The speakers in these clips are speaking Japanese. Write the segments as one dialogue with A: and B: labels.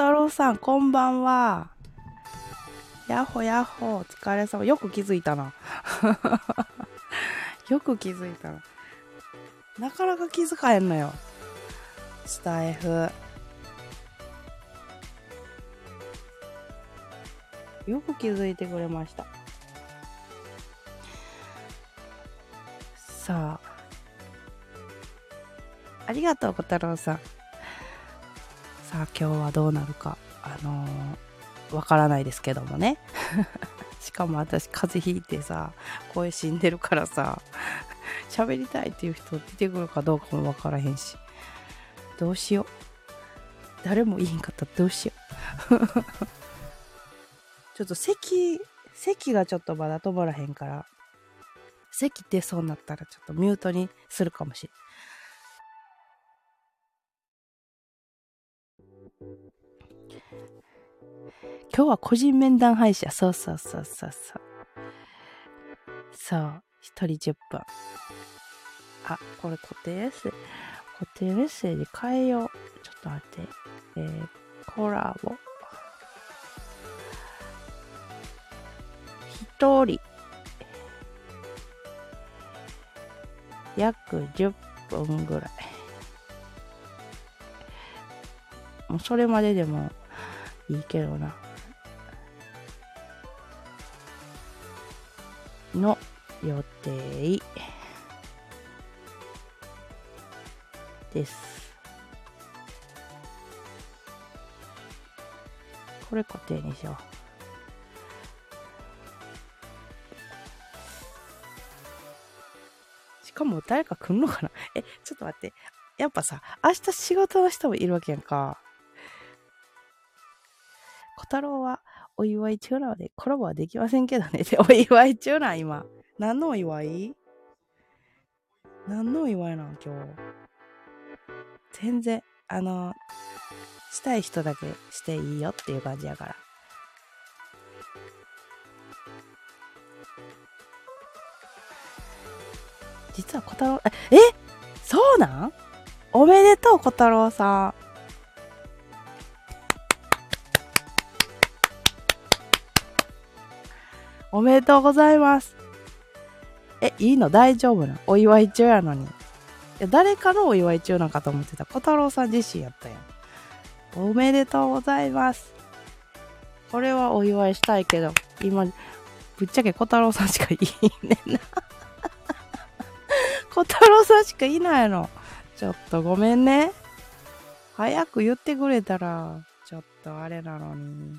A: 太郎さん、こんばんは。やっほやっほ、お疲れ様。よく気づいたな。よく気づいたな。なかなか気づかへんのよ。スタイフ。よく気づいてくれました。さあ。ありがとう、小太郎さん。あ、今日はどうなるか。あのー、からないですけどもね。しかも私、風邪ひいてさ、声死んでるからさ、喋りたいっていう人出てくるかどうかもわからへんし。どうしよう。誰もいいんかったらどうしよう。ちょっと咳、咳がちょっとまだ止まらへんから、咳出そうになったらちょっとミュートにするかもしれん。今日は個人面談配信。そうそうそうそうそう。そう。一人10分。あ、これ固定メッセージ。固定メッセージ変えよう。ちょっと待って。えー、コラボ。一人。約10分ぐらい。もうそれまででもいいけどな。予定です。これ固定にしよう。しかも誰か来んのかな？え、ちょっと待って。やっぱさ、明日仕事の人もいるわけやんか。小太郎はお祝い中なのでコラボはできませんけどね。お祝い中なん、今。何のお祝い？何のお祝いなん、今日？全然、あの、したい人だけしていいよっていう感じやから。実は小太郎、え？そうなん？おめでとう、小太郎さん。おめでとうございます。え、いいの？大丈夫なお祝い中やのに。いや誰かのお祝い中なんかと思ってた？小太郎さん自身やったやん。おめでとうございます。これはお祝いしたいけど、今、ぶっちゃけ小太郎さんしかいいねんな。小太郎さんしかいないの。ちょっとごめんね。早く言ってくれたら、ちょっとあれなのに。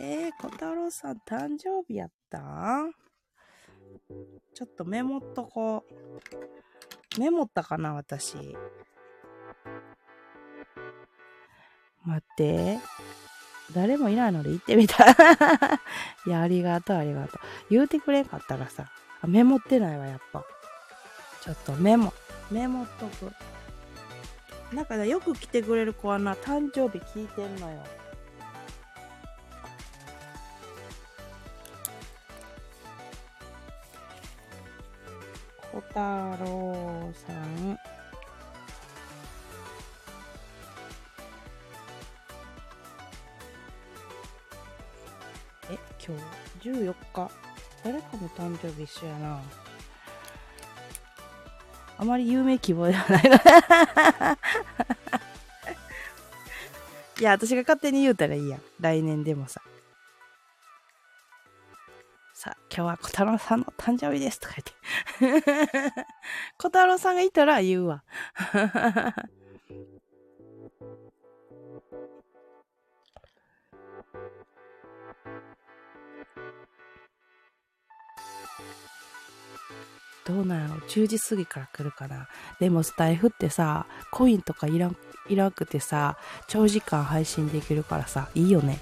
A: えー、小太郎さん誕生日やった？ちょっとメモっとこう。メモったかな、私。待って。誰もいないので行ってみた。いや、ありがとう、ありがとう。言うてくれんかったらさ、メモってないわ、やっぱ。ちょっとメモ、メモっとく。なんかね、よく来てくれる子はな、誕生日聞いてんのよ。小太郎さん。え、今日14日。誰かの誕生日一緒やな。あまり有名希望ではない いや、私が勝手に言うたらいいやん。来年でもさ。さ、今日は小太郎さんの誕生日ですとか言って。小太郎さんがいたら言うわ。どうなんやろ ?10 時過ぎから来るかな。でもスタイフってさ、コインとかいらん、いらんくてさ、長時間配信できるからさ、いいよね。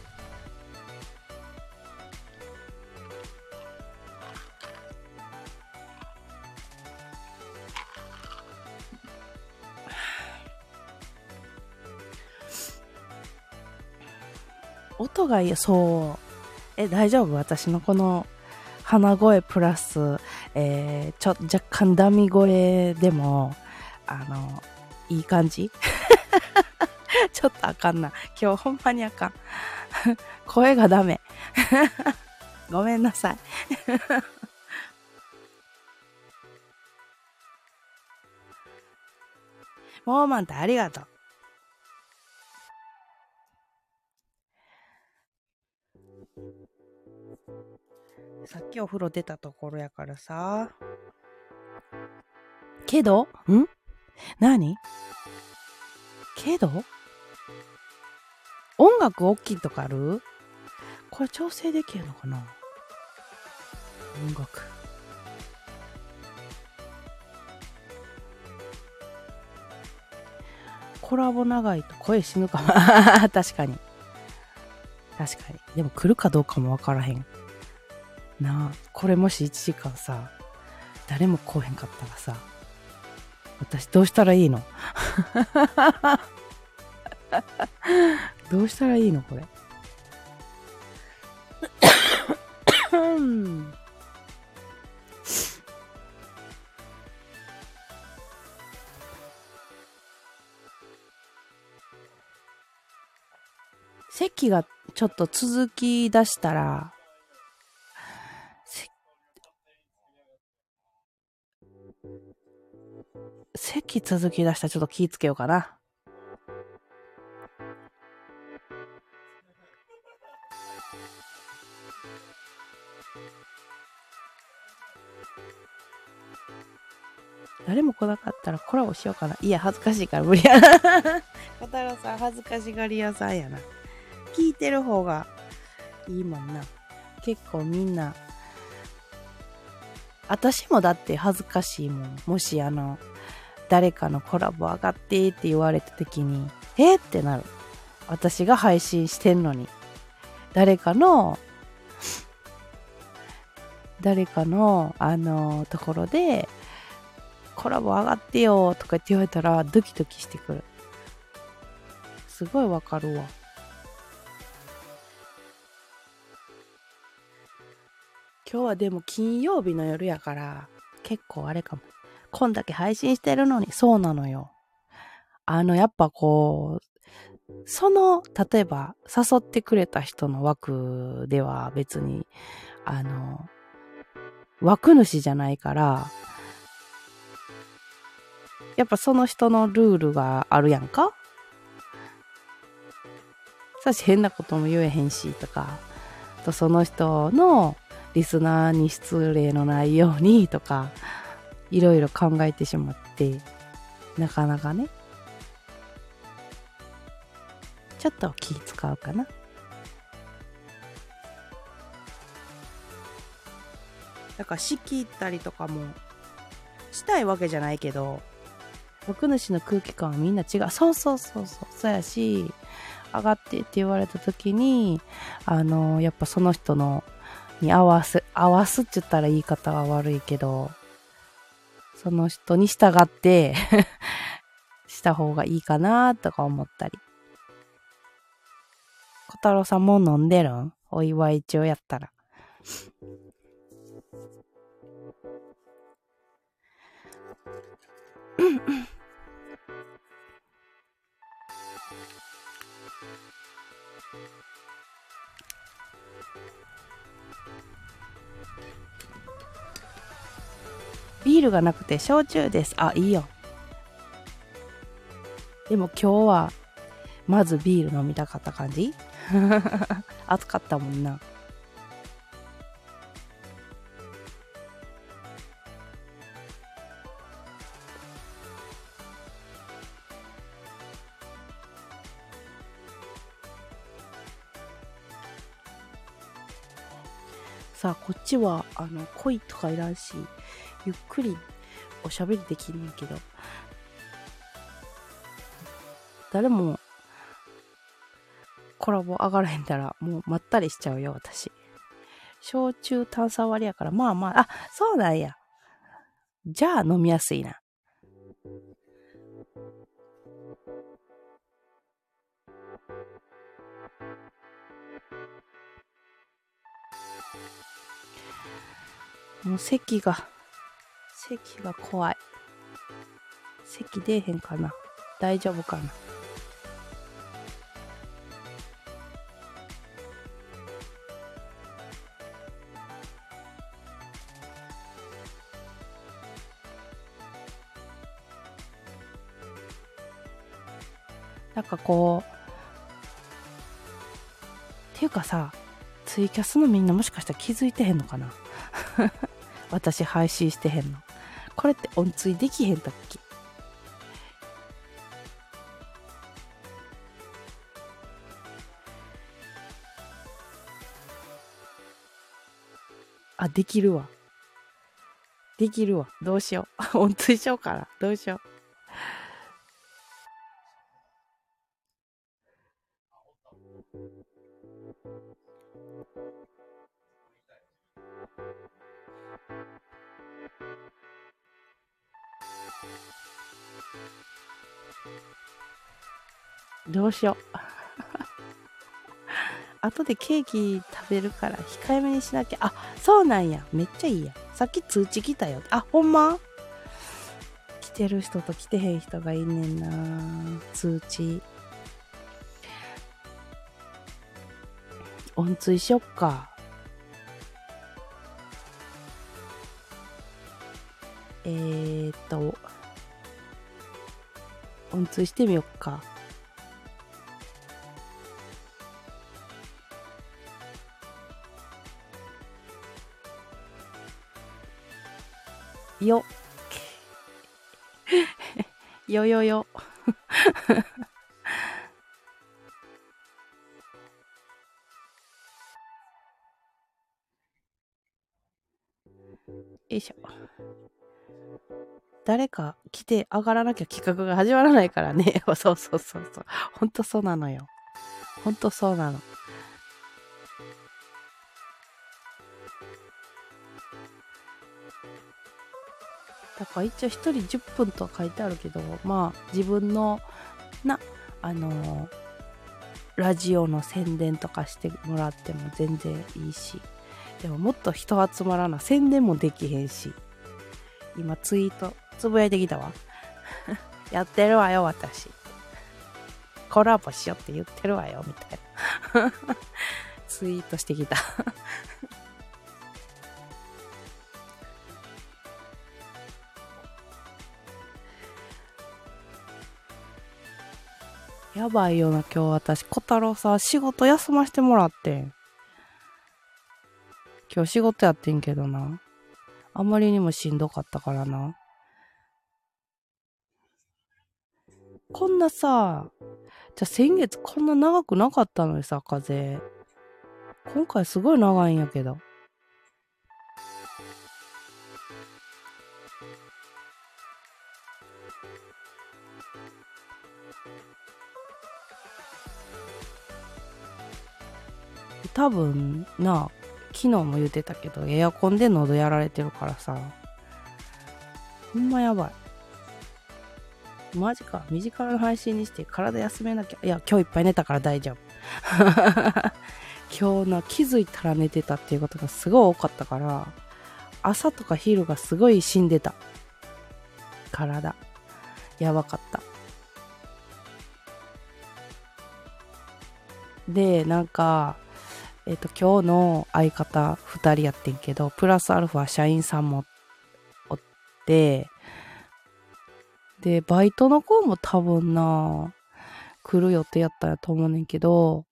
A: がいい、そう。え、大丈夫？私のこの鼻声プラス、えー、ちょ、若干ダミ声でも、あの、いい感じ？ちょっとあかんな。今日ほんまにあかん。声がダメ。ごめんなさい。モーマントありがとう。さっきお風呂出たところやからさ。けど？ん？何？けど？音楽大きいとかある？これ調整できるのかな？音楽。コラボ長いと声死ぬかも。確かに。確かに。でも来るかどうかもわからへん。なあ、これもし1時間さ、誰も来へんかったらさ、私どうしたらいいの？どうしたらいいのこれ？席がちょっと続き出したら、席続き出したらちょっと気ぃつけようかな。誰も来なかったらコラボしようかな。いや、恥ずかしいから無理やな。小太郎さん、恥ずかしがり屋さんやな。聞いてる方がいいもんな。結構みんな、私もだって恥ずかしいもん。もしあの、誰かのコラボ上がってって言われた時に、えってなる。私が配信してんのに。誰かの、誰かの、あの、ところで、コラボ上がってよとかって言われたらドキドキしてくる。すごいわかるわ。今日はでも金曜日の夜やから結構あれかも。こんだけ配信してるのに、そうなのよ。あの、やっぱこう、その、例えば、誘ってくれた人の枠では別に、あの、枠主じゃないから、やっぱその人のルールがあるやんか？さし変なことも言えへんしとか、とその人のリスナーに失礼のないようにとか、いろいろ考えてしまって、なかなかね、ちょっと気使うかな。だから仕切ったりとかもしたいわけじゃないけど、僕主の空気感はみんな違う。そうそうそうそう。そうやし、上がってって言われた時に、あの、やっぱその人の、に合わせ、合わすって言ったら言い方は悪いけど、その人に従って した方がいいかなとか思ったり。小太郎さんも飲んでるん？お祝い中やったら。うんうんビールがなくて焼酎です。あ、いいよ。でも今日は、まずビール飲みたかった感じ？暑かったもんな。さあこっちはあの恋とかいらんしゆっくりおしゃべりできんねんけど。誰もコラボ上がらへんだらもうまったりしちゃうよ私。焼酎炭酸割りやからまあまああそうなんや。じゃあ飲みやすいな。もう席が、席が怖い。席出えへんかな大丈夫かななんかこう、っていうかさ、ツイキャスのみんなもしかしたら気づいてへんのかな 私配信してへんの。これって音追できへんだっけ？あ、できるわ。できるわ。どうしよう。音追しようかな。どうしよう。どうしよう。後でケーキ食べるから控えめにしなきゃ。あ、そうなんや。めっちゃいいや。さっき通知来たよ。あ、ほんま？来てる人と来てへん人がいんねんな通知。音追しよっか。えーっと、音追してみよっか。よ。よよよ。よいしょ。誰か来て上がらなきゃ企画が始まらないからね。そうそうそうそう。ほんとそうなのよ。ほんとそうなの。か一応1人10分とは書いてあるけど、まあ自分のな、あのラジオの宣伝とかしてもらっても全然いいし。でももっと人集まらな。宣伝もできへんし。今ツイート、つぶやいてきたわ。やってるわよ、私。コラボしようって言ってるわよ、みたいな。ツイートしてきた。やばいよな、今日私。小太郎さ、仕事休ませてもらってん。今日仕事やってんけどな。あまりにもしんどかったからな。こんなさ、じゃあ先月こんな長くなかったのにさ、風。今回すごい長いんやけど。多分な昨日も言ってたけどエアコンで喉やられてるからさ。ほんまやばい。マジか。短めの配信にして体休めなきゃ。いや今日いっぱい寝たから大丈夫。今日な気づいたら寝てたっていうことがすごい多かったから朝とか昼がすごい死んでた。体。やばかった。でなんかえっ、と、今日の相方二人やってんけど、プラスアルファ社員さんもおって、で、バイトの子も多分な、来る予定やったんやと思うねんけど、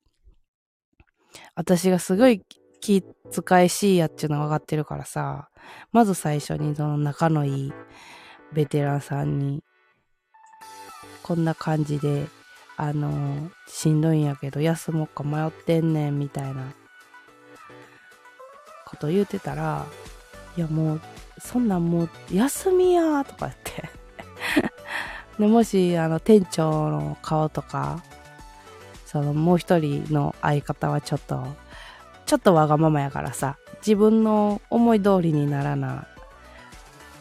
A: 私がすごい気遣いしいやっちゅうの分かってるからさ、まず最初にその仲のいいベテランさんに、こんな感じで、あの、しんどいんやけど、休もうか迷ってんねん、みたいなこと言うてたら、いやもう、そんなんもう、休みやとか言って。で、もし、あの、店長の顔とか、その、もう一人の相方はちょっと、ちょっとわがままやからさ、自分の思い通りにならな、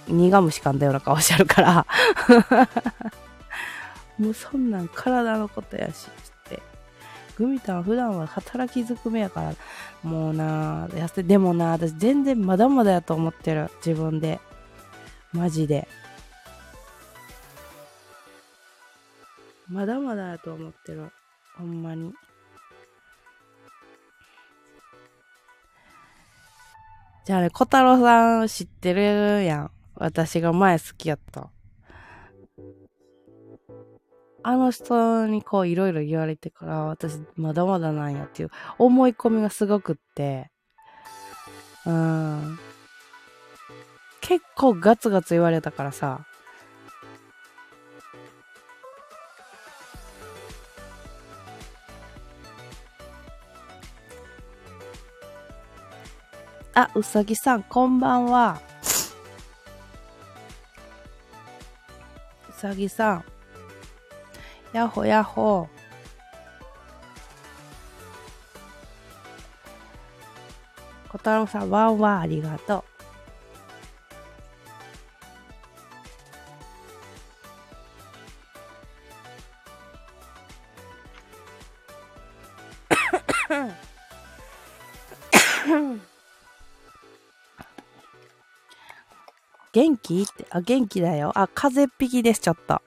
A: 苦虫噛んだような顔してるから。もうそんなん体のことやし、グミタン普段は働きずくめやから、もうなぁ、やせ、でもな私全然まだまだやと思ってる。自分で。マジで。まだまだやと思ってる。ほんまに。じゃあね、小太郎さん知ってるやん。私が前好きやった。あの人にこういろいろ言われてから私まだまだなんやっていう思い込みがすごくって、うん。結構ガツガツ言われたからさ、あ、うさぎさん、こんばんは。うさぎさん。やっほやっほ。小太郎さん、ワンワンありがとう。元気？って、あ、元気だよ。あ、風邪っぴきです、ちょっと。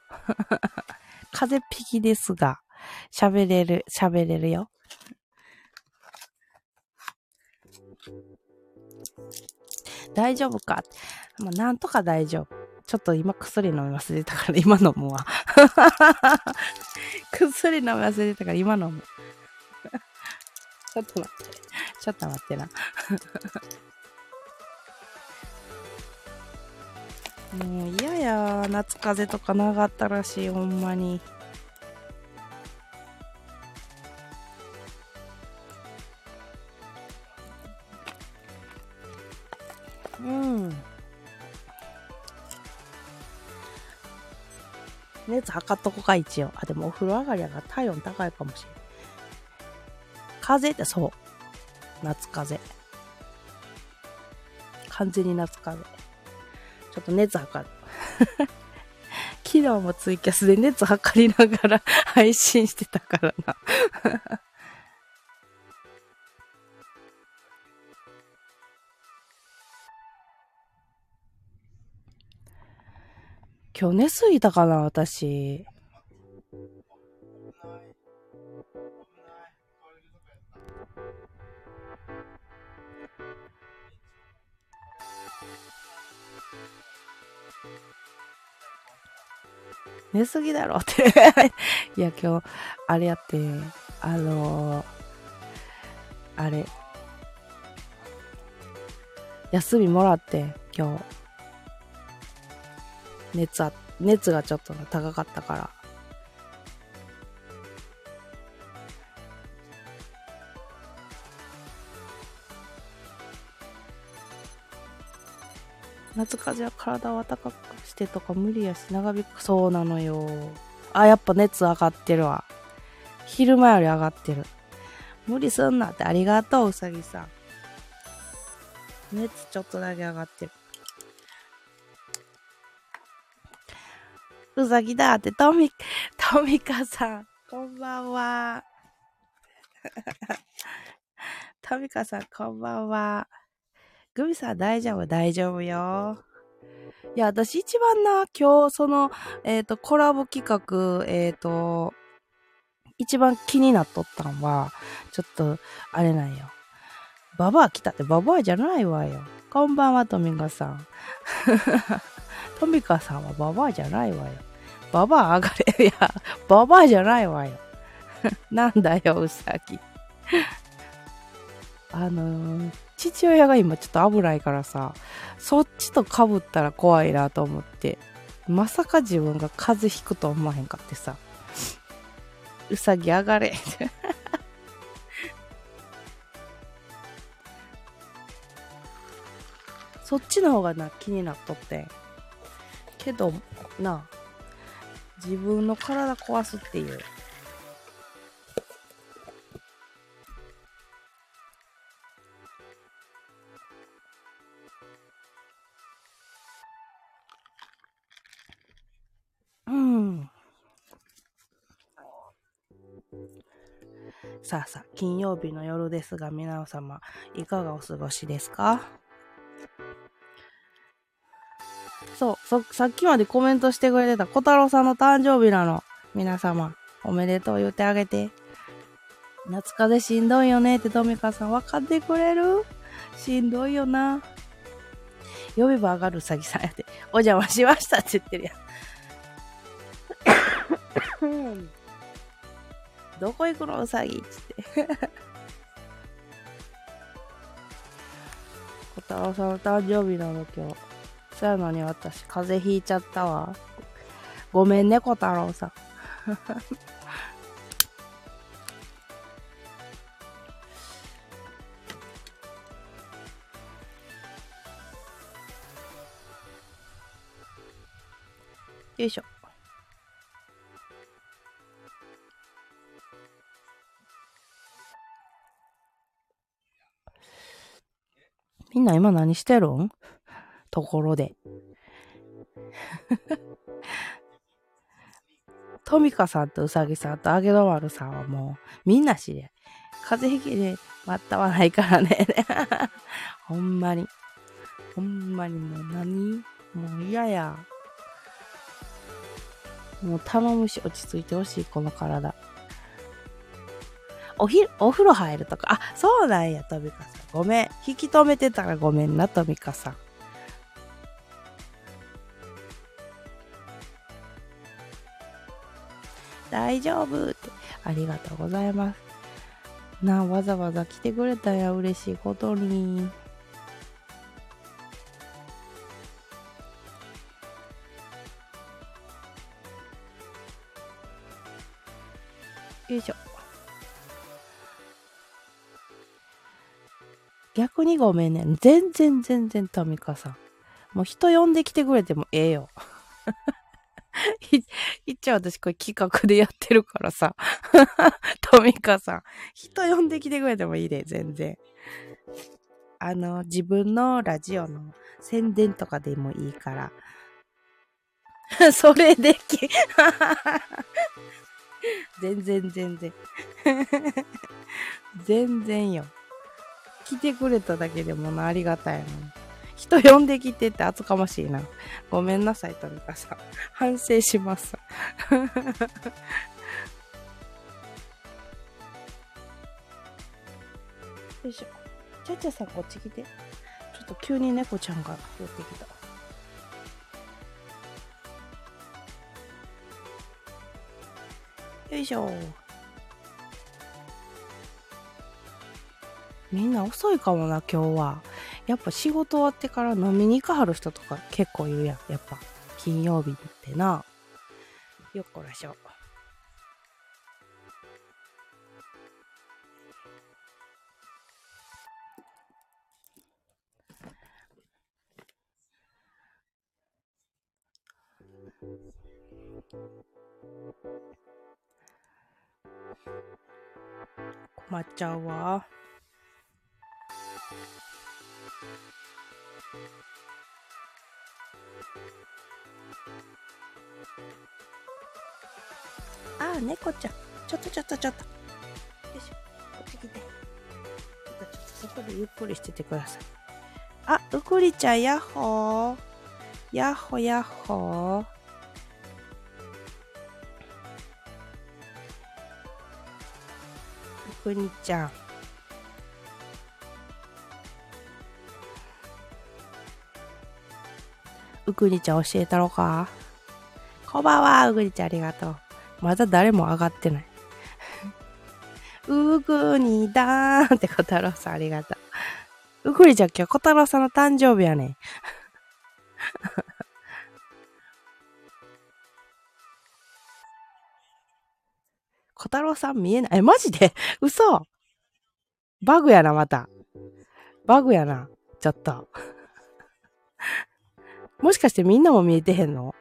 A: 風邪っぴきですが、喋れる、喋れるよ。大丈夫か？まあ、なんとか大丈夫。ちょっと今薬飲み忘れたから今飲むわ。薬飲み忘れたから今飲む。ちょっと待って。ちょっと待ってな。もう嫌や夏風邪とかなかったらしいほんまに。うん。熱測っとこか一応。あでもお風呂上がりやから体温高いかもしれん。風邪ってそう。夏風邪。完全に夏風邪。ちょっと熱測る。昨日もツイキャスで熱測りながら配信してたからな今日寝すぎたかな、私。寝すぎだろって いや、今日、あれやって、あのー、あれ、休みもらって、今日。熱あ、熱がちょっと高かったから。夏風邪は体を温かくしてとか無理やし長引く。そうなのよ。あやっぱ熱上がってるわ。昼間より上がってる。無理すんなって。ありがとううさぎさん。熱ちょっとだけ上がってる。うさぎだってトミトミカさん。こんばんは。トミカさんこんばんはグミさん大丈夫大丈夫よ。いや、私一番な、今日その、えっ、ー、と、コラボ企画、えっ、ー、と、一番気になっとったんは、ちょっと、あれなんよ。ババア来たってババアじゃないわよ。こんばんは、トミカさん。トミカさんはババアじゃないわよ。ババア上がれ。いや、ババアじゃないわよ。なんだよ、うさぎ。あのー、父親が今ちょっと危ないからさ、そっちと被ったら怖いなと思って、まさか自分が風邪ひくと思わへんかってさ、うさぎ上がれ。そっちの方がな、気になっとって。けど、な、自分の体壊すっていう。さあさあ、金曜日の夜ですが、皆様、いかがお過ごしですか？そう、さっきまでコメントしてくれてた小太郎さんの誕生日なの。皆様、おめでとう言ってあげて。夏風邪しんどいよねってトミカさん分かってくれる？しんどいよな。呼べば上がるうさぎさんやって、お邪魔しましたって言ってるやん。どこ行くのうさぎっつって。小太郎さんの誕生日なの今日。そうやのに私、風邪ひいちゃったわ。ごめんね、小太郎さん。よいしょ。みんな今何してるん？ところで。トミカさんとウサギさんとアゲドマルさんはもうみんな知り合い。風邪ひきで待ったはないからね。ほんまに。ほんまにもう何？もう嫌や。もう頼むし落ち着いてほしい、この体。おひ、お風呂入るとか。あ、そうなんや、トミカさん。ごめん。引き止めてたらごめんな、トミカさん。大丈夫って、ありがとうございます。なあ、わざわざ来てくれたや、嬉しいことに。よいしょ。逆にごめんね。全然全然トミカさん。もう人呼んできてくれてもええよ。一応私これ企画でやってるからさ。トミカさん。人呼んできてくれてもいいで、全然。あの、自分のラジオの宣伝とかでもいいから。それでき、全然全然。全然よ。来てくれただけでもな、ありがたいのに。人呼んできてって厚かましいな。ごめんなさい、とみかさん。反省します。よいしょ。ちゃちゃさんこっち来て。ちょっと急に猫ちゃんが寄ってきた。よいしょ。みんな遅いかもな、今日は。やっぱ仕事終わってから飲みに行かはる人とか結構いるやん。やっぱ、金曜日ってな。よっこらしょ。困っちゃうわ。ああ、猫ちゃん。ちょっとちょっとちょっと。よいしょ。こっち来て。ちょっとそこでゆっくりしててください。あ、うくりちゃん、やっほー。やっほやっほー。うくりちゃん。うくにちゃん教えたろか？こんばんは、うくにちゃんありがとう。まだ誰も上がってない。うくにだーんって小太郎さんありがとう。うくにちゃん今日小太郎さんの誕生日やねん。小太郎さん見えない。え、マジで？嘘バグやな、また。バグやな。ちょっと。もしかしてみんなも見えてへんの？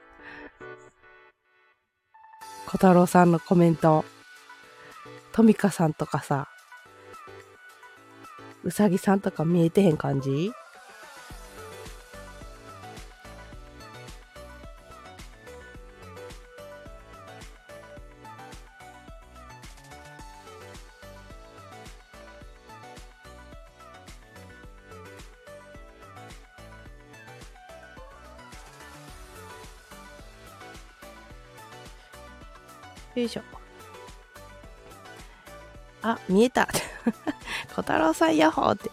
A: 小太郎さんのコメント。トミカさんとかさ、うさぎさんとか見えてへん感じ？いしょ。あ、見えた。小太郎さんヤッホーって。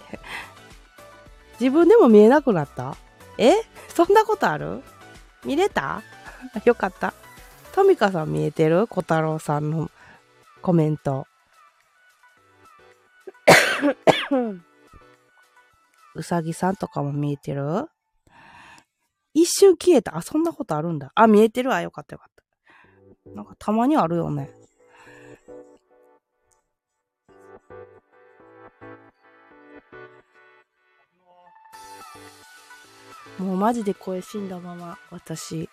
A: 自分でも見えなくなった？え？そんなことある？見れた？よかった。トミカさん見えてる？小太郎さんのコメント。うさぎさんとかも見えてる？一瞬消えた。あ、そんなことあるんだ。あ、見えてるわ。よかったよかった。なんかたまにあるよね。もうマジで声死んだまま、私。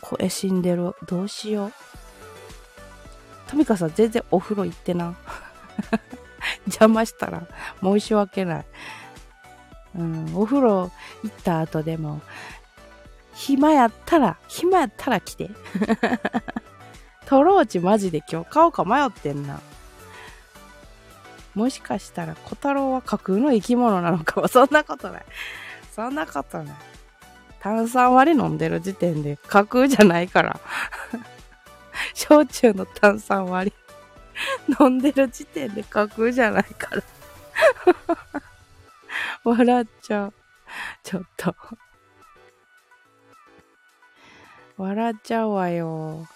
A: 声死んでる。どうしよう。トミカさん全然お風呂行ってな。邪魔したら申し訳ない。うん、お風呂行った後でも、暇やったら、暇やったら来て。トローチマジで今日買おうか迷ってんな。もしかしたら小太郎は架空の生き物なのかも。そんなことない。そんなことない。炭酸割り飲んでる時点で架空じゃないから。焼酎の炭酸割り飲んでる時点で架空じゃないから。笑っちゃう。ちょっと。笑っちゃうわよ。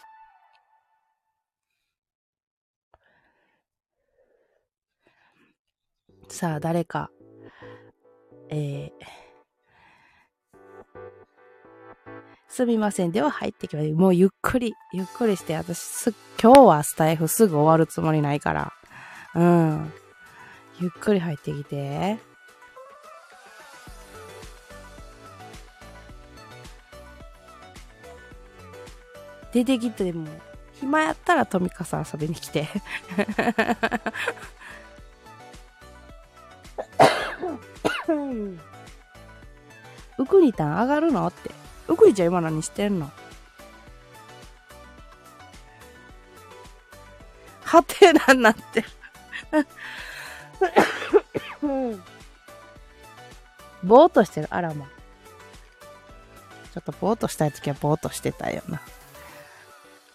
A: さあ、誰か、えー、すみません。では入ってきます。もうゆっくり、ゆっくりして、私す、今日はスタイフすぐ終わるつもりないから。うん。ゆっくり入ってきて。出てきても、暇やったら富カさん遊びに来て。ウクリタン上がるのって。ウクリちゃん今何してんの？はてなになってるぼーっとしてる。あらま。ちょっとぼーっとしたい時はぼーっとしてたよな。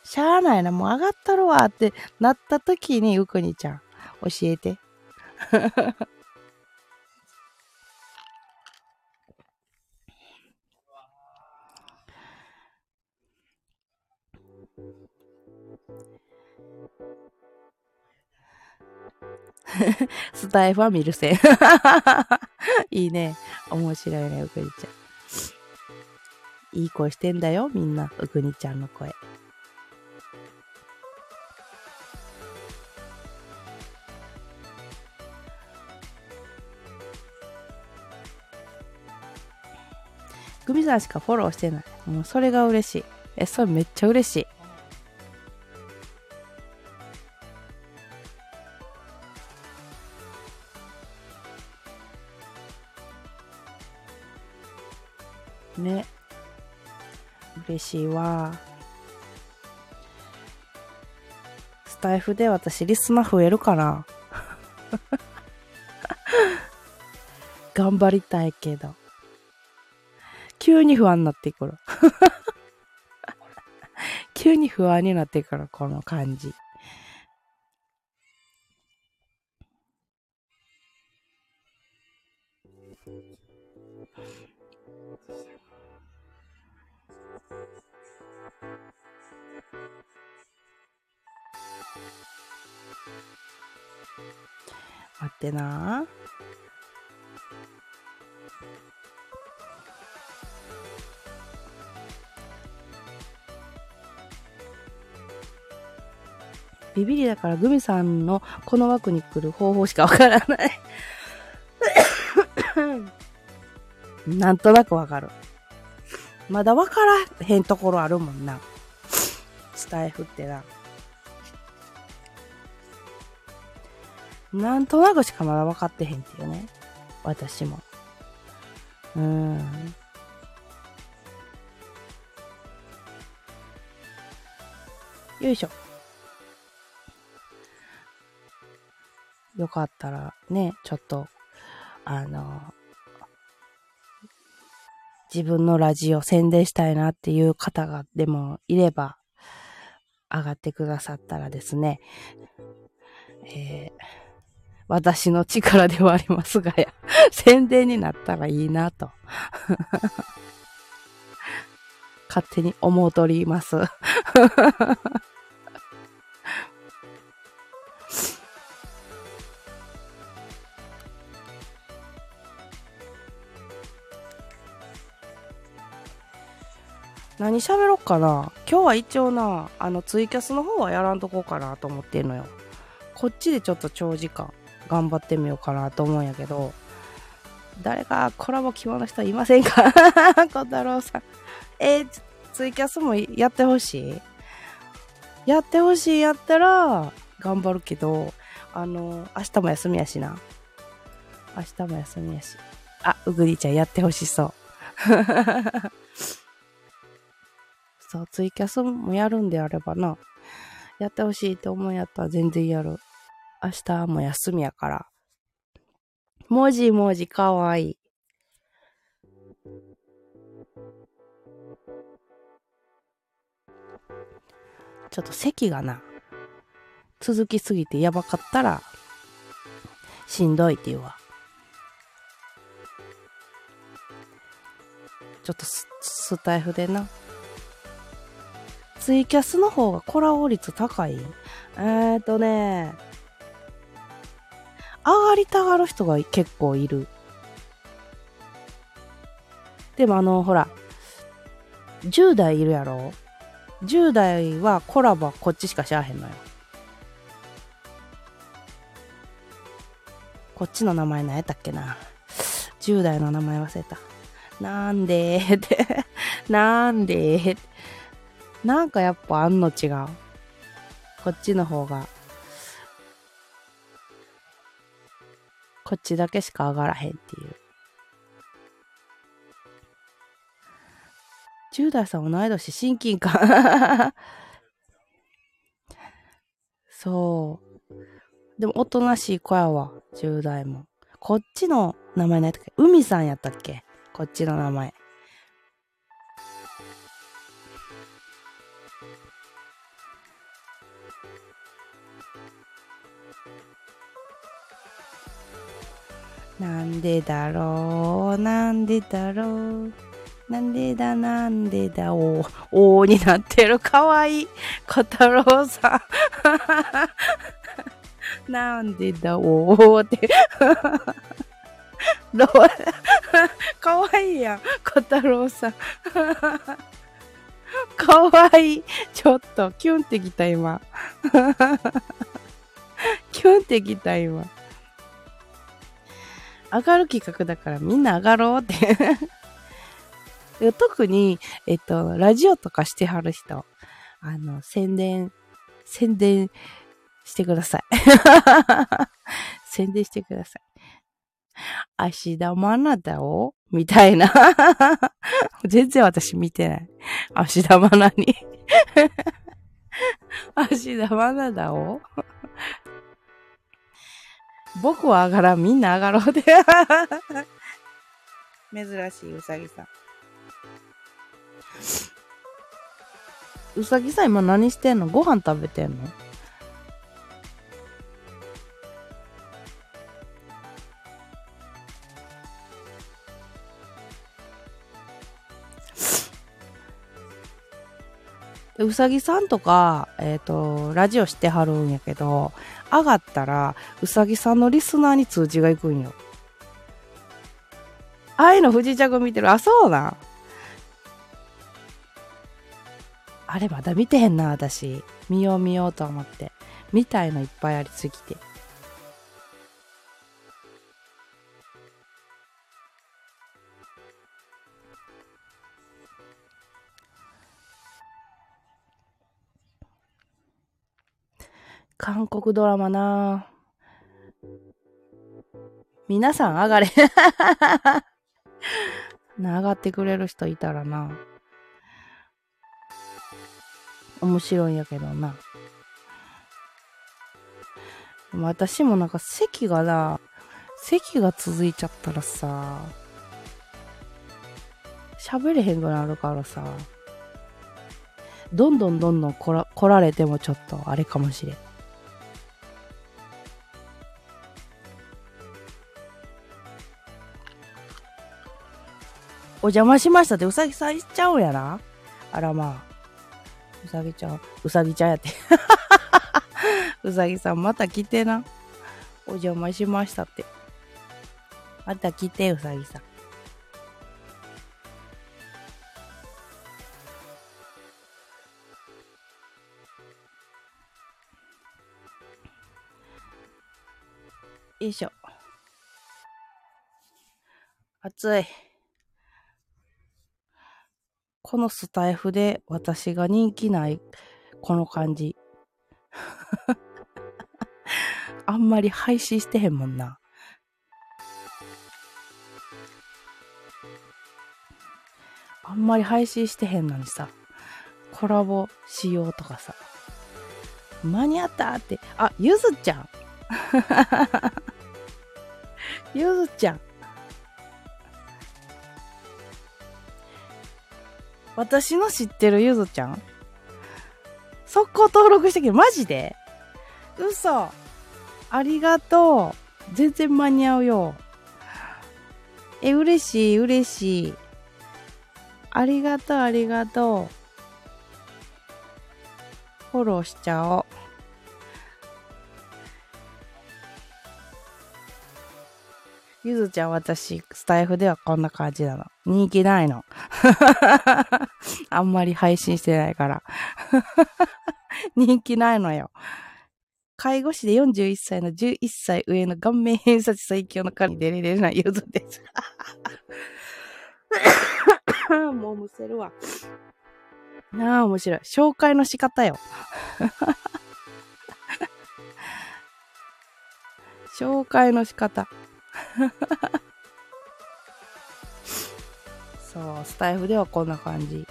A: しゃあないな、もう上がったるわってなった時に、うくにちゃん、教えて。スタイフは見るせん。いいね。面白いね、うくにちゃん。いい声してんだよ、みんな、うくにちゃんの声。グミさんしかフォローしてない。もうそれが嬉しい。え、それめっちゃ嬉しい。ね。嬉しいわ。スタイフで私リスナー増えるかな？頑張りたいけど。急に不安になってくる。急に不安になってくる、この感じ。待ってなビビリだからグミさんのこの枠に来る方法しかわからない なんとなくわかる。まだわからへんところあるもんな。スタイフってな。なんとなくしかまだ分かってへんっていうね。私も。うん。よいしょ。よかったらね、ちょっと、あの、自分のラジオ宣伝したいなっていう方がでもいれば、上がってくださったらですね、えー、私の力ではありますがや、宣伝になったらいいなと。勝手に思うとります。何喋ろっかな今日は一応な、あのツイキャスの方はやらんとこうかなと思ってんのよ。こっちでちょっと長時間頑張ってみようかなと思うんやけど、誰かコラボ希望の人いませんか？小太郎さん。えー、ツイキャスもやってほしい？やってほしいやったら頑張るけど、あの、明日も休みやしな。明日も休みやし。あ、うぐりちゃんやってほしそう。そう、ツイキャスもやるんであればな、やってほしいって思うやったら全然やる。明日も休みやから。文字文字かわいい。ちょっと席がな、続きすぎてやばかったら、しんどいって言うわ。ちょっとススタイフでな、ツイキャスの方がコラボ率高い？えーとね、上がりたがる人が結構いる。でもあの、ほら、10代いるやろ ?10 代はコラボはこっちしかしゃあへんのよ。こっちの名前何やったっけな ?10 代の名前忘れた。なんでって。なんでって。なんかやっぱあんの違う。こっちの方が、こっちだけしか上がらへんっていう。10代さん同い年親近感そう。でもおとなしい子やわ、10代も。こっちの名前何やったっけ？海さんやったっけ？こっちの名前。なんでだろうなんでだろうなんでだなんでだおおになってるかわいい小太郎さん。なんでだおーって。ど うかわいいやん小太郎さん。かわいい。ちょっとキュンってきた今。キュンってきた今上がる企画だからみんな上がろうって特に、えっと、ラジオとかしてはる人、あの、宣伝、宣伝してください。宣伝してください。芦田愛菜だをみたいな。全然私見てない。芦田愛菜に？芦田愛菜だを？僕は上がらん、みんな上がろうで。珍しいうさぎさん。うさぎさん今何してんの？ご飯食べてんの？うさぎさんとか、えっ、と、ラジオしてはるんやけど、上がったら、うさぎさんのリスナーに通知がいくんよ。ああいうの不時着見てる。あ、そうなん？あれまだ見てへんな、私。見よう見ようと思って。見たいのいっぱいありすぎて。韓国ドラマな皆さん上がれ、上がってくれる人いたらな。面白いんやけどな。私もなんか席がな、席が続いちゃったらさ、喋れへんくなるからさ、どんどんどんどん来ら来られてもちょっとあれかもしれん。お邪魔しましたってうさぎさん言っちゃうんやな。あらまあ。うさぎちゃん、うさぎちゃんやって。うさぎさんまた来てな。お邪魔しましたって。また来て、うさぎさん。よいしょ。暑い。このスタイフで私が人気ないこの感じ。あんまり配信してへんもんな。あんまり配信してへんのにさ、コラボしようとかさ。間に合ったって、あ、ゆずちゃん。ゆずちゃん。私の知ってるゆずちゃん？速攻登録してきて、マジで？嘘ありがとう。全然間に合うよ。え、嬉しい、嬉しい。ありがとう、ありがとう。フォローしちゃおう。ゆずちゃん私、スタイフではこんな感じなの。人気ないの。あんまり配信してないから。人気ないのよ。介護士で41歳の11歳上の顔面偏差値最強の彼に出れれないゆずです。もうむせるわ。なあ、面白い。紹介の仕方よ。紹介の仕方。そう、スタイフではこんな感じ。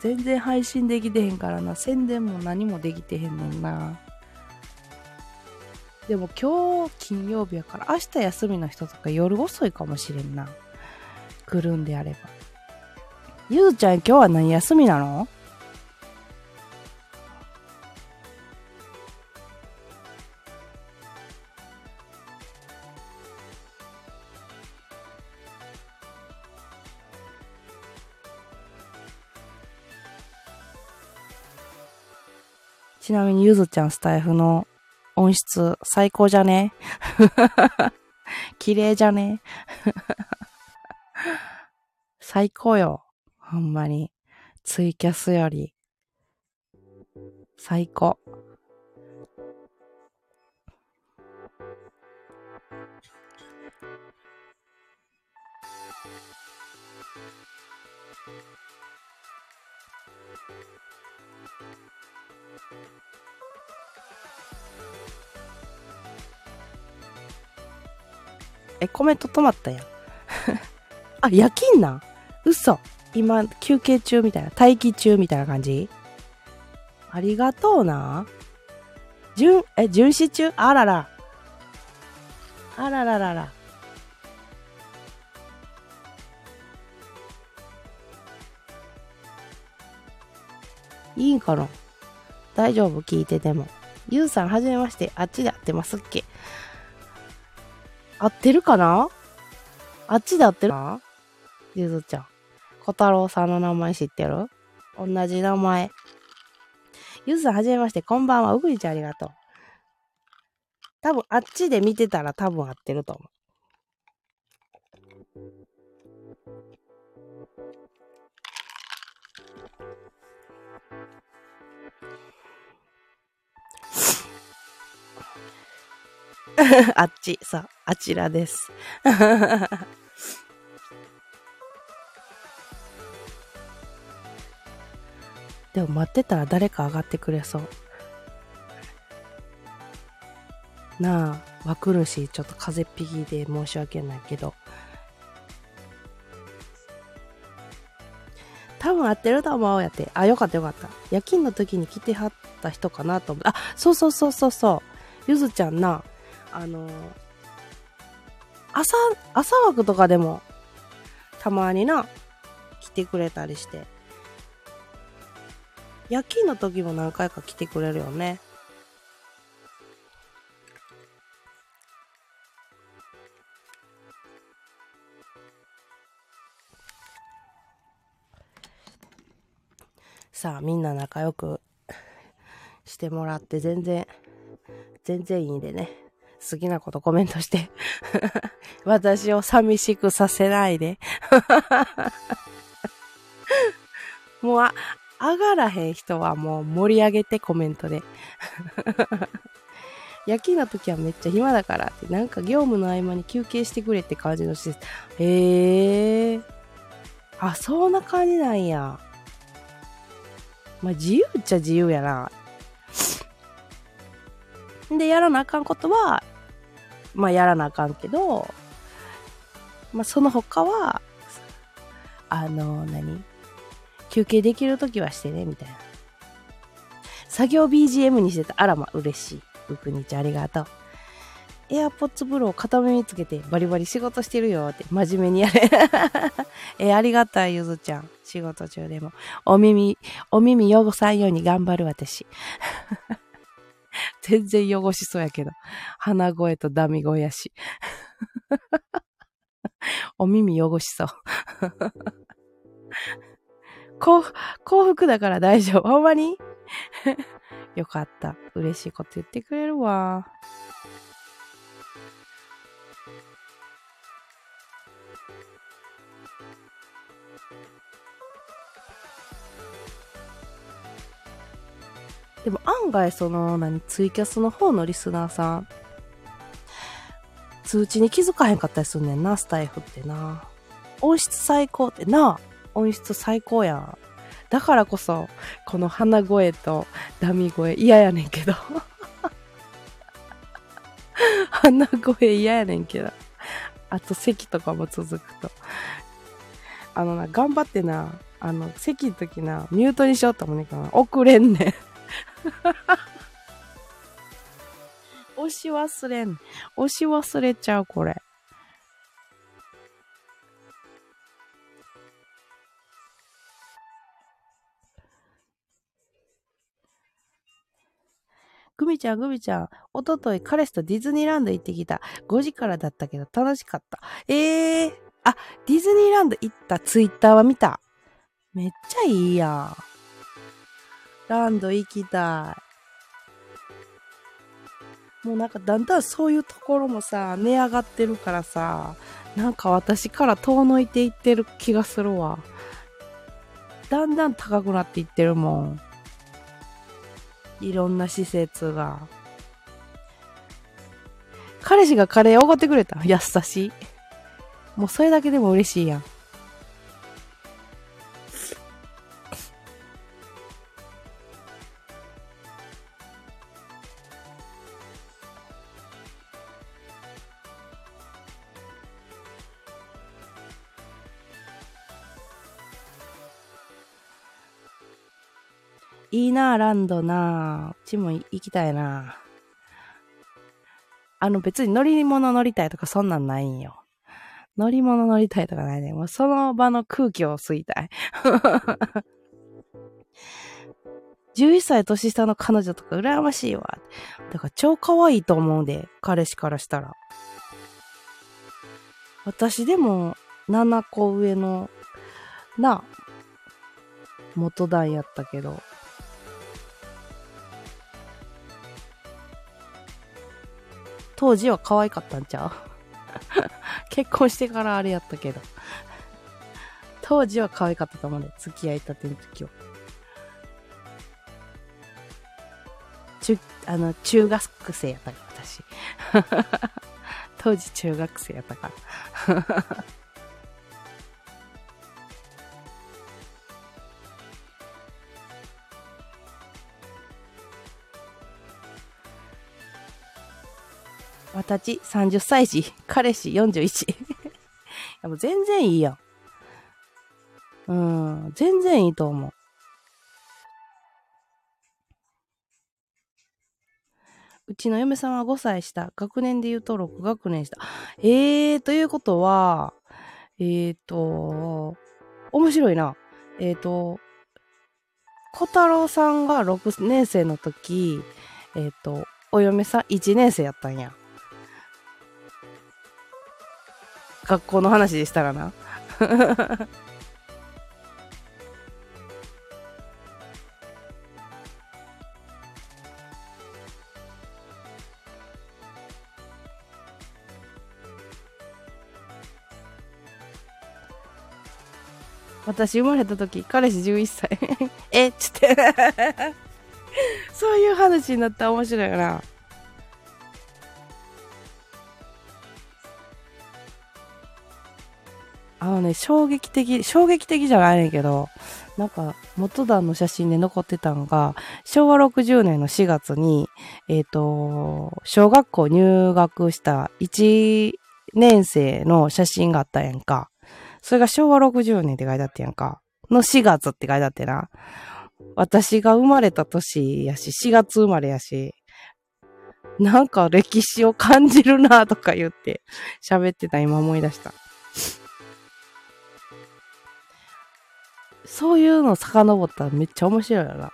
A: 全然配信できてへんからな。宣伝も何もできてへんねんな。でも今日金曜日やから明日休みの人とか夜遅いかもしれんな。来るんであれば。ゆずちゃん今日は何休みなの？ちなみにゆずちゃんスタイフの音質最高じゃね？綺麗じゃね？最高よ。ほんまに。ツイキャスより。最高。え、コメント止まったやん。あ、夜勤なん？嘘。今、休憩中みたいな。待機中みたいな感じ？ありがとうな。巡、え、巡視中？あらら。あらららら。いいんかな？大丈夫？聞いてても。ゆうさんはじめまして。あっちで会ってますっけ？合ってるかな？あっちで合ってるかな？ゆずちゃん。小太郎さんの名前知ってる？同じ名前。ゆずさんはじめまして、こんばんは。うぐいちゃんありがとう。多分、あっちで見てたら多分合ってると思う。あっち、さ、あちらです。でも待ってたら誰か上がってくれそう。なあ、わくるし、ちょっと風邪っぴきで申し訳ないけど。多分合ってると思うやって。あ、よかったよかった。夜勤の時に来てはった人かなと思って。あ、そうそうそうそうそう。ゆずちゃんな、あの、朝、朝枠とかでも、たまにな、来てくれたりして。夜勤の時も何回か来てくれるよね。さあ、みんな仲良くしてもらって全然、全然いいんでね。好きなことコメントして 私を寂しくさせないで もうあ、上がらへん人はもう盛り上げてコメントで。夜勤の時はめっちゃ暇だからって、なんか業務の合間に休憩してくれって感じの施設。へえー。あ、そんな感じなんや。まあ、自由っちゃ自由やな。で、やらなあかんことは、まあ、やらなあかんけど、まあ、その他は、あの、何？休憩できるときはしてね、みたいな。作業 BGM にしてた。あらま、嬉しい。うくにちありがとう。エアポッツブロー片耳つけてバリバリ仕事してるよって真面目にやれ。えありがたい、ゆずちゃん。仕事中でも。お耳、お耳汚さんように頑張る私。全然汚しそうやけど。鼻声とダミ声やし。お耳汚しそう。幸幸福だから大丈夫。ほんまに？よかった。嬉しいこと言ってくれるわ。でも案外その、何、ツイキャスの方のリスナーさん、通知に気づかへんかったりすんねんな、スタイフってな。音質最高ってな。音質最高やん。だからこそ、この鼻声とダミ声嫌やねんけど。鼻声嫌やねんけど。あと咳とかも続くと。あのな、頑張ってな、あの、咳の時な、ミュートにしようと思うねんかな。遅れんねん。押し忘れん。押し忘れちゃう、これ。グミちゃん、グミちゃん、おととい彼氏とディズニーランド行ってきた。5時からだったけど楽しかった。ええー、あ、ディズニーランド行ったツイッターは見た。めっちゃいいやん。ランド行きたい。もうなんかだんだんそういうところもさ、値上がってるからさ、なんか私から遠のいていってる気がするわ。だんだん高くなっていってるもん。いろんな施設が。彼氏がカレーおごってくれた。優しい。もうそれだけでも嬉しいやん。な、ランドな。うちも行きたいな。あの別に乗り物乗りたいとかそんなんないんよ。乗り物乗りたいとかないね。もうその場の空気を吸いたい。11歳年下の彼女とか羨ましいわ。だから超可愛いと思うんで、彼氏からしたら。私でも7個上の、な、元段やったけど、当時は可愛かったんちゃう？結婚してからあれやったけど。当時は可愛かったと思うね。付き合いたての時は。中、あの、中学生やったから、私。当時中学生やったから。私30歳児、彼氏41。やもう全然いいやん。うん、全然いいと思う。うちの嫁さんは5歳下。学年で言うと6学年下。えー、ということは、えーと、面白いな。えーと、小太郎さんが6年生の時、えーと、お嫁さん1年生やったんや。学校の話でしたらな。私生まれた時、彼氏11歳。えっつって。そういう話になったら面白いよな。あのね、衝撃的、衝撃的じゃないねんけど、なんか、元段の写真で残ってたのが、昭和60年の4月に、えっ、ー、と、小学校入学した1年生の写真があったやんか。それが昭和60年って書いてあってやんか。の4月って書いてあってな。私が生まれた年やし、4月生まれやし、なんか歴史を感じるなとか言って喋ってた今思い出した。そういうの遡ったらめっちゃ面白いよな。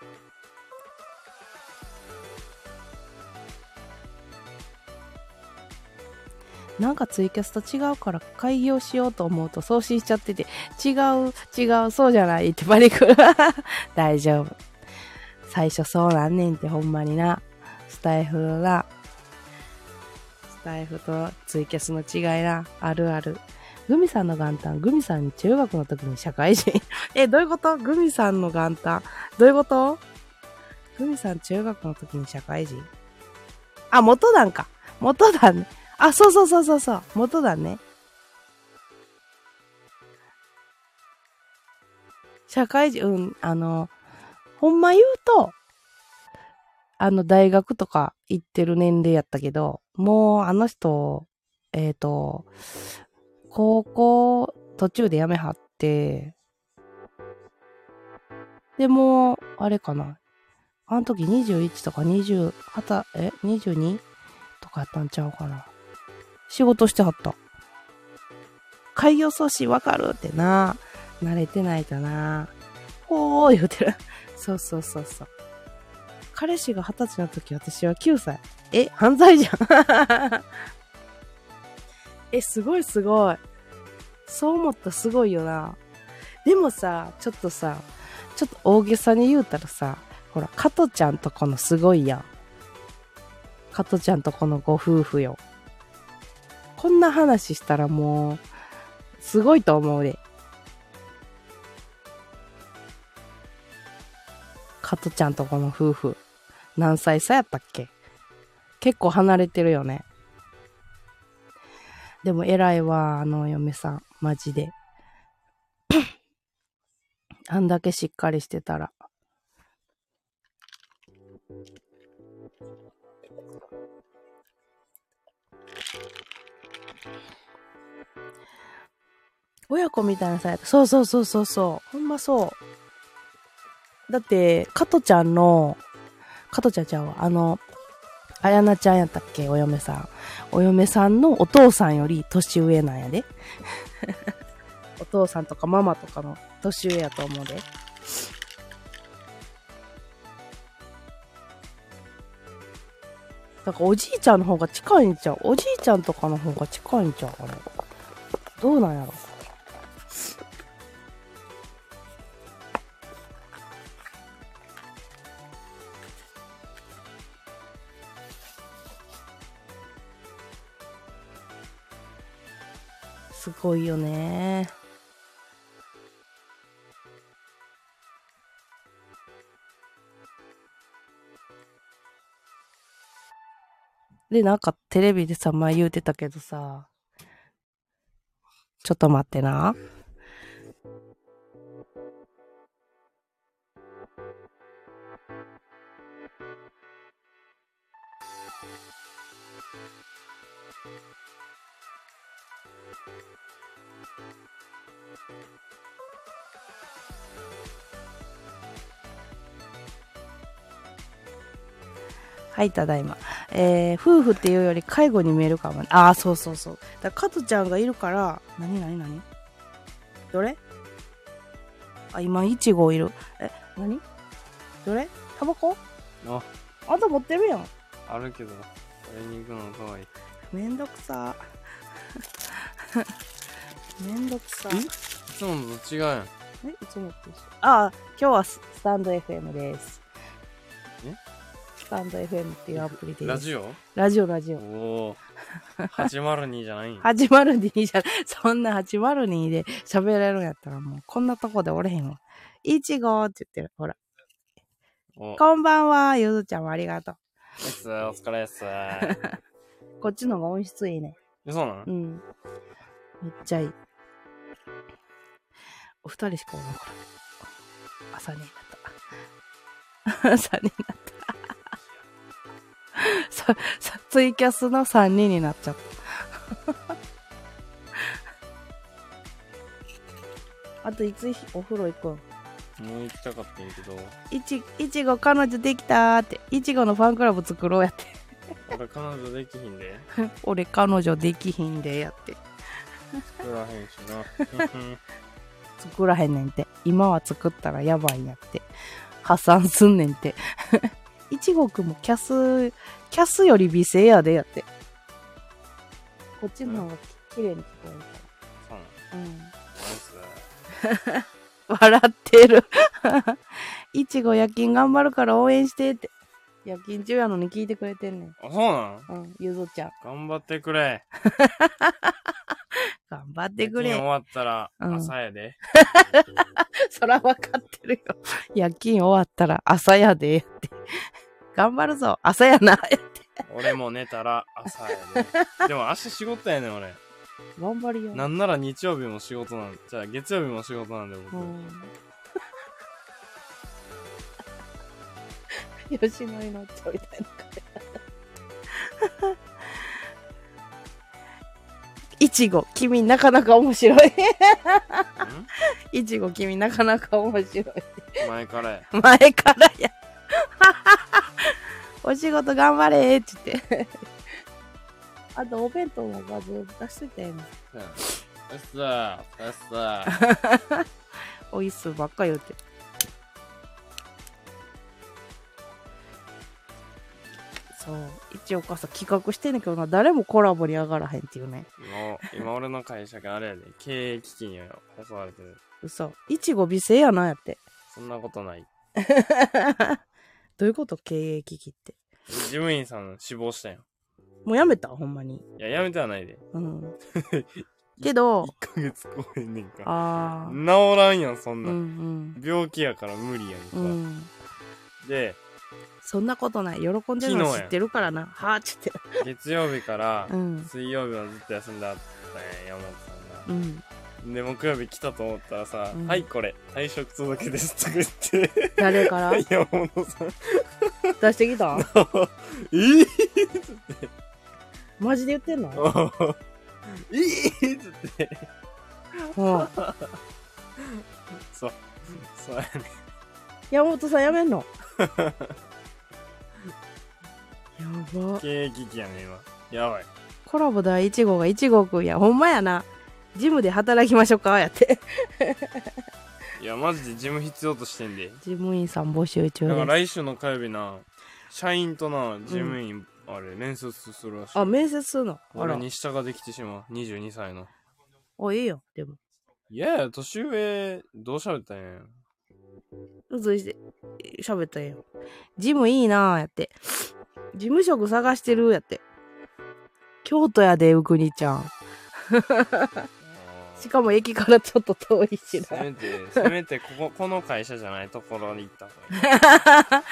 A: なんかツイキャスと違うから開業しようと思うと送信しちゃってて、違う、違う、そうじゃないってバリク 大丈夫。最初そうなんねんってほんまにな。スタイフのな。スタイフとツイキャスの違いな。あるある。グミさんの元旦、グミさん中学の時に社会人。え、どういうこと？グミさんの元旦。どういうこと？グミさん中学の時に社会人あ、元旦か。元旦ね。あ、そうそうそうそうそう。元旦ね。社会人、うん、あの、ほんま言うと、あの、大学とか行ってる年齢やったけど、もうあの人、えっ、ー、と、高校途中で辞めはって、で、もあれかな。あの時21とか20、はた、え ?22? とかやったんちゃうかな。仕事してはった。開業阻止わかるってな。慣れてないとな。ほー言うてる。そうそうそうそう。彼氏が二十歳の時私は9歳。え、犯罪じゃん。え、すごいすごい。そう思ったすごいよな。でもさ、ちょっとさ、ちょっと大げさに言うたらさ、ほら、加トちゃんとこのすごいやん。加トちゃんとこのご夫婦よ。こんな話したらもう、すごいと思うで。加トちゃんとこの夫婦。何歳差やったっけ？結構離れてるよね。でも偉いわ、あの嫁さん。マジで。あんだけしっかりしてたら。親子みたいなさ、そうそうそうそうそう。ほんまそう。だって、加トちゃんの、加トちゃんちゃうわ。あの、あやなちゃんやったっけ？お嫁さん。お嫁さんのお父さんより年上なんやで。お父さんとかママとかの年上やと思うで。だからおじいちゃんの方が近いんちゃう？おじいちゃんとかの方が近いんちゃうかな？どうなんやろすごいよね。で、なんかテレビでさ、前言うてたけどさ、ちょっと待ってな。はい、ただいま。えー、夫婦っていうより介護に見えるかもね。ああ、そうそうそう。だから、カトちゃんがいるから、なになになにどれ？あ、今、イチゴいる。え、なにどれ？タバコ？
B: あ、
A: あんた持ってるやん。
B: あるけど、買いに行くのかわいい。
A: めんどくさ。めんどくさ。
B: え？いつものと違うやん。
A: え？いつもと一緒ああ、今日はススタンド FM です。
B: え？
A: スタンド FM っていうアプリです。
B: ラジオ？
A: ラジオ、ラジオ。
B: おお。802じゃないん
A: 802 じゃ、そんな802で 喋れるんやったらもうこんなとこでおれへんわ。いちごって言ってる。ほら。
B: お、
A: こんばんは、ゆずちゃんもありがと
B: です、お疲れっす。
A: う。こっちの方が音質いいね。
B: えそうなの
A: うん。めっちゃいい。お二人しかおらんから。朝になった。朝になった。さ、さ、ツイキャスの3人になっちゃった。あといつお風呂行くん
B: もう行きたかったんやけど、
A: いち、いちご彼女できたーって。いちごのファンクラブ作ろうやって。
B: 俺彼女できひんで。
A: 俺彼女できひんでやって。
B: 作らへんしな。
A: 作らへんねんて。今は作ったらやばいんやって。破産すんねんて。いちごくんもキャス、キャスより美声やでやって。こっちの方がき綺麗に聞こえる
B: そうなの
A: から。
B: ナイス。
A: うん。笑ってる。いちご夜勤頑張るから応援してって。夜勤中やのに聞いてくれてんねん。
B: あ、そうなの？
A: うん、ゆずちゃん。
B: 頑張ってくれ。
A: 頑張ってくれ。
B: 夜勤終わったら
A: うん
B: 朝やで。
A: そらわかってるよ。夜勤終わったら朝やでって。頑張るぞ。朝やな。って。
B: 俺も寝たら朝やで。でも明日仕事やねん俺。
A: 頑張りよ。
B: なんなら日曜日も仕事なんじゃあ月曜日も仕事なんで僕。
A: うん。吉野に乗っちゃうみたいな。いちご、君なかなか面白い。いちご、君なかなか面白い。
B: ん 前からや。
A: 前からや。お仕事頑張れって言って。あと、お弁当の画像出しといたよ
B: うっさー、よっさー。
A: おいっすばっか言うて。そう。一応かさ、企画してんねんけどな、誰もコラボに上がらへんっていうね。
B: 今、今俺の会社があれやで、経営危機に襲われてる。
A: 嘘。いちご美声やなやって。
B: そんなことない。
A: どういうこと？経営危機って。
B: 事務員さん死亡したよ。
A: もうやめた？ほんまに。
B: いや、やめてはないで。
A: うん。けど
B: 1、ヶ月超えんねんか。
A: あー。
B: 治らんやん、そん
A: う
B: なん。
A: ん
B: 病気やから無理やんか。
A: うん。うん。
B: で、
A: そんなことない。喜んでるの知ってるからな。はぁ、ちって。
B: 月曜日から
A: うん。
B: 水曜日はずっと休んだったんや、山本さんが。
A: うん。
B: で、木曜日来たと思ったらさ、
A: うん
B: はい、これ、退職届ですとか言って、
A: 誰から？
B: 山本さん、
A: 出してきた？
B: えー、
A: マジで言ってんの？
B: えーっつって、
A: う ん。
B: そう、そうやね。
A: 山本さんやめんの？やば。
B: 経営危機やね、今。やばい。
A: コラボ第1号が1号くんや。ほんまやな。ジムで働きましょうかやって。
B: いや、マジで事務必要としてんで。
A: 事務員さん募集中
B: だから。来週の火曜日な、社員とな、事務員、あれ、面接するらしい。
A: あ、面接するの？あら。
B: 俺に下ができてしまう。22歳の。
A: お、いいよ。でも。
B: いやいや、年上、どう喋ったんや。
A: うずいして、喋ったんよ。ジムいいなぁ、やって。事務職探してる、やって。京都やで、うくにちゃん。しかも駅からちょっと遠いしな。
B: せめてせめてここ この会社じゃないところに行った方がいい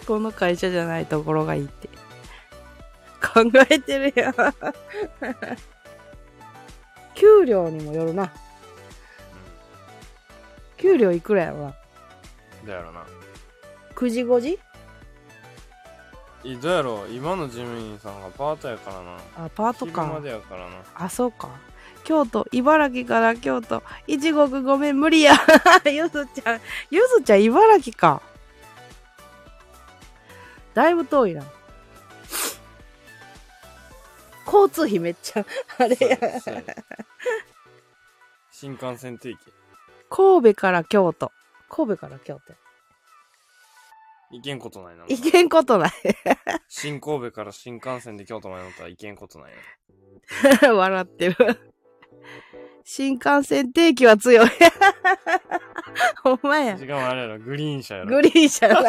A: この会社じゃないところがいいって。考えてるやん。給料にもよるな。給料いくらやろな。
B: どうやろな
A: 9時5時？
B: えどうやろ今の事務員さんがパートやからな
A: あ、パート
B: 昼ま
A: か。
B: でやからな
A: あ、そうか。京都、茨城から京都、一国ごめん、無理や。ゆずちゃん、ゆずちゃん、茨城か。だいぶ遠いな。交通費めっちゃ、あれや
B: 新幹線定期
A: 神戸から京都。神戸から京都。
B: 行けんことないな
A: 行けんことない。
B: 新神戸から新幹線で京都まで乗ったら行けんことないな
A: 笑ってる。新幹線定期は強い。ほんまや。
B: しかもあれやろグリーン車やろ
A: グリーン車や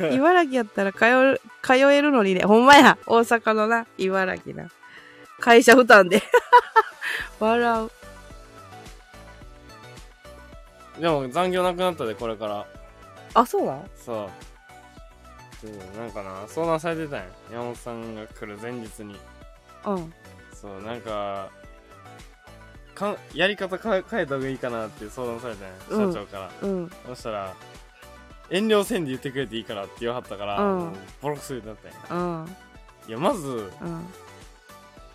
A: な。茨城やったら通う通えるのにね。ほんまや。大阪のな。茨城な。会社負担で。笑う。
B: でも残業なくなったでこれから
A: あ、そうなん？
B: そううんなんかな相談されてたんや山本さんが来る前日に
A: うん。
B: そうなんかかんやり方変え変えた方がいいかなって相談されたんや、
A: うん
B: 社長から
A: うん。
B: そしたら遠慮せんで言ってくれていいからって言わはったから、
A: うん
B: ボロクソ言ってなったんや
A: うん。
B: いやまず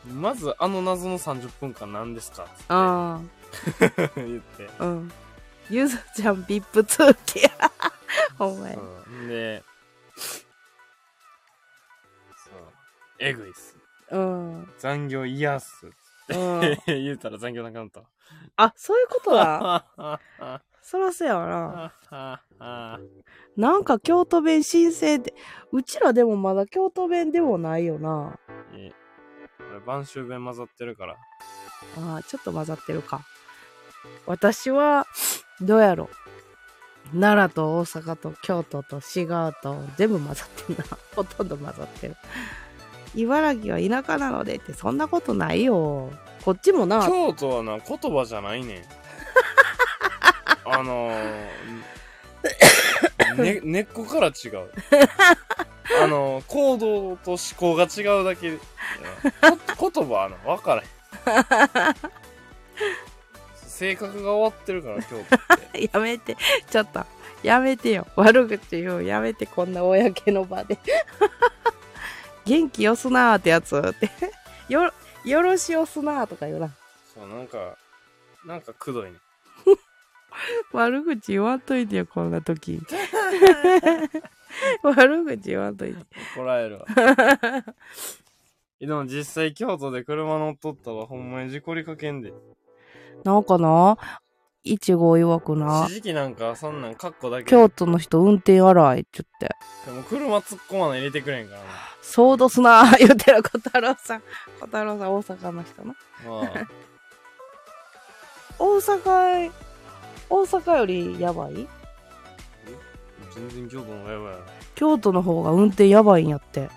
A: うん。
B: まずあの謎の30分間何ですかって
A: あ
B: 言って
A: あ。うん。ゆずちゃん、ビップ通気や。ほんまや。
B: でそうえぐいっす
A: うん。
B: 残業嫌っす
A: うん。
B: 言うたら残業なくなった
A: あ、そういうことだ。そらそうやわな。
B: ああ
A: なんか京都弁申請って、うちらでもまだ京都弁でもないよな。
B: いいこれ晩秋弁混ざってるから
A: ああ、ちょっと混ざってるか。私は、どうやろ奈良と大阪と京都と滋賀と全部混ざってんな。ほとんど混ざってる。茨城は田舎なのでってそんなことないよ。こっちもな、
B: 京都はな言葉じゃないねん。あのー、ね、根っこから違う。あのー、行動と思考が違うだけ。言葉はな分からへん。性格が終わってるから京都って。
A: やめて、ちょっと、やめてよ。悪口言う。やめて、こんな公の場で。元気よすなーってやつって。よ、よろしおすなーとか言うな。
B: そうなんかなんかくどいね
A: 悪口言わんといてよ、こんな時。悪口言わんといて。
B: 怒られるわでも実際京都で車乗っとったらほんまに事故りかけんで
A: なんかな、いちご曰くな、
B: 一時期なんかそんなんカッコだけ
A: 京都の人運転荒いって言って。
B: でも車突っ込まない入れてくれんからな
A: そうどすなー 言ってる小太郎さん。小太郎さん、大阪の人な。
B: まあ
A: 大阪、大阪よりやばい？
B: 全然京都の方がやばい
A: 京都の方が運転やばいんやって。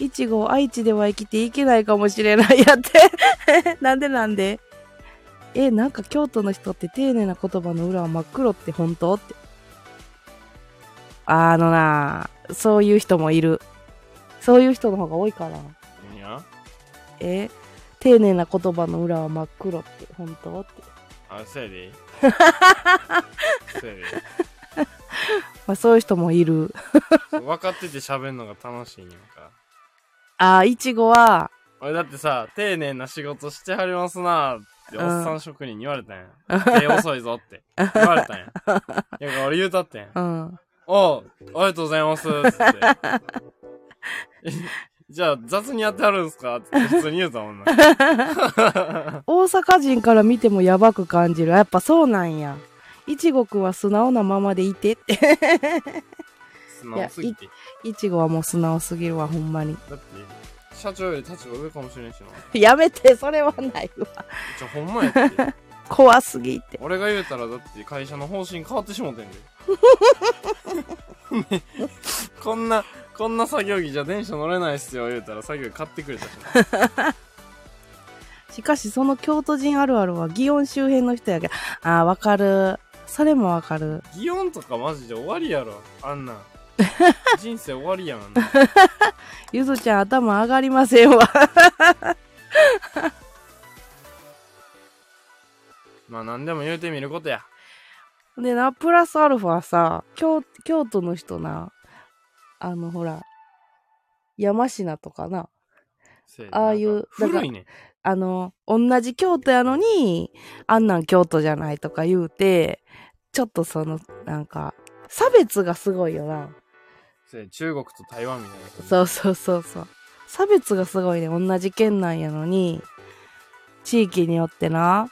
A: いちご愛知では生きていけないかもしれないやって。なんでなんで？え、なんか京都の人って丁寧な言葉の裏は真っ黒って本当って。あのなそういう人もいる。そういう人の方が多いかな。
B: 何や
A: え、丁寧な言葉の裏は真っ黒って本当って。
B: あそうやで そうやで
A: まあそういう人もいる。
B: 分かってて喋んのが楽しいんやんか
A: あー、いちごは、
B: 俺だってさ丁寧な仕事してはりますなっておっ
A: うん
B: さん職人に言われたんや手遅いぞって言われたんや いや俺言うたってん
A: うん。
B: おうありがとうございますつってじゃあ雑にやってはるんすか？って普通に言うたもんな
A: 大阪人から見てもやばく感じる。やっぱそうなんや。いちごくんは素直なままでいてって。
B: 素直すぎて
A: いちごはもう素直すぎるわ、ほんまに。
B: だって社長より立場上かもしれんしな
A: やめて、それはないわ。
B: じゃあほんまやって
A: 怖すぎて。
B: 俺が言うたらだって会社の方針変わってしもてんで ねこんなこんな作業着じゃ電車乗れないっすよ言うたら作業着買ってくれたしな
A: しかしその京都人あるあるは祇園周辺の人やけど、ああ、わかる。それもわかる。
B: 祇園とかマジで終わりやろ。あんなん。人生終わりやん。
A: ゆずちゃん頭上がりませんわ。
B: まあ何でも言うてみることや。
A: でな、プラスアルファさ、京京都の人な、あのほら、山科とかな、ああいう
B: なんか
A: だから
B: ね。
A: あの、同じ京都やのに、あんなん京都じゃないとか言うて、ちょっとその、なんか、差別がすごいよな。
B: せや中国と台湾みたいな。
A: そうそうそうそう。差別がすごいね。同じ県内やのに、地域によってな、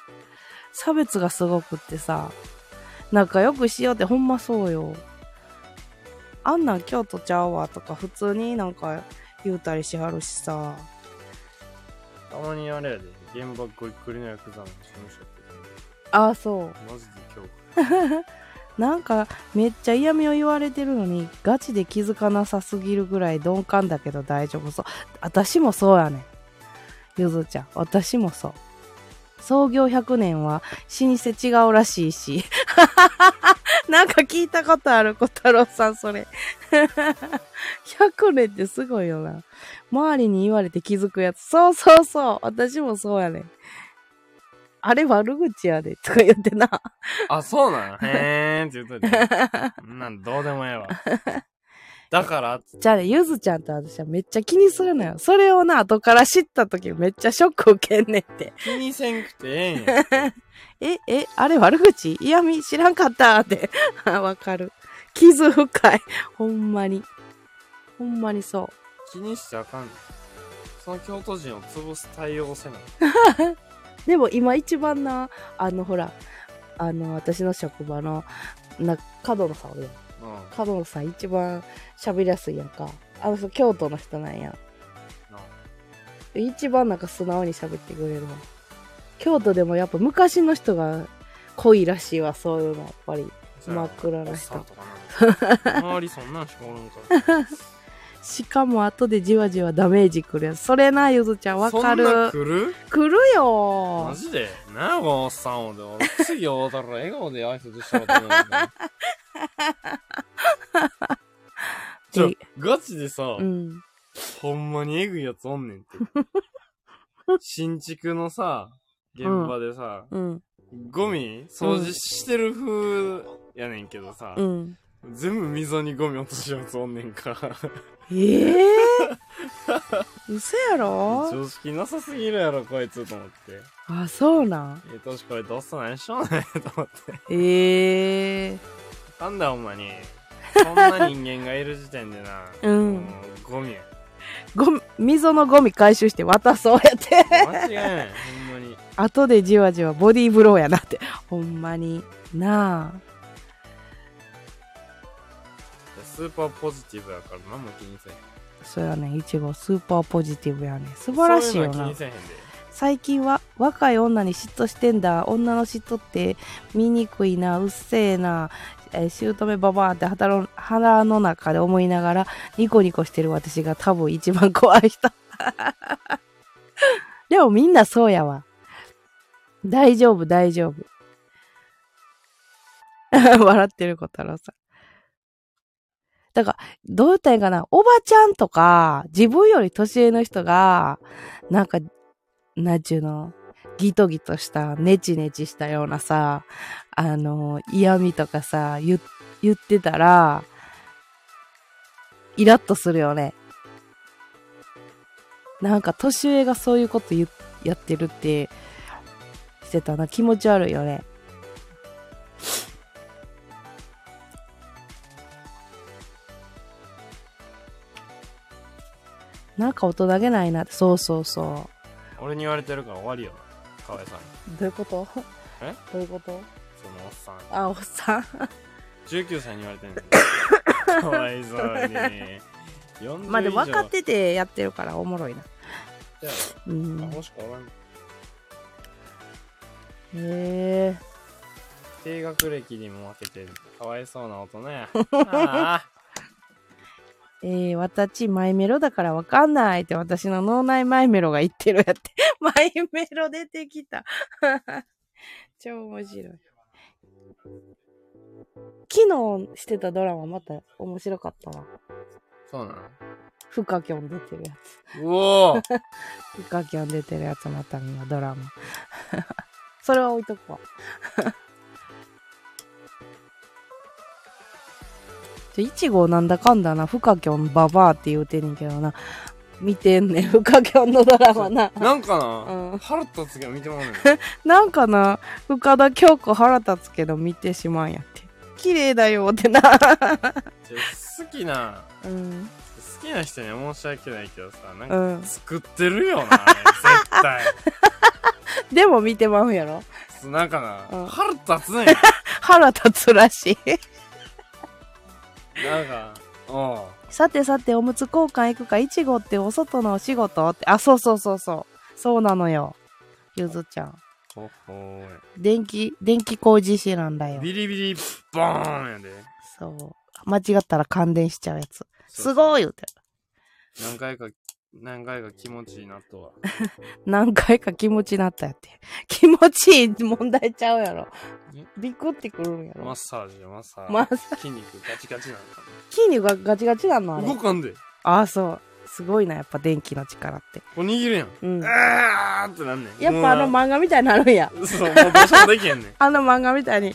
A: 差別がすごくってさ、仲良くしようってほんまそうよ。あんなん京都ちゃうわとか普通になんか言うたりしはるしさ。
B: たまにあれやで、現場ゴリゴリのヤクザの事務所って
A: ああ、そう。
B: マジで今日。
A: なんかめっちゃ嫌味を言われてるのにガチで気づかなさすぎるぐらい鈍感だけど大丈夫そう。私もそうやねん。ゆずちゃん。私もそう。創業100年は老舗違うらしいし。なんか聞いたことある小太郎さんそれ。100年ってすごいよな。周りに言われて気づくやつ。そうそうそう。私もそうやねん。あれ悪口やで。とか言ってな。
B: あ、そうなのへーんって言っといて。なんどうでもええわ。だから
A: じゃあね、ゆずちゃんと私はめっちゃ気にするのよ。それをな、後から知った時めっちゃショック受けんねんって。
B: 気にせんくてええんや。
A: え、え、あれ悪口？嫌味知らんかったって。あ わかる。傷深い。ほんまに。ほんまにそう。
B: 気にしちゃあかん。その京都人を潰す対応をせな。
A: でも今一番な、あのほら、あの、私の職場の、な、角野さんおるやん。
B: うん。
A: 角野さん一番喋りやすいやんか。あの人京都の人なんや。
B: な
A: 一番なんか素直に喋ってくれるわ京都でもやっぱ昔の人が濃いらしいわそういうのやっぱり真っ暗な人。
B: 周りそんなんしかおらんか
A: しかも後でじわじわダメージくるやつそれなゆずちゃん
B: ら。
A: わか
B: そんな
A: る
B: 来る？
A: 来るよ
B: マジで？なんやこのおっさんをでも次会うたら笑顔で挨拶したことないから。ちょ
A: え、
B: ガチでさ、
A: うん
B: ほんまにエグいやつおんねんって。新築のさ、現場でさ、
A: うん
B: ゴミ掃除してる風やねんけどさ、
A: うん
B: 全部溝にゴミ落としやつおんねんか。
A: ええー、嘘やろ？
B: 常識なさすぎるやろ、こいつと思って。
A: あそうなん？
B: ええ年これどうすん何しようねんと思って。
A: ええ
B: なんだよ、ほんまに。そんな人間がいる時点でな、
A: うん
B: ゴミや。
A: ゴミ溝のゴミ回収して渡そうやって
B: 間違いない、ほんまに。
A: 後でじわじわボディーブローやなってほんまになあ
B: スーパーポジティブやから何も気にせん。
A: そうやね。いちごスーパーポジティブやね。素晴らしいよな。最近は若い女に嫉妬してんだ。女の嫉妬って醜いな。うっせえな。えー姑ババアって腹の腹の中で思いながらニコニコしてる。私が多分一番怖い人。でもみんなそうやわ。大丈夫大丈夫。笑ってる子太郎さ。んだから、どう言ったらいいかな、おばちゃんとか、自分より年上の人が、なんか、なんちゅうの、ギトギトした、ネチネチしたようなさ、あの、嫌味とかさ、言言ってたら、イラッとするよね。なんか、年上がそういうこと言やってるって、してたな、気持ち悪いよね。なんか大人げないな。そうそうそ
B: 俺に言われてるから終わりよな。河合さん。
A: う。どういうこと？
B: え？
A: どういうこと？
B: そのおっさん。
A: あ、おっさん。
B: 19歳に言われてんねん。かわいそうに。40
A: まあでも分かっ
B: 以
A: ててやってるからおもろいな。
B: じゃあ、もしかおらん。
A: へえ。
B: 低学歴にも負けてる。かわいそうな大人や。ああ。
A: えー、私、マイメロだからわかんないって私の脳内マイメロが言ってるやって。マイメロ出てきた。超面白い。昨日してたドラマまた面白かったわ。
B: そうなの？
A: フカキョン出てるやつ。
B: うおー
A: フカキョン出てるやつまた見よう、ドラマ。それは置いとくわ。じゃ、いちごなんだかんだな、フカキョンババアって言うてんねんけどな。見てんねん、フカキョンのドラマな。
B: なんかな、
A: うん
B: 腹立つけど見てもらうねん。
A: なんかな、深田京子腹立つけど見てしまうんやって。綺麗だよってな。
B: 好きな、
A: うん。
B: 好きな人には申し訳ないけどさ、なんか
A: うん。
B: 作ってるよな、あれ絶対。
A: でも見てまうやろ？
B: なんかな、
A: うん
B: 腹立つねん。
A: 腹立つらしい。
B: なんか、おう
A: さてさて、おむつ交換行くか、いちごってお外のお仕事って、あ、そうそうそうそう。そうなのよ。ゆずちゃん。
B: ほほー
A: 電気、電気工事士なんだよ。
B: ビリビリボーンやで。
A: そう。間違ったら感電しちゃうやつ。す
B: い
A: ごい言うて。
B: 何回か、何回か気持ちいいなとは。
A: 何回か気持ちになったやって。気持ちいい問題ちゃうやろ
B: え？
A: ビクってくるんやろ。
B: マッサージよ、マッサージ。
A: まあ、
B: 筋肉ガチガチなのか
A: 筋肉がガチガチなのあ
B: な。
A: れ
B: 動。かんで。
A: ああ、そう。すごいな、やっぱ電気の力って。
B: これ握るやん。
A: うん。
B: あーってなんねん。
A: やっぱあの漫画みたいになるんや。
B: そう、もうどうしようもできへんねん。
A: あの漫画みたいに。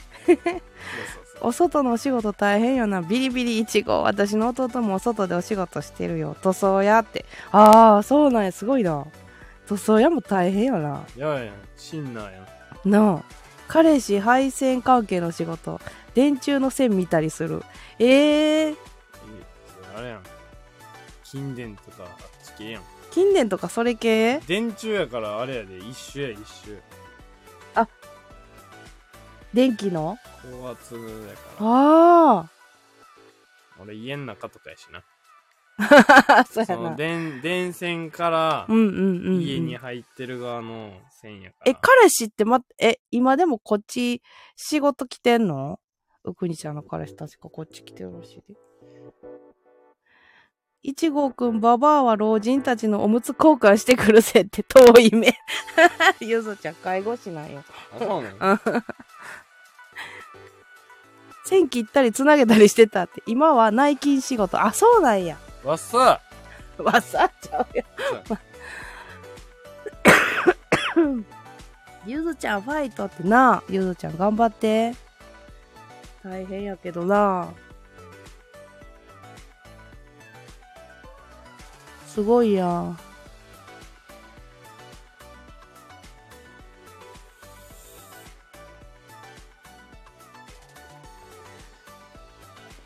A: お外のお仕事大変よな。ビリビリいちご。私の弟もお外でお仕事してるよ。塗装屋って。ああ、そうなんや。すごいな。塗装屋も大変よな。
B: ややん。シンナーやん。
A: なあ。彼氏配線関係の仕事。電柱の線見たりする。ええ
B: あれやん。筋電とか、あっち系やん。
A: 近年とかそれ系？
B: 電柱やからあれやで、一周や一周。
A: 電気の？
B: 高圧やから。
A: あ
B: 俺家の中とかやしな。
A: あ。そうやな。
B: 電、電線から。家に入ってる側の線やか
A: え、
B: ら。
A: 彼氏ってま、え、今でもこっち仕事来てんの？うくにちゃんの彼氏確かこっち来てるらしいで。一号くん、ババアは老人たちのおむつ交換してくるぜって遠い目。ゆずちゃん介護士なんよ。
B: あ、そうなの
A: 線切ったり繋げたりしてたって。今は内勤仕事。あ、そうなんや。
B: わっさ
A: わさっちゃうよ。ゆずちゃんファイトってな。ゆずちゃん頑張って。大変やけどな。すごいやん。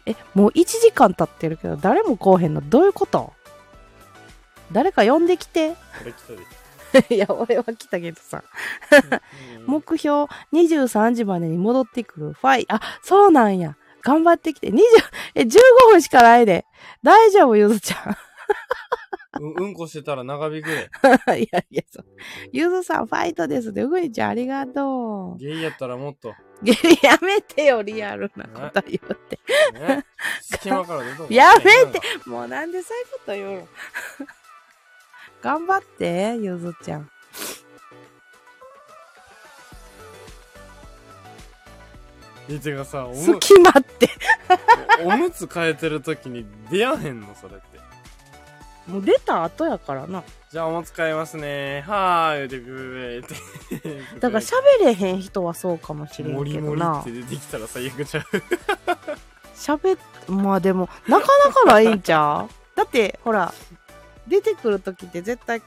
A: え、もう1時間経ってるけど、誰も来おへんの？どういうこと？誰か呼んできて。
B: これ来たで。
A: いや、俺は来たけどさ。
B: うん
A: 目標23時までに戻ってくる。ファイ、あ、そうなんや。頑張ってきて。20、え、15分しかないで。大丈夫、ゆずちゃ
B: うん、うんこしてたら長引くで。
A: ん。いやいや、そう。ゆずさん、ファイトですで、うぐにちゃん、ありがと
B: ゲイやったらもっと、
A: う。やめてよ、リアルなこと言って。
B: ね。隙間から出とこ
A: やめてもうなんでそういうこと言うの？頑張って、ゆずちゃん。
B: え、てかさ、おむ
A: 隙間って。
B: おむつ変えてる時に出やへんのそれって。
A: もう出た後やからな。
B: じゃあおむつ変えますね。はーい、言うて、ブーブーって。
A: だから喋れへん人はそうかもしれん
B: モリ
A: けどな
B: モリって。出てきたら最悪ちゃう。
A: 喋っ、まあでも、なかなかないんちゃうだって、ほら、出てくるときって絶対、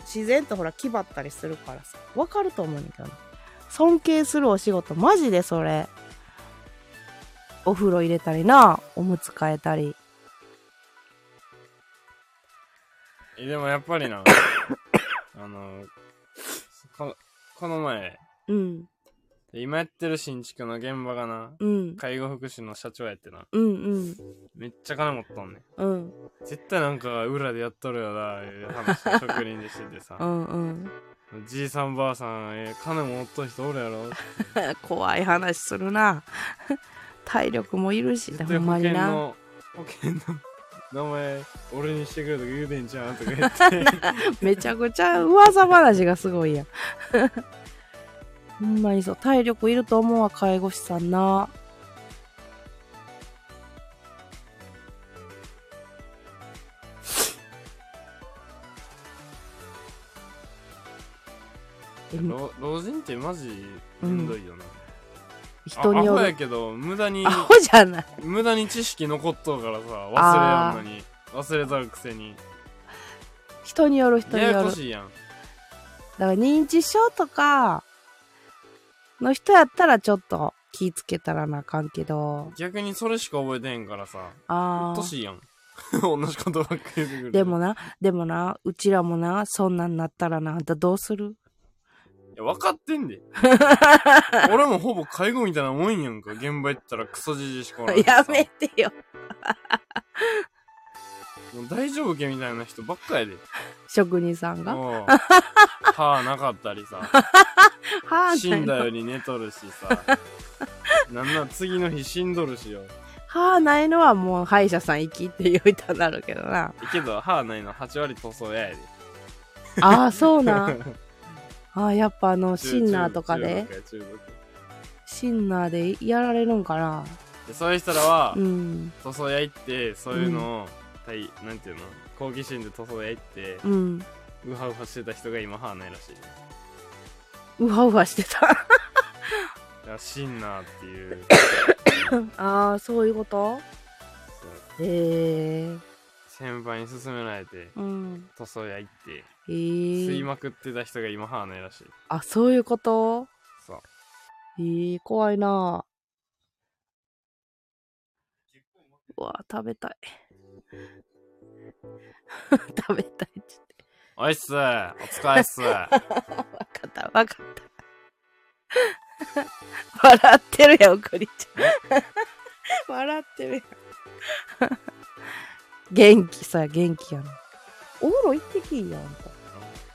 A: 自然とほら、気張ったりするからさ、わかると思うんだけどな。尊敬するお仕事、マジでそれ。お風呂入れたりな、おむつ替えたり。
B: えでもやっぱりな、あの、ここの前、
A: うん、
B: 今やってる新築の現場がな、
A: うん、
B: 介護福祉の社長やってな、
A: うん、うん、
B: めっちゃ金持っとんねん。
A: うん、
B: 絶対なんか裏でやっとるよな、いう話を職人でしててさ
A: う、ん、うん。
B: じいさんばあさん、え金持っとる人おるやろ
A: 怖い話するな。体力もいるし、ほんまにな。
B: 保険の名前俺にしてくれとか言うてんじゃんとか言って
A: めちゃくちゃ噂話がすごいやん。ほんまにそう、体力いると思うわ、介護士さんな。
B: 老人ってマジしんどいよな、
A: 人による。
B: あアホやけど無駄に
A: アホじゃない。
B: 無駄に知識残っとうからさ忘れやんのに忘れたくせに
A: 人による人に
B: や
A: よる。だ
B: やこしいやん
A: から認知症とかの人やったらちょっと気ぃつけたらなあかんけど。
B: 逆にそれしか覚えてへんからさう
A: ああ。
B: っとしいやん 同じことばっかり言ってくる
A: でもな、でもな、うちらもな、そんなんなったらな、あんたどうする？
B: いや分かってんで。俺もほぼ介護みたいなもんやんか。現場行ったらクソじじいしかおらんしさ。
A: やめてよ。
B: もう大丈夫けみたいな人ばっかやで。
A: 職人さんが？
B: もう。歯なかったりさ。
A: はあ、
B: 死んだより寝とるしさ。なんなん次の日死んどるしよ。
A: 歯ないのはもう歯医者さん行きって言うたなるけどな。
B: けど歯ないの8割塗装ややで。
A: ああ、そうなん。ああ、やっぱあの、シンナーとか
B: 中
A: で、シンナーでやられるんかな？
B: でそういう人らは、
A: うん。
B: 塗装屋行ってそういうのを、対なんていうの？好奇心で塗装屋行って
A: うん。
B: ウハウハしてた人が今歯ないらしいね
A: うわうわしてた？
B: だからシンナーっていう
A: ああ、そういうこと？へえ。
B: 先輩に勧められて
A: うん。
B: 塗装屋行っ吸い
A: え。
B: まくってた人が今歯ないらしい
A: あ、そういうこと？
B: そう
A: へえ、怖いな。うわ、食べたい。食べたいって
B: おいっすお疲れっす
A: 言って。わかった、わかった。笑ってるやん、くりちゃん。笑ってるやん。元気さ、元気やな。お風呂行ってきいやんか。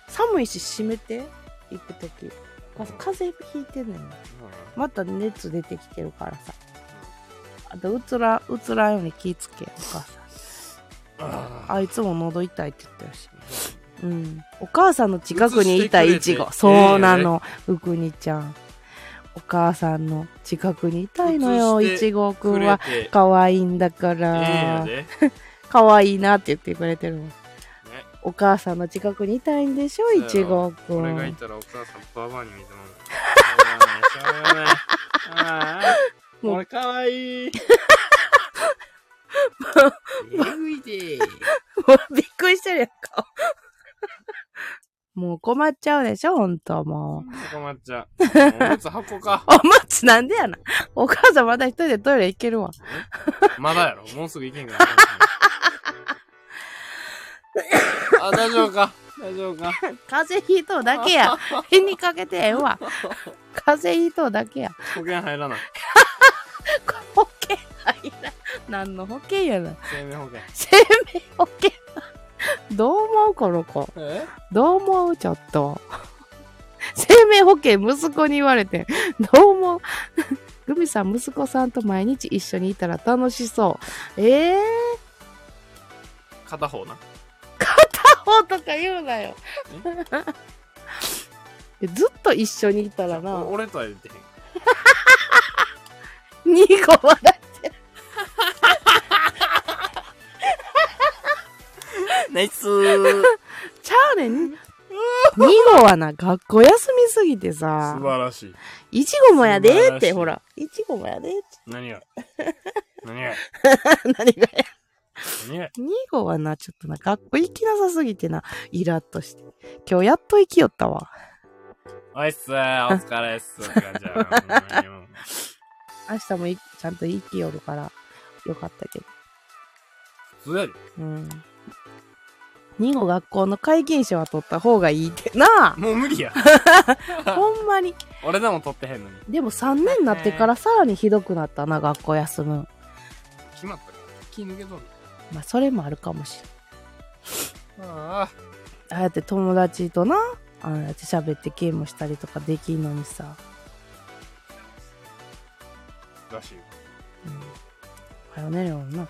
A: 寒いし閉めて、行くとき。あ風邪ひいてんねん。また熱出てきてるからさ。あと、うつら、うつらんように気ぃつけよ、お母さん。
B: あ
A: あいつも喉痛いって言ってるし。うん。お母さんの近くにいたいちご。そうなの、うくにちゃん。お母さんの近くにいたいのよ、いちごくんは。
B: て
A: 可愛いんだから。
B: で、
A: 可愛いなって言ってくれてるの。
B: ね、
A: お母さんの近くにいたいんでしょ、いちごく
B: 俺がい
A: ん。
B: たらお母さんババアに見てもらう。
A: もう。
B: 俺かわいい。えぐいで。
A: もうびっくりしてるやんか。もう困っちゃうでしょ、ほんともう。
B: 困っちゃう。おむつ箱か。
A: おむつなんでやな。お母さんまだ一人でトイレ行けるわ。
B: まだやろ？もうすぐ行けんから あ大丈夫か？大丈夫か？
A: 風邪ひいとうだけや。火にかけてええわ。風邪ひいとうだけや。
B: 保険入らない
A: 保険入らん。何の保険やな。
B: 生命保険
A: 生命保険。どう思うこの子。
B: え？
A: どう思うちょっと。生命保険息子に言われて。どう思う？グミさん息子さんと毎日一緒にいたら楽しそう。ええー、
B: 片方な
A: 片方とか言うなよ。ずっと一緒にいたらな。
B: お俺とは言ってへん
A: 二個笑ってる。
B: ナイスー
A: ちゃうねん。二号はな、学校休みすぎてさ
B: 素、晴らしい
A: いちごもやでーって、ほら。いちごもやでーって。
B: 何が？何が？
A: 何がや？
B: 何が
A: 二号はな、ちょっとな、学校行きなさすぎてな、イラッとして。今日やっと行きよったわ。
B: おいっすー お疲れっす
A: 明日もいちゃんと行きよるから、よかったけど。
B: 普通やで
A: うん。二号学校の皆勤賞は取った方がいいってな
B: もう無理や
A: あ ほんまに。
B: 俺でも取ってへんのに
A: でも3年になってからさらにひどくなったな、学校休む。
B: 決まったから気抜けとんの
A: まあ、それもあるかもしれん。
B: ああ
A: ああやって友達とな、ああやって喋ってゲームしたりとかできんのにさ。
B: らしいよ
A: うん。はよ寝るよな。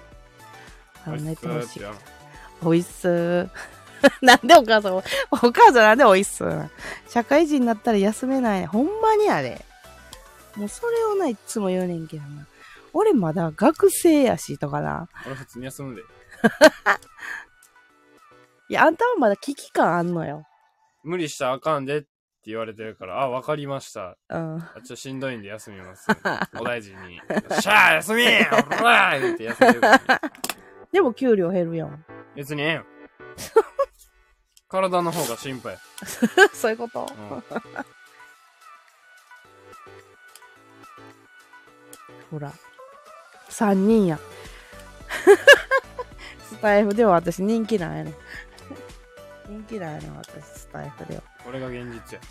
A: あの寝てほしい
B: おいっすーってやろ
A: おいっすー。なんでお母さん、お母さんなんでおいっすー社会人になったら休めない。ほんまにあれ。もうそれをな、いっつも言うねんけどな。俺まだ学生やし、とかな。
B: 俺普通に休むで。
A: いや、あんたはまだ危機感あんのよ。
B: 無理したらあかんでって言われてるから、あ、わかりました。
A: うん。
B: あちょっとしんどいんで休みます。お大事に。しゃー休みおらー言って休んでる。
A: でも給料減るやん。
B: 別にええよ。体の方が心配。
A: そういうこと？
B: うん
A: ほら。3人や。スタイフでは私人気なんやねん。人気なんやねん、私、スタイフでは。
B: これが現実や。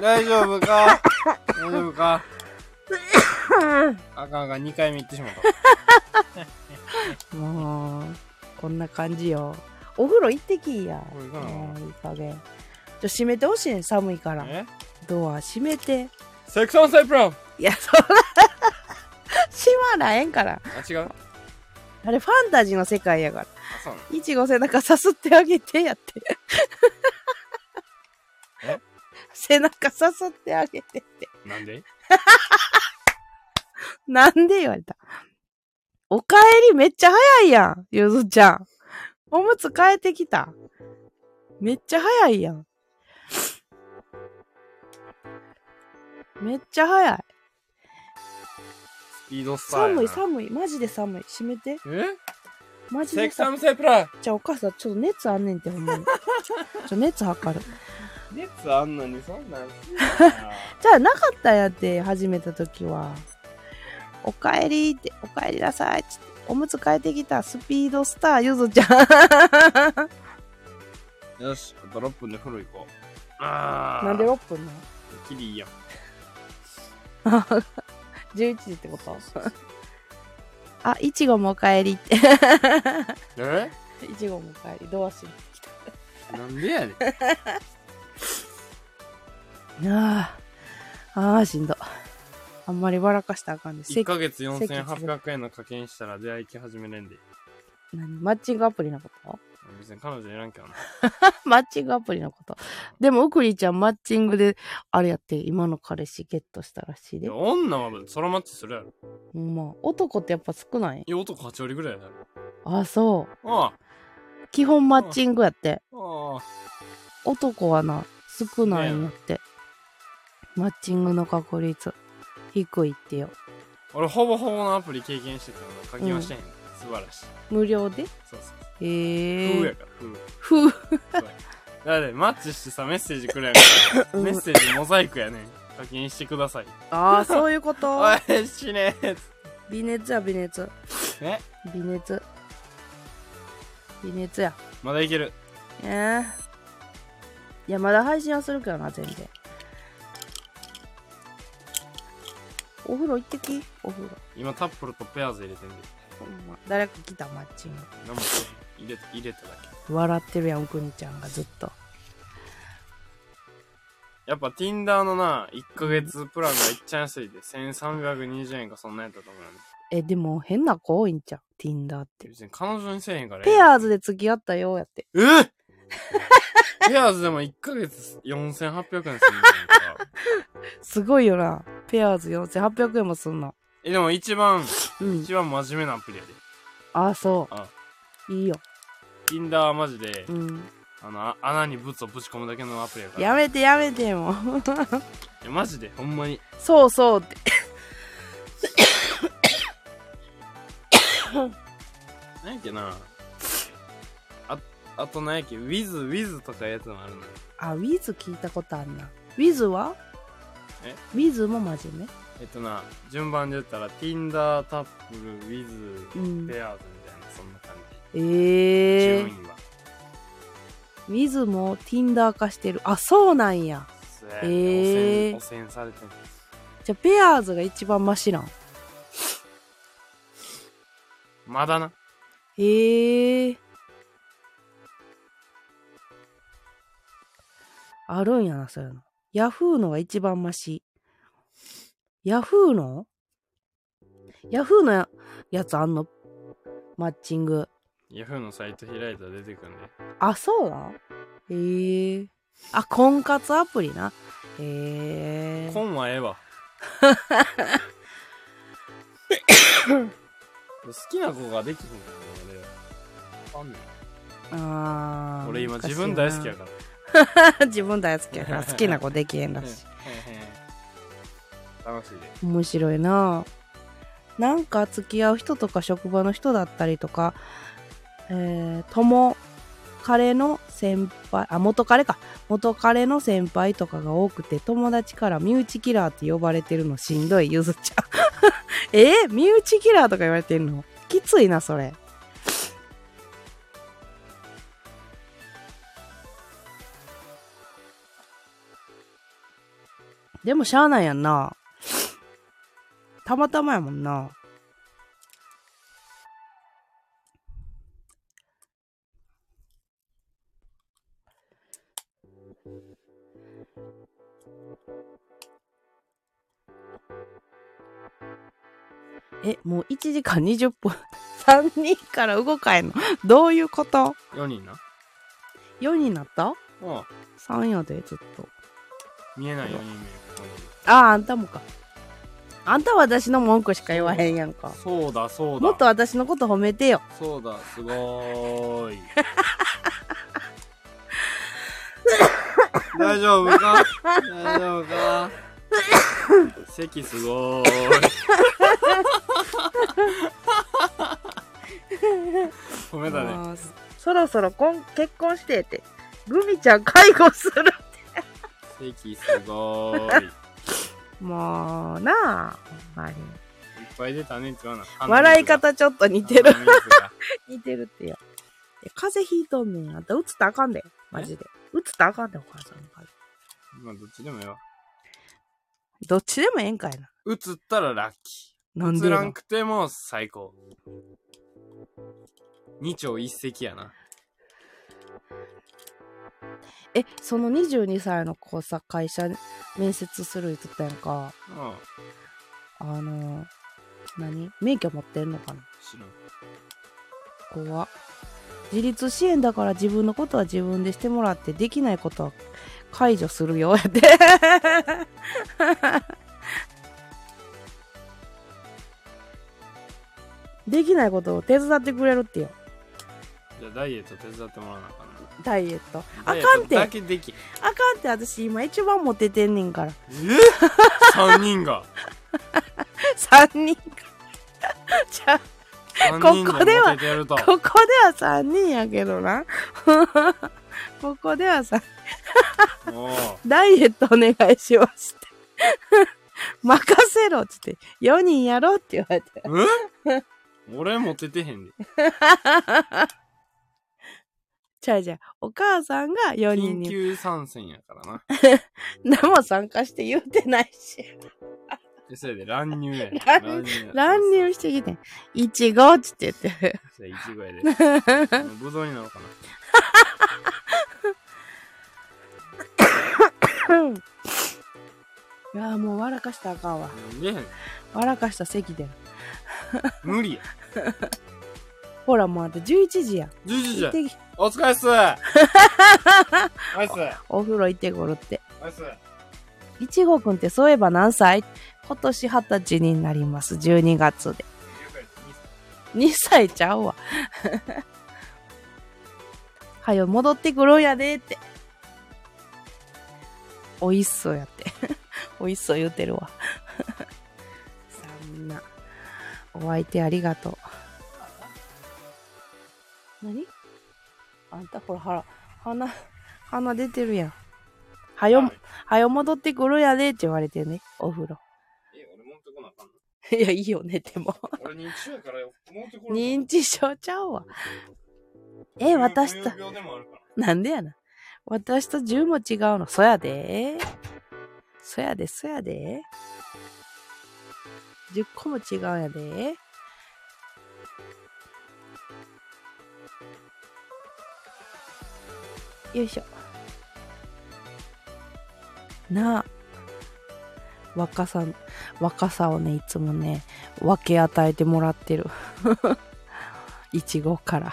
B: 大丈夫か？大丈夫か？あかんあかん、2回目行ってしまった。
A: もう、こんな感じよ。お風呂行ってきいや。もういい加減。ちょ、閉めてほしいねん、寒いから。
B: え？
A: ドア閉めて。
B: セクサンサイプラン
A: いや、そんな、閉まらへんから。
B: あ、違う？
A: あれ、ファンタジーの世界やから。
B: あ、そうなの
A: いちご背中さすってあげてやって。
B: え？
A: 背中さすってあげてって。
B: なんで？
A: なんで言われたお帰りめっちゃ早いやん、ゆずちゃん。おむつ変えてきた。めっちゃ早いやん。めっちゃ早い。
B: スピードスタ
A: 寒い寒い。マジで寒い。閉めて。
B: え？
A: マジで寒い。
B: セプラン
A: じゃあお母さんちょっと熱あんねんってほんまに。ちょ、熱測る。
B: 熱あんのにそんなんすんな
A: じゃあなかったんやって、始めた時は。おかえりって、おかえりなさいっつって。おむつ変えてきたスピードスターゆずちゃん。
B: よし、あと6分で風呂行こう。あー。
A: なんで6分なの？
B: キリいいやん。
A: ?11 時ってこと？あ、いちごもおかえりって。
B: え？
A: いちごもおかえり。ドア閉めてき
B: なんでやねん。
A: た。ああ。ああ、しんど。あんまり笑かしたらあかんで。
B: 1ヶ月
A: 席
B: 4800円の課金したら出会いき始めれんで。
A: 何？マッチングアプリのこと？
B: 別に彼女いらんけどな。
A: マッチングアプリのこと。でも、うくりちゃんマッチングで、あれやって、今の彼氏ゲットしたらしいで。
B: いや女はソロマッチするやろ。
A: まあ、男ってやっぱ少ない？
B: いや、男8割ぐらいやな。
A: あ、そう。
B: あ
A: 基本マッチングやって。
B: あ、ああ。
A: 男はな、少ないんやって。マッチングの確率、低いってよ。
B: 俺、ほぼほぼのアプリ経験してたの課金はしてへん。素晴らしい。
A: 無料で？
B: そうそう。
A: へえ
B: 風やから、風。
A: ふう。
B: だって、マッチしてさ、メッセージくれやんから、
A: うん
B: メッセージモザイクやねん。課金してください。
A: ああ、そういうこと？
B: おい、死ねー
A: 微熱や、微熱。
B: え？
A: 微熱。微熱や。
B: まだいける。
A: ええいや、まだ配信はするけどな、全然。お風呂行ってき？お風呂。
B: 今、タップルとペアーズ入れてんで。
A: 誰か来たマッチング。
B: 何も入れ入れただけ。
A: 笑ってるやん、くにちゃんがずっと。
B: やっぱ Tinder のな、1ヶ月プランがいっちゃ安いで、1320円かそんなんやったと思うよね。
A: え、でも変な子多いんちゃう ?Tinder って。
B: 別に彼女にせえへんから
A: ペアーズで付き合ったよ、やって。
B: え ペアーズでも1ヶ月4800円するん。
A: すごいよな。ペアーズ4800円もすんの。
B: え、でも一番、
A: うん。
B: 一番真面目なアプリやで。
A: あ、そ
B: あ、
A: う。いいよ。
B: Tinder はマジで
A: う、ん。
B: あの、あ穴にブツをぶち込むだけのアプリやから。
A: やめてやめてもう。
B: いやマジで、ほんまに？
A: そうそうって。
B: なんやっけな？あ、あとなんやっけ、Wiz、Wiz とかいうやつもあるのよ。
A: あ、ウィズ聞いたことあんな。ウィズは？
B: え？
A: ウィズも真面
B: えっとな、順番で言ったら、Tinder、タップル、
A: ん。
B: ペアーズみたいな、そんな感じ。
A: ええ
B: 順位は。
A: ウィズも Tinder 化してる。あ、そうなんや。
B: そうや
A: えー
B: 汚染汚染されてる。
A: じゃあ、ペアーズが一番マシなん？
B: まだな。
A: ええあるんやな、そういうの。ヤフーのが一番マシ。ヤフーの？ヤフーのややつあんの？マッチング。
B: ヤフーのサイト開いたら出てくるんで。
A: あ、そうなん？へえあ、婚活アプリな。へえ
B: 本はええわ。好きな子ができひんから俺。わかんね
A: あー
B: ん俺今自分大好きやから。
A: 自分大好きやから好きな子できへんらしい。
B: 楽しいで。
A: 面白いな。なんか付き合う人とか職場の人だったりとか、えー、友彼の先輩あ元彼か。元彼の先輩とかが多くて友達から身内キラーって呼ばれてるのしんどい。ゆずちゃん。え？ー、身内キラーとか言われてるの？きついなそれ。でもしゃあないやんな。たまたまやもんな。え、もう1時間20分。3人から動かへんの？どういうこと
B: ？4人な。
A: ?4 になった？
B: うん。
A: ?3 やで、ずっと。
B: 見えない4人目。
A: ああ、あんたもか。あんたは私の文句しか言わへんやんか。
B: そうだ、そうだ。
A: もっと私のこと褒めてよ。
B: そうだ、すごーい。大丈夫か？大丈夫か？席すごーい。褒めたね。
A: そろそろ婚結婚してって。グミちゃん介護する。
B: 席すごーい。いっ
A: もうなあ、ほんまに。
B: ぱい出たね。
A: 笑い方ちょっと似てる。似てるってよ。風邪ひいとんねん。あんた、打つたらあかんで。マジで。打つたらあかんで、お母さんの風邪。
B: まあ、どっちでもええわ。
A: どっちでもええんかいな。
B: 映ったらラッキー。
A: なんで
B: らんくても最高。二丁一石やな。
A: え、その22歳の子さ、会社面接する言ってたやんか。
B: うん。
A: あの、何？免許持ってんのかな？
B: 知らん。
A: 怖っ自立支援だから自分のことは自分でしてもらってできないことは解除するよやって できないことを手伝ってくれるってよ
B: じゃあダイエット手伝ってもらわなあかんな。
A: ダイエットあ
B: ダイエット
A: かんてあか
B: だけできん。
A: んって私今一番モテてんねんから
B: え？三人が。
A: 3人がじゃあここでは。ここでは3人やけどな ここではさ ダイエットお願いしますって。任せろっつって、4人やろうって言われて。
B: え？俺モテてへんで。
A: ちゃうじゃん。お母さんが4人
B: 緊
A: に。
B: 急参戦やからな。
A: 何も参加して言うてないし。
B: でそれで乱入や。
A: 乱
B: 入
A: 乱入してきてん。いちごっつって言って。
B: それいちごやで。ぶどうになろうかな。
A: いやもう笑かしたらあかんわ。笑かした席で。
B: 無理や。
A: ほらもうあと11時や。
B: 11時や。
A: 行ってき
B: お疲れっす。ナイス。
A: お風呂行ってこるって。
B: ナイス。
A: いちごくんってそういえば何歳？今年二十歳になります。12月で。2歳ちゃうわ。はよ、戻ってくるんやでって。おいしそうやって。おいしそう言うてるわ。そんな。お相手ありがとう。何？あんたほら、ほら、鼻、鼻出てるやん。はよ、はよ戻ってくるんやでって言われてね、お風呂。
B: え、俺持ってこなあかんの？
A: いや、いいよね、でも。
B: 俺認知症やから持ってこれ
A: 認知症ちゃうわ。え、私と。なんでやな。私と10も違うの。そやで。そやで、そやで。10個も違うんやで。よいしょ。なあ。若さ、若さをね、いつもね、分け与えてもらってる。いちごから。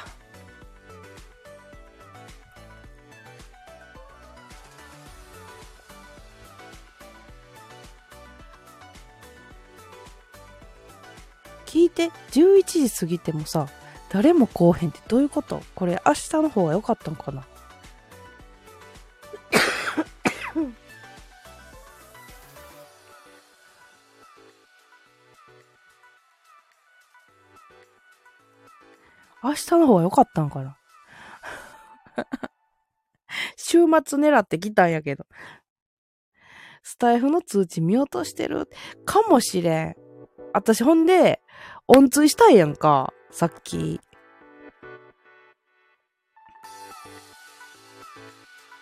A: 聞いて、11時過ぎてもさ、誰も来おへんってどういうこと？これ明日の方が良かったんかな？日の方が良かったんかな 週末狙ってきたんやけど。スタイフの通知見落としてるかもしれん。私ほんで、音追したいやんか。さっき。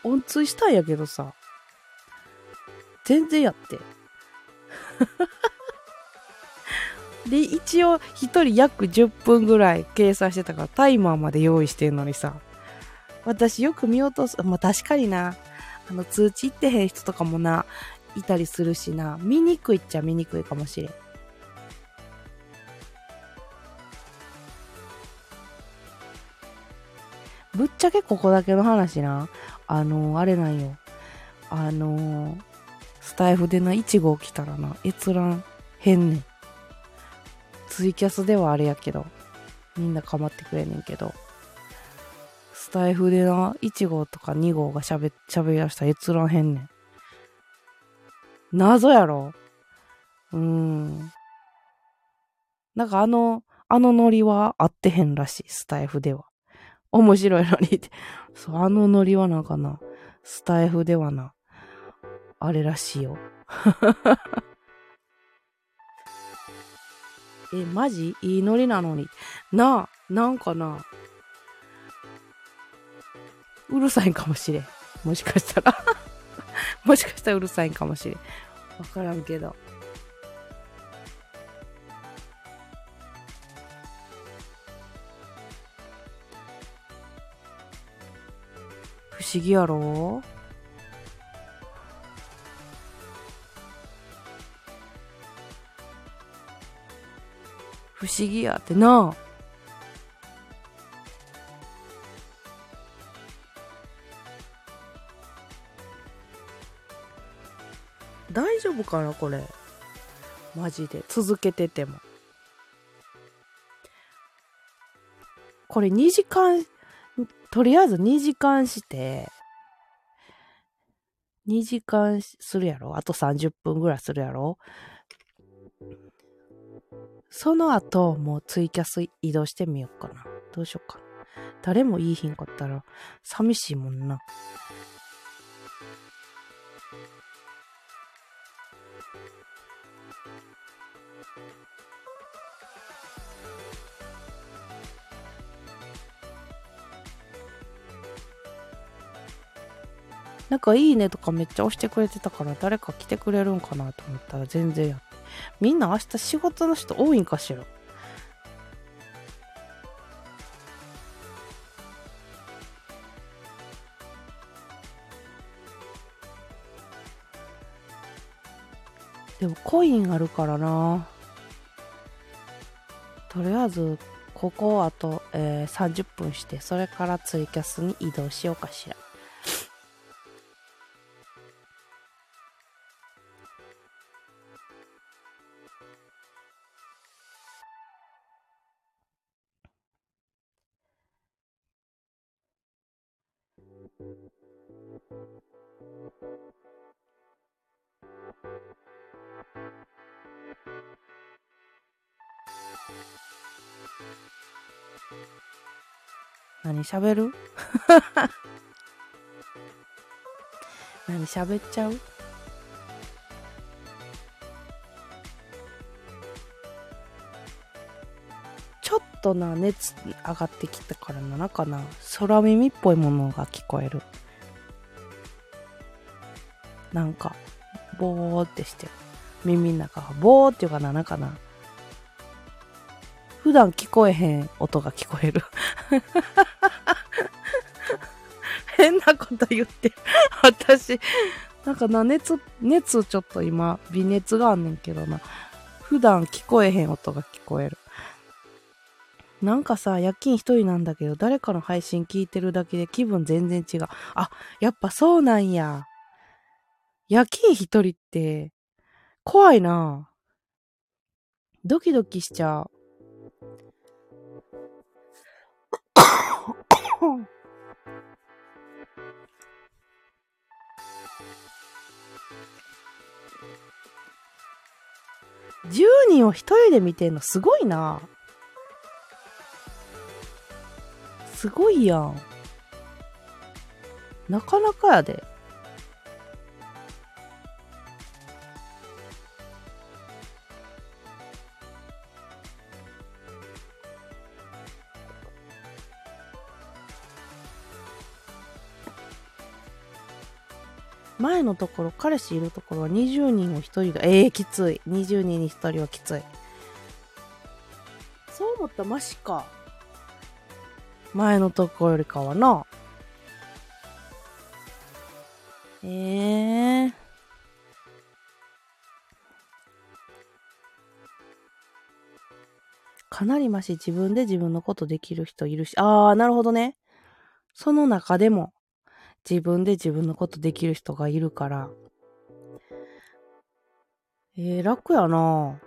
A: 音追したんやけどさ。全然やって。で、一応一人約10分ぐらい計算してたからタイマーまで用意してんのにさ。私よく見落とす。まあ、確かにな。あの通知行ってへん人とかもな、いたりするしな。見にくいっちゃ見にくいかもしれん。ぶっちゃけここだけの話な。あのあれなんよ。あのスタイフでな、いちご起きたらな、閲覧変ねん。ツイキャスではあれやけど、みんな構ってくれねんけど、スタイフでな、1号とか2号が喋、喋り出したら閲覧変ねん。謎やろ？うーん。なんかあの、あのノリは合ってへんらしい、スタイフでは。面白いのにって。そう、あのノリはなんかな、スタイフではな、あれらしいよ。え、マジ？いいノリなのに。なあ、なんかな？うるさいんかもしれん。もしかしたら。もしかしたらうるさいんかもしれん。わからんけど。不思議やろ？不思議やってな。大丈夫かなこれ。マジで。続けてても。これ2時間、とりあえず2時間して、2時間するやろ？あと30分ぐらいするやろ？その後、もうツイキャス移動してみようかな。どうしようかな。誰もいいひんかったら、寂しいもんな。なんかいいねとかめっちゃ押してくれてたから誰か来てくれるんかなと思ったら全然やって。みんな明日仕事の人多いんかしら？でもコインあるからな。とりあえずここあと、えー30分してそれからツイキャスに移動しようかしら。喋る？何喋っちゃう？ちょっとな熱上がってきたからななんかな空耳っぽいものが聞こえる。なんかボーってしてる。耳の中がボーっていうかななんかな。普段聞こえへん音が聞こえる。変なこと言って私なんかな熱熱ちょっと今微熱があんねんけどな普段聞こえへん音が聞こえる。なんかさ、夜勤一人なんだけど、誰かの配信聞いてるだけで気分全然違う。あ、やっぱそうなんや。夜勤一人って、怖いなドキドキしちゃう。10人を一人で見てんのすごいな。すごいやん。なかなかやで。前のところ、彼氏いるところは20人を1人が、ええー、きつい。20人に1人はきつい。そう思ったらマシか。前のところよりかはな。ええー。かなりマシ自分で自分のことできる人いるし、ああ、なるほどね。その中でも、自分で自分のことできる人がいるから。えー、楽やな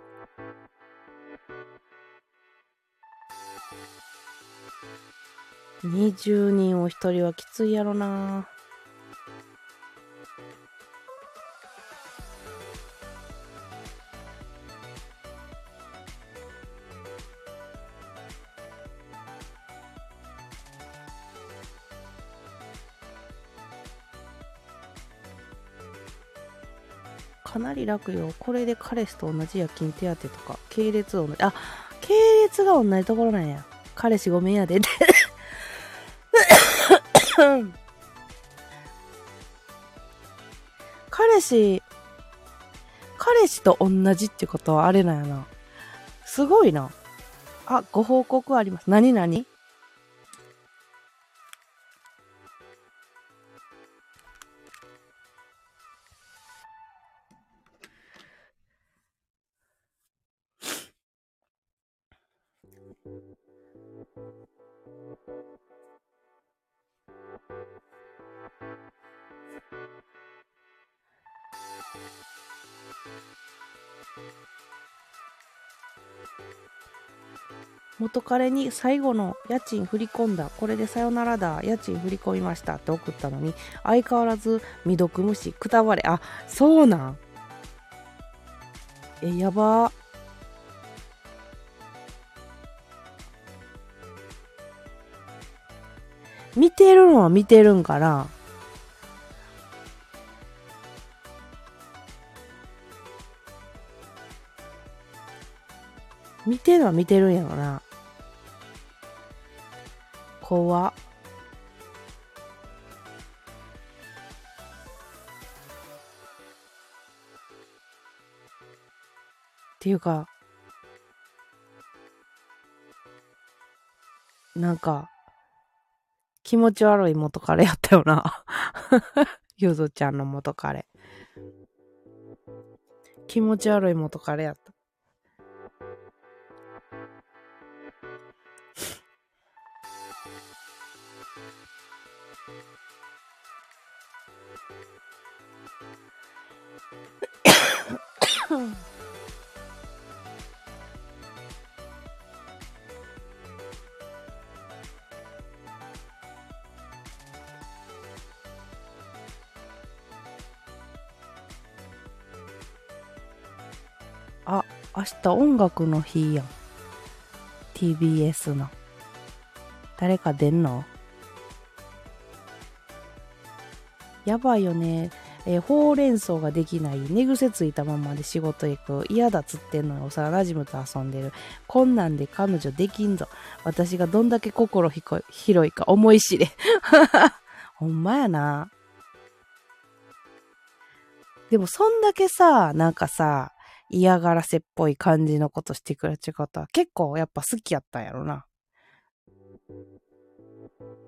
A: 20人お一人はきついやろなり楽よ。これで彼氏と同じ夜勤手当とか、系列同じ、あ、系列が同じところなんや。彼氏ごめんやでって。彼氏、彼氏と同じってことはあれなんやな。すごいな。あ、ご報告あります。何何元彼に最後の家賃振り込んだ。これでさよならだ。家賃振り込みましたって送ったのに、相変わらず未読無視、くたばれ。あ、そうなんえ、やば見てるのは見てるんかな見てるのは見てるんやろな。怖っていうか、なんか、気持ち悪い元彼やったよな。ゆずちゃんの元彼。気持ち悪い元彼やった。明日音楽の日やん。TBS の。誰か出んの？やばいよね。えー、ほうれん草ができない、寝癖ついたままで仕事行く、嫌だっつってんのに幼馴染と遊んでる。こんなんで彼女できんぞ。私がどんだけ心広いか思い知れ。ほんまやな。でもそんだけさ、なんかさ、嫌がらせっぽい感じのことしてくれちゃ方、結構やっぱ好きやったんやろな。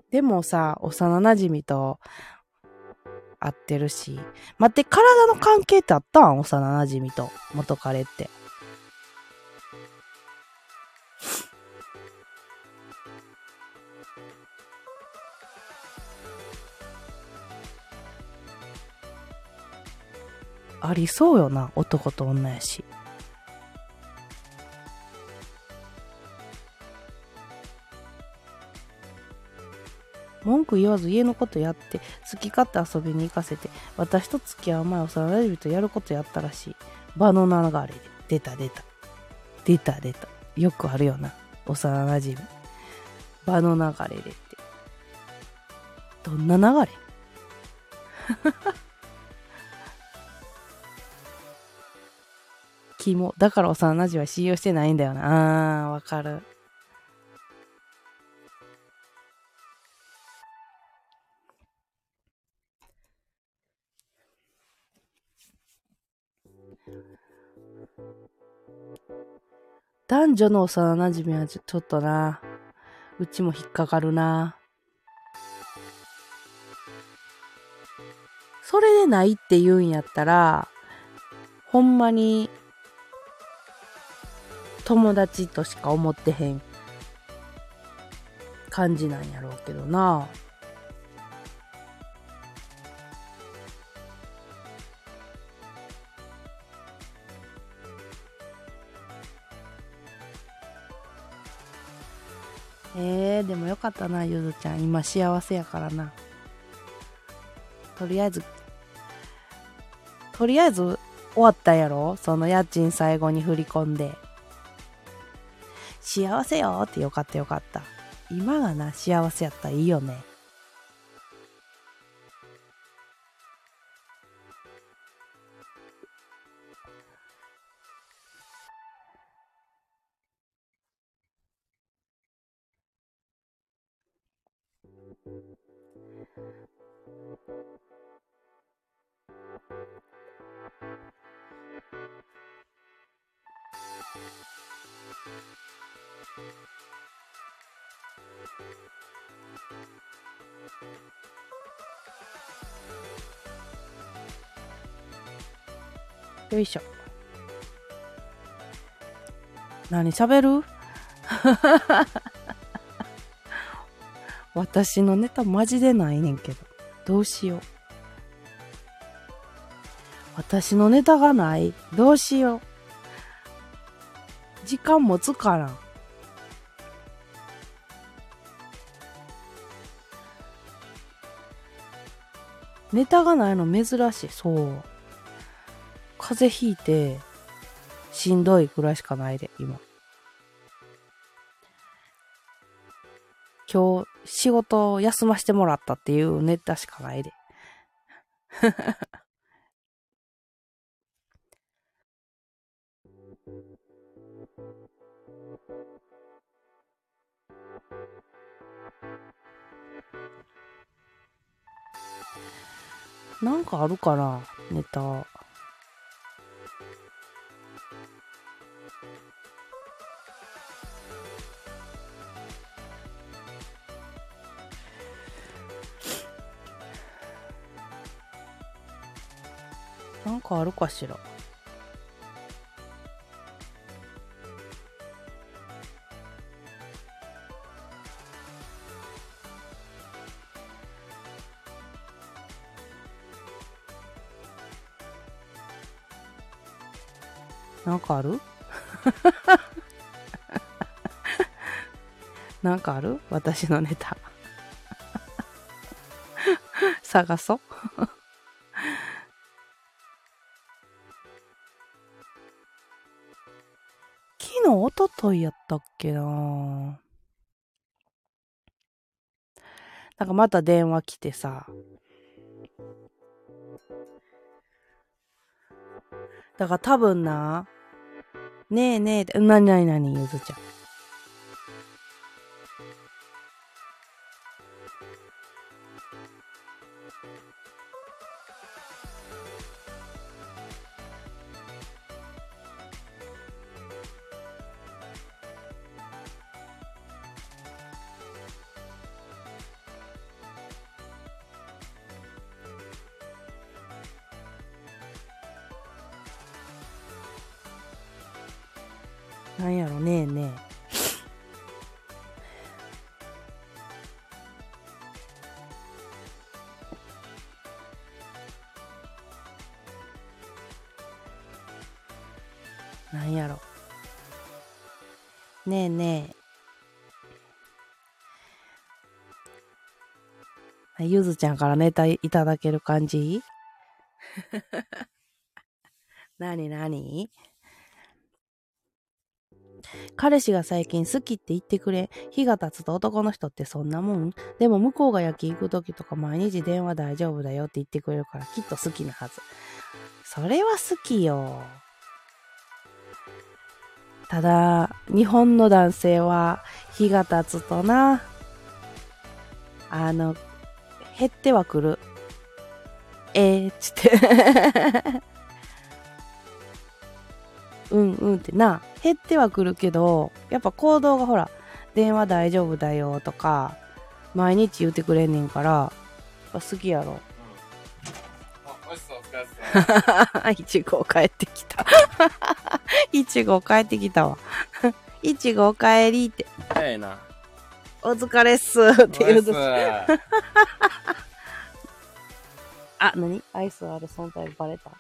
A: でもさ、幼馴染と会ってるし。待って、体の関係ってあったん？幼馴染と元彼って。ありそうよな男と女やし。文句言わず家のことやって好き勝手遊びに行かせて私と付き合う前幼馴染とやることやったらしい。場の流れで。出た出た。出た出た。よくあるよな。幼馴染。場の流れでって。どんな流れ？キモだから幼馴染は信用してないんだよな。あーわかる。男女の幼馴染はちょちょっとな、うちも引っかかるな。それでないって言うんやったら、ほんまに友達としか思ってへん感じなんやろうけどな。えー、でもよかったな、ゆずちゃん。今幸せやからな。とりあえず、とりあえず終わったやろ？その家賃最後に振り込んで。幸せよってよかったよかった。今がな、幸せやったらいいよね。よいしょ。何喋る？私のネタマジでないねんけど。どうしよう。私のネタがない？どうしよう。時間持つからん。ネタがないの珍しい。そう。風邪ひいて、しんどいぐらいしかないで、今。今日、仕事休ませてもらったっていうネタしかないで。なんかあるかなネタ。なんかあるかしら。なんかある？なんかある？私のネタ。探そう。昨日、おとといやったっけな？なんかまた電話来てさ。だから多分な、ねえねえって、なになになにゆずちゃん。なんゆずちゃんからネタいただける感じ？なになに？彼氏が最近好きって言ってくれ。日が経つと男の人ってそんなもんでも向こうが夜勤行く時とか毎日電話大丈夫だよって言ってくれるからきっと好きなはず。それは好きよ。ただ、日本の男性は日が経つとな、あの、減ってはくる。えー、つって。うんうんってな、減ってはくるけど、やっぱ行動がほら、電話大丈夫だよとか、毎日言ってくれんねんから、やっぱ好きやろ。
B: い
A: ちご帰ってきた。いちご帰ってきたわ。いちごお帰りって、
B: 早いな。
A: お疲れっすって言うと
B: おいっす
A: あ、なにアイスある存在バレた？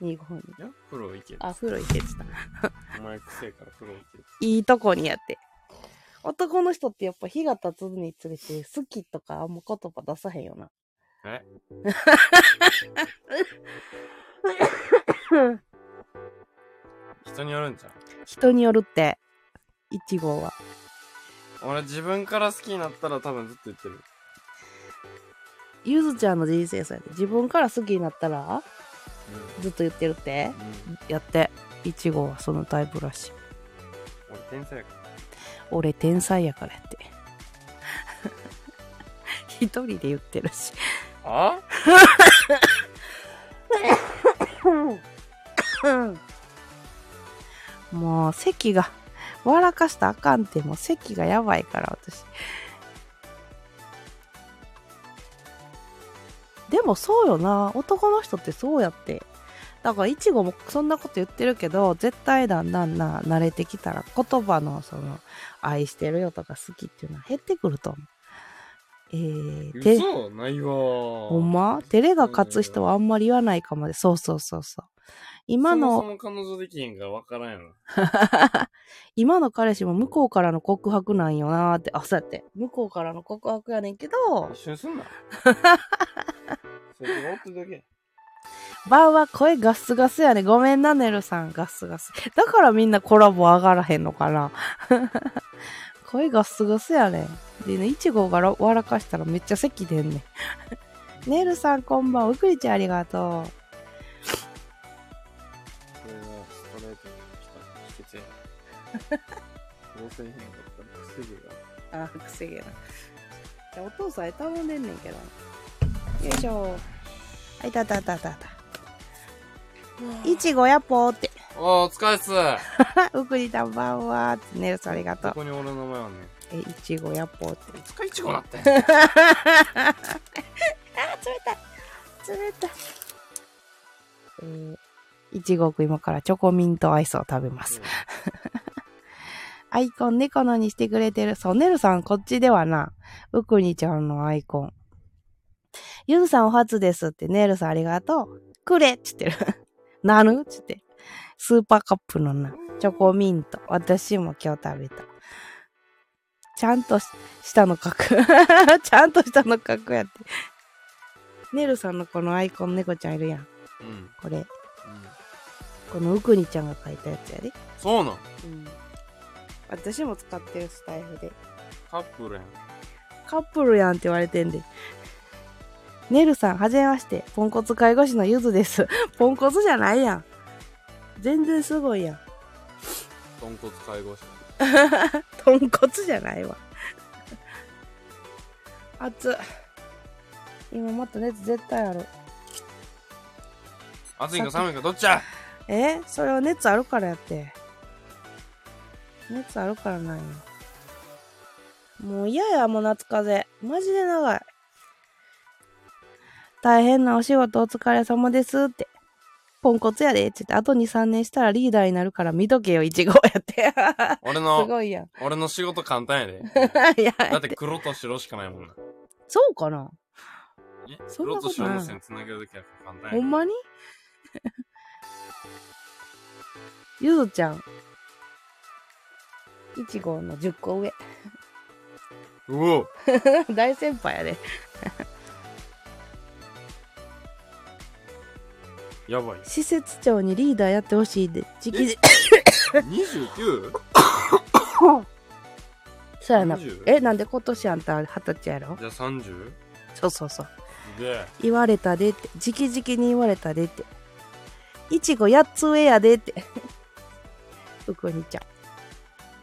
B: 何
A: ?25 分に。
B: いや、風呂行ける。
A: あ、風呂行けてた。
B: お前くせえから風呂行ける。
A: いいとこにやって。男の人ってやっぱ日が経つにつれて好きとかあんま言葉出さへんよな。
B: え？人によるんじゃん。
A: 人によるって、いちごは。
B: 俺自分から好きになったら多分ずっと言ってる。
A: ゆずちゃんの人生そうやで。自分から好きになったら
B: う
A: ずっと言ってるって？
B: ん。うん。
A: やって。いちごはそのタイプらしい。
B: 俺天才やか
A: 俺天才やからやって。一人で言ってるし。
B: ら。あ？
A: もう席が笑かしたらあかんってもう席がやばいから私。でもそうよな。男の人ってそうやって。だからいちごもそんなこと言ってるけど絶対だんだんな慣れてきたら言葉のその愛してるよとか好きっていうのは減ってくると思う。えー、て
B: 嘘ないわー。
A: ほんま？照れが勝つ人はあんまり言わないかも。でそうそうそうそう今の
B: そもそも彼女できへんから分からん。
A: 今の彼氏も向こうからの告白なんよなーって、あ、そうやって。向こうからの告白やねんけど、
B: 一緒にすんな。それってるだけや。
A: バーは声ガスガスやね。ごめんな、ネルさん。ガスガス。だからみんなコラボ上がらへんのかな。声ガスガスやねん。でね、イチゴがら笑かしたらめっちゃ席出んねん。ネルさんこんばんは。うくりちゃんありがとう。
B: せへんかったら癖毛が。
A: あ、くせげな。じゃあお父さん頼んでんねんけど。よいしょ。はい、たたたたた。いちごやっぽーって。
B: おー、お疲れっす。
A: うくりたんばんはーって。ありがとう。
B: ここに俺の名前あんねん。
A: え、いちごやっぽーって。
B: いつかいちごなってん。
A: あー、冷たい。冷たい。えー、いちごく今からチョコミントアイスを食べます。アイコン猫のにしてくれてる。そう、ネルさんこっちではな、うくにちゃんのアイコン。ゆずさんお初ですって、ネルさんありがとう。くれっつってる。なるっつって。スーパーカップのな、チョコミント。私も今日食べた。ちゃんとし下の角。ちゃんと下の角やって。ネルさんのこのアイコン猫ちゃんいるやん。
B: うん。うん。
A: これ。このうくにちゃんが書いたやつやで。
B: そうなん
A: うん。私も使ってるスタイフで。
B: カップルやん。
A: カップルやんって言われてんで。ネルさん、はじめまして。ポンコツ介護士のゆずです。ポンコツじゃないやん。全然すごいやん。
B: 豚骨介護士。
A: 豚骨じゃないわ。熱っ。今もっと熱絶対ある。
B: 暑いか寒いかどっちや？
A: え？それは熱あるからやって。熱あるからな。もう嫌や、もう夏風邪。マジで長い。大変なお仕事お疲れ様ですって。ポンコツやで、って言って、あと2、3年したらリーダーになるから見とけよ、いちごやって。す
B: 俺の、
A: ごいやん。
B: 俺の仕事簡単やで。
A: い や、
B: だって黒と白しかないもんな。
A: そうかな？
B: え？
A: そんな
B: 黒
A: こととない
B: 白の線つなげるだけやから簡単やで。
A: ほんまに？ゆずちゃん。いちごの10個上。
B: うお
A: 大先輩やで。
B: やばい。
A: 施設長にリーダーやってほしいで。直々
B: 29?
A: そうやな
B: 30?。
A: え、なんで今年あんた二十歳やろ？
B: じゃあ 30?
A: そうそうそう。
B: すげえ。
A: 言われたでって。直々に言われたでって。いちご8つ上やでって。うくにちゃ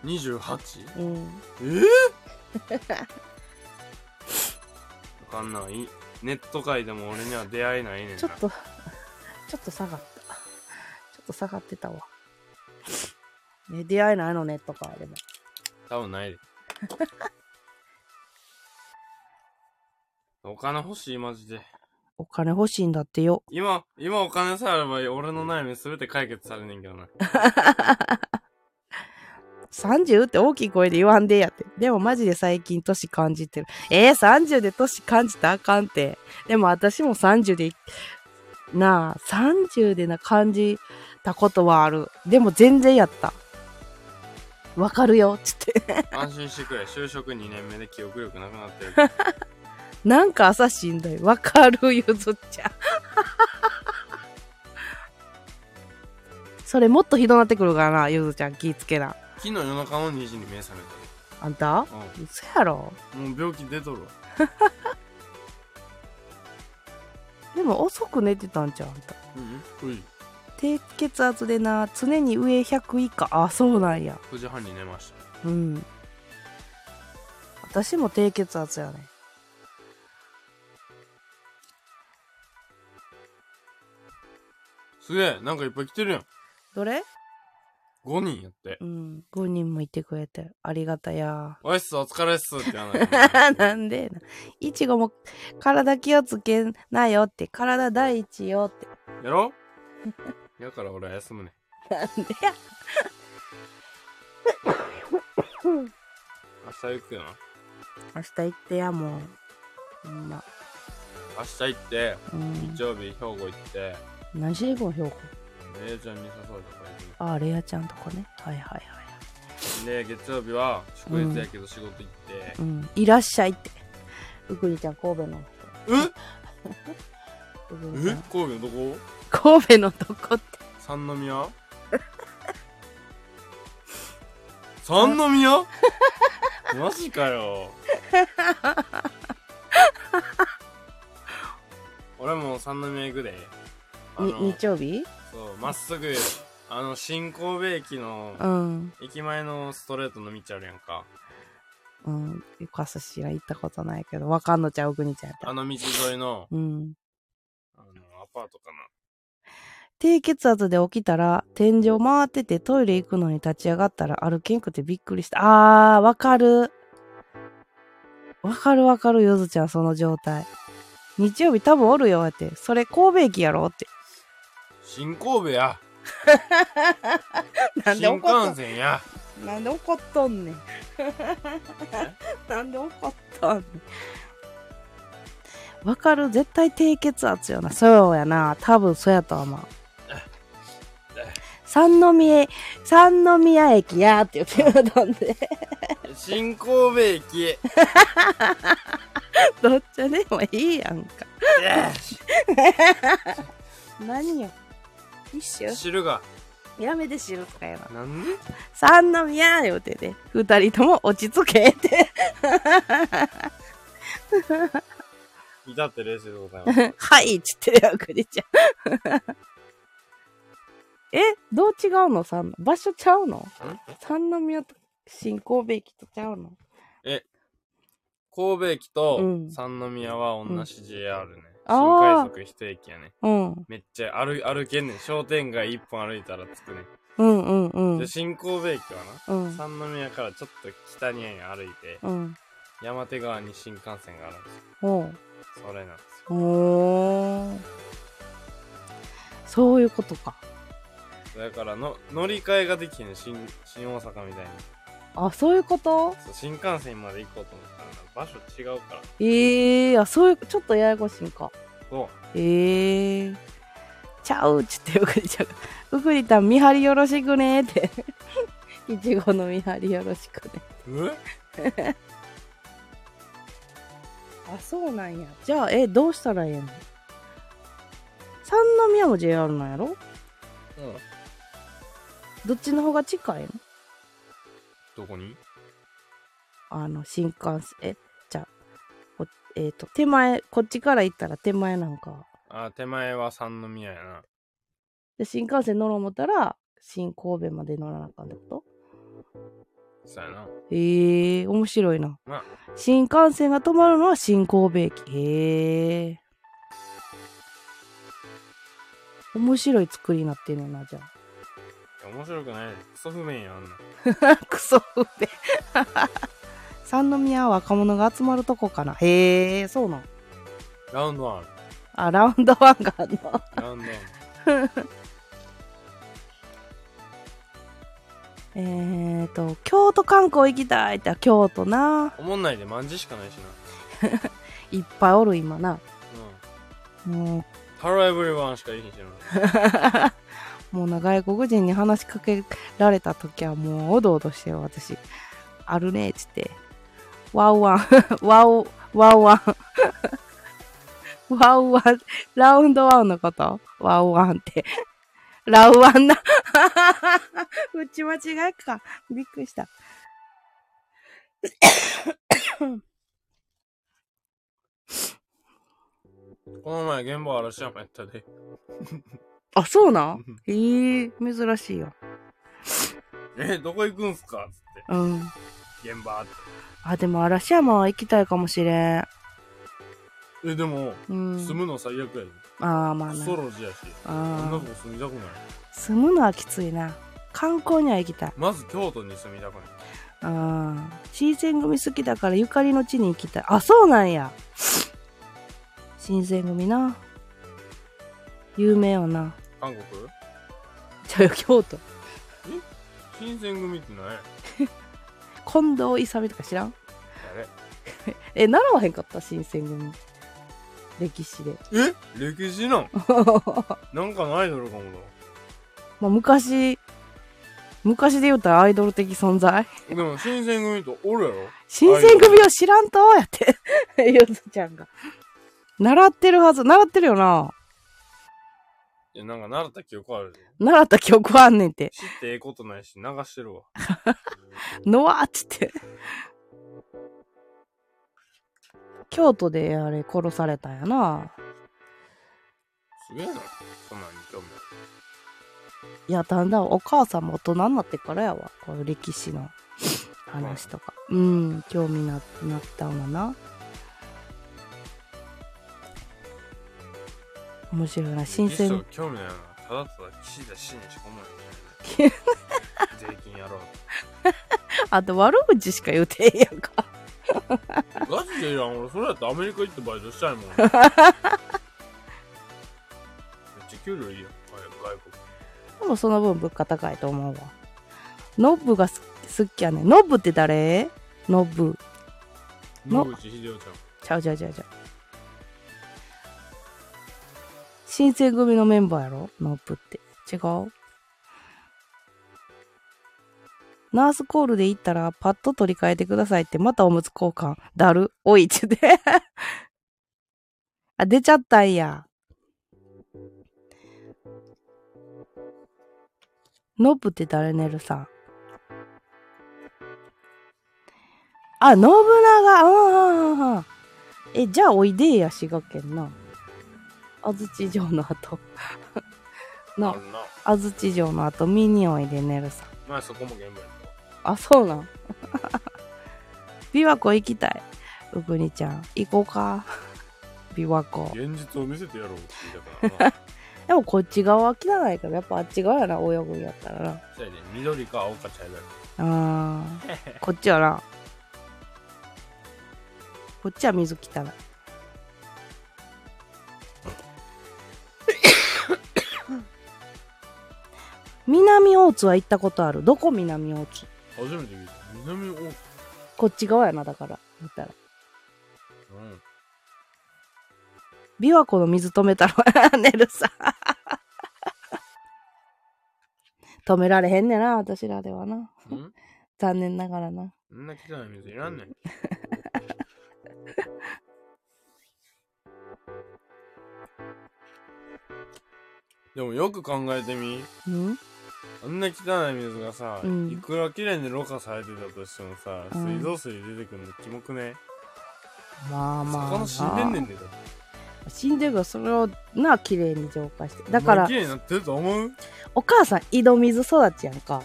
B: 28?
A: ん。うん。
B: え？え わかんない。ネット界でも俺には出会えないねんな。
A: ちょっと、ちょっと下がった。ちょっと下がってたわ。ね、出会えないのネットか、でも。
B: 多分ないで。お金欲しい、マジで。
A: お金欲しいんだってよ。
B: 今、今お金さえあれば俺の悩みすべて解決されねんけどな。
A: 30って大きい声で言わんでやって。でもマジで最近年感じてる。えー、30で年感じたらあかんって。でも私も30でい、なあ、30でな感じたことはある。でも全然やった。わかるよ、つって。
B: 安心してくれ。就職2年目で記憶力なくなってる。
A: なんか朝しんどい。わかる、ゆずっちゃん。それもっとひどなってくるからな、ゆずちゃん気ぃつけな。
B: 昨日夜中の2時に目覚め
A: あんた？嘘やろ？
B: うん。もう病気出とるわ。
A: でも遅く寝てたんちゃう？あんた。
B: うん。うい。
A: 低血圧でな、常に上100以下。あ、そうなんや。
B: 9時半に寝ました。
A: うん。私も低血圧やね。
B: すげえ、なんかいっぱい来てるやん。
A: どれ？
B: 5人やって。
A: うん。5人もいてくれて。ありがたや。
B: おいっす、お疲れっすって話。
A: なんでな。いちごも体気をつけなよって。体第一よって。
B: やろ？やから俺は休むね。
A: なんでや。
B: 明日行くよな。
A: 明日行ってや、もう。ほんま。
B: 明日行って、
A: うん。
B: 日曜日兵庫行って、
A: 何しに行くの、兵庫？
B: 姉ちゃんに誘うとか行
A: あ、レアちゃんとこね。はいはいはい。
B: で、月曜日は祝日やけど仕事行って
A: う、ん。いらっしゃいって。うくに ちゃん、神戸の
B: え？
A: 人。うくにち
B: え？神戸どこ？
A: 神戸のとこって。
B: 三宮？三宮？マジかよ。俺も三宮行くで。あ
A: に
B: の
A: 日曜日？
B: まっすぐ、あの、新神戸駅の
A: うん。
B: 駅前のストレートの道あるやんか。
A: うん。よく朝知ら行ったことないけど、わかんのちゃう、うくにちゃんやったら。
B: あの道沿いの、
A: うん。
B: あの、アパートかな。
A: 低血圧で起きたら、天井回っててトイレ行くのに立ち上がったら歩けんくてびっくりした。あー、わかる。わかるわかる、ゆずちゃん、その状態。日曜日多分おるよ、って。それ神戸駅やろって。
B: 新神戸や。
A: なんで
B: 新
A: 怒っ
B: 幹線や。
A: とんなんで怒っとんねん。なんで怒っとんねん。わかる？絶対低血圧よな。そうやな。多分そうやと思う。三宮、三宮駅やって言ってたんで。
B: 新神戸駅。
A: どっちでもいいやんか。
B: よし
A: 何よ？一緒
B: 知るが。
A: やめて知るとかやな。
B: なんで？
A: 三宮言うてね。二人とも落ち着けって。
B: 至って冷静でございます。
A: はいっつってるやん、くりちゃん。えどう違うの？三場所ちゃうの？三宮と新神戸駅とちゃうの？
B: 神戸駅と
A: うん
B: 三宮は同じ JR ね。
A: あ
B: 新
A: ー
B: 快速一駅やね。
A: うん。
B: めっちゃ歩歩けんねん。商店街一本歩いたら着くね。
A: うんうんうん
B: で、。新神戸駅は
A: う
B: な、
A: ん。
B: 三宮からちょっと北に歩いて、
A: うん。
B: 山手側に新幹線があるんですよ。それなんですよ。
A: おーそういうことか。
B: だからの、乗り換えができへん新、新大阪みたいに。
A: あ、そういうこと？
B: 新幹線まで行こうと思ったらな、場所違うから。
A: ええー、あ、そういう、ちょっとややこしいんか。
B: そ
A: ええー。ちゃうっつって、うぐりちゃんが、うぐりたん見張りよろしくねーって。いちごの見張りよろしくね。
B: え？
A: あ、そうなんや。じゃあ、え、どうしたらええの？三宮も JR なんやろ？
B: うん。
A: どっちの方が近いの？
B: どこに？
A: あの、新幹線、え、じゃあ、こえっ、と、手前、こっちから行ったら手前なんか。
B: あ、手前は三宮やな。
A: で、新幹線乗ろう思ったら、新神戸まで乗らなあかんってこと？
B: そうやな。
A: へえ、面白いな。
B: まあ、
A: 新幹線が止まるのは新神戸駅。へえ。面白い作りになってんねんな、じゃ
B: 面白くない。クソ不便やあんな。
A: あ。クソ不便。三宮は若者が集まるとこかな。へえ、そうなん。
B: ラウンドワン。
A: あ、ラウンドワンがあるの？
B: ラウンドワン。
A: えーと、京都観光行きたいって、京都な。
B: おもんないでまんじしかないし
A: いっぱいおる今な。
B: な。うん。
A: もう、
B: Hello everyone しかいいしな。
A: もうな、外国人に話しかけられた時はもうおどおどしてよ、私。あるね、つって。ワウ ワン、ワウ、ワウワン。ワウワン、ラウンドワンのこと？ワウワンって。ラウワンな。打ち間違いか。びっくりした。
B: この前現場嵐山やったで。
A: あ、そうなん？へえ珍しいよ。
B: え、どこ行くんすか？つって。
A: うん。
B: 現場って。
A: あ、でも嵐山は行きたいかもしれん。
B: え、でも、
A: うん。
B: 住むの最悪やで。
A: ああ、まあな。
B: クソロジやし。
A: あ
B: んなとこ住みたくない？
A: 住むのはきついな。観光には行きたい。
B: まず京都に住みたくない。
A: ああ。新選組好きだからゆかりの地に行きたい。あ、そうなんや。新選組な。有名よな。
B: 韓国？
A: じゃあ、京都。
B: 新選組って何や
A: 近藤勇とか知らん？
B: 誰？
A: え、習わへんかった？新選組。歴史で。
B: え？歴史なん？なんかのアイドルかも
A: まあ、昔、昔で言うたらアイドル的存在？
B: だ。でも新選組とおるやろ？
A: 新選組を知らんとやって。ゆずちゃんが。習ってるはず。習ってるよな。
B: いや、なんか習った記憶あるで。
A: 習った記憶あんねんて。
B: 知ってええことないし、流してるわ。
A: のわーっつって。京都であれ殺されたんやな。
B: すげえな。そんなんに興味
A: いや、だんだんお母さんも大人になってからやわ。こういう歴史の話とか。うん、興味ななったんだな。面白いな。新鮮。
B: 興味ないな。ただただ岸田氏にしか思えない。税金やろう
A: あと悪口しか言うてへんやんか。
B: ガチでいらん。俺、それやったらアメリカ行ってバイトしたいもん。めっちゃ給料いいやん。外国。
A: でもその分物価高いと思うわ。ノブがす好きやねん。ノブって誰？ノブ。の
B: 野口英世ちゃん。
A: ちゃうちゃうちゃうちゃう。新選組のメンバーやろ？ノブって。違う？ナースコールで行ったらパッと取り替えてくださいってまたおむつ交換。だる？おいっつって。あ、出ちゃったんや。ノブって誰？ねるさん。あ、信長。うんうんうん。え、じゃあおいでや、滋賀県な。安土城の後。な
B: あるな。
A: 安土城の後、ミニオイで寝るさ。
B: まあそこも現場やっ
A: あ、そうなん。琵琶湖行きたい。うぐにちゃん。行こうか。琵琶湖
B: た。。現実を見せてやろうって言ったからな。
A: でもこっち側は汚いから、やっぱあっち側やな、泳ぐんやったらな。
B: そやで、緑か青か茶色や
A: あー。こっちはな。こっちは水汚い。南大津は行ったことある。どこ南大津？
B: 初めて見た。南大津。
A: こっち側やな、だから。言ったら。
B: うん。
A: 琵琶湖の水止めたら寝るさ。止められへんねんな、私らではな。
B: ん？
A: 残念ながらな。
B: そんな汚い水いらんねん。でもよく考えてみ。
A: うん？
B: あんな汚い水がさ、
A: うん
B: いくら綺麗にろ過されてたとしてもさ、
A: うん
B: 水道水出てくるのキモくね、
A: まあまあな。
B: 魚死んでんねんでだ
A: 死んでるからそれをな、綺麗に浄化して。だから
B: 綺、麗になってると思う？も
A: お母さん井戸水育ちやんか。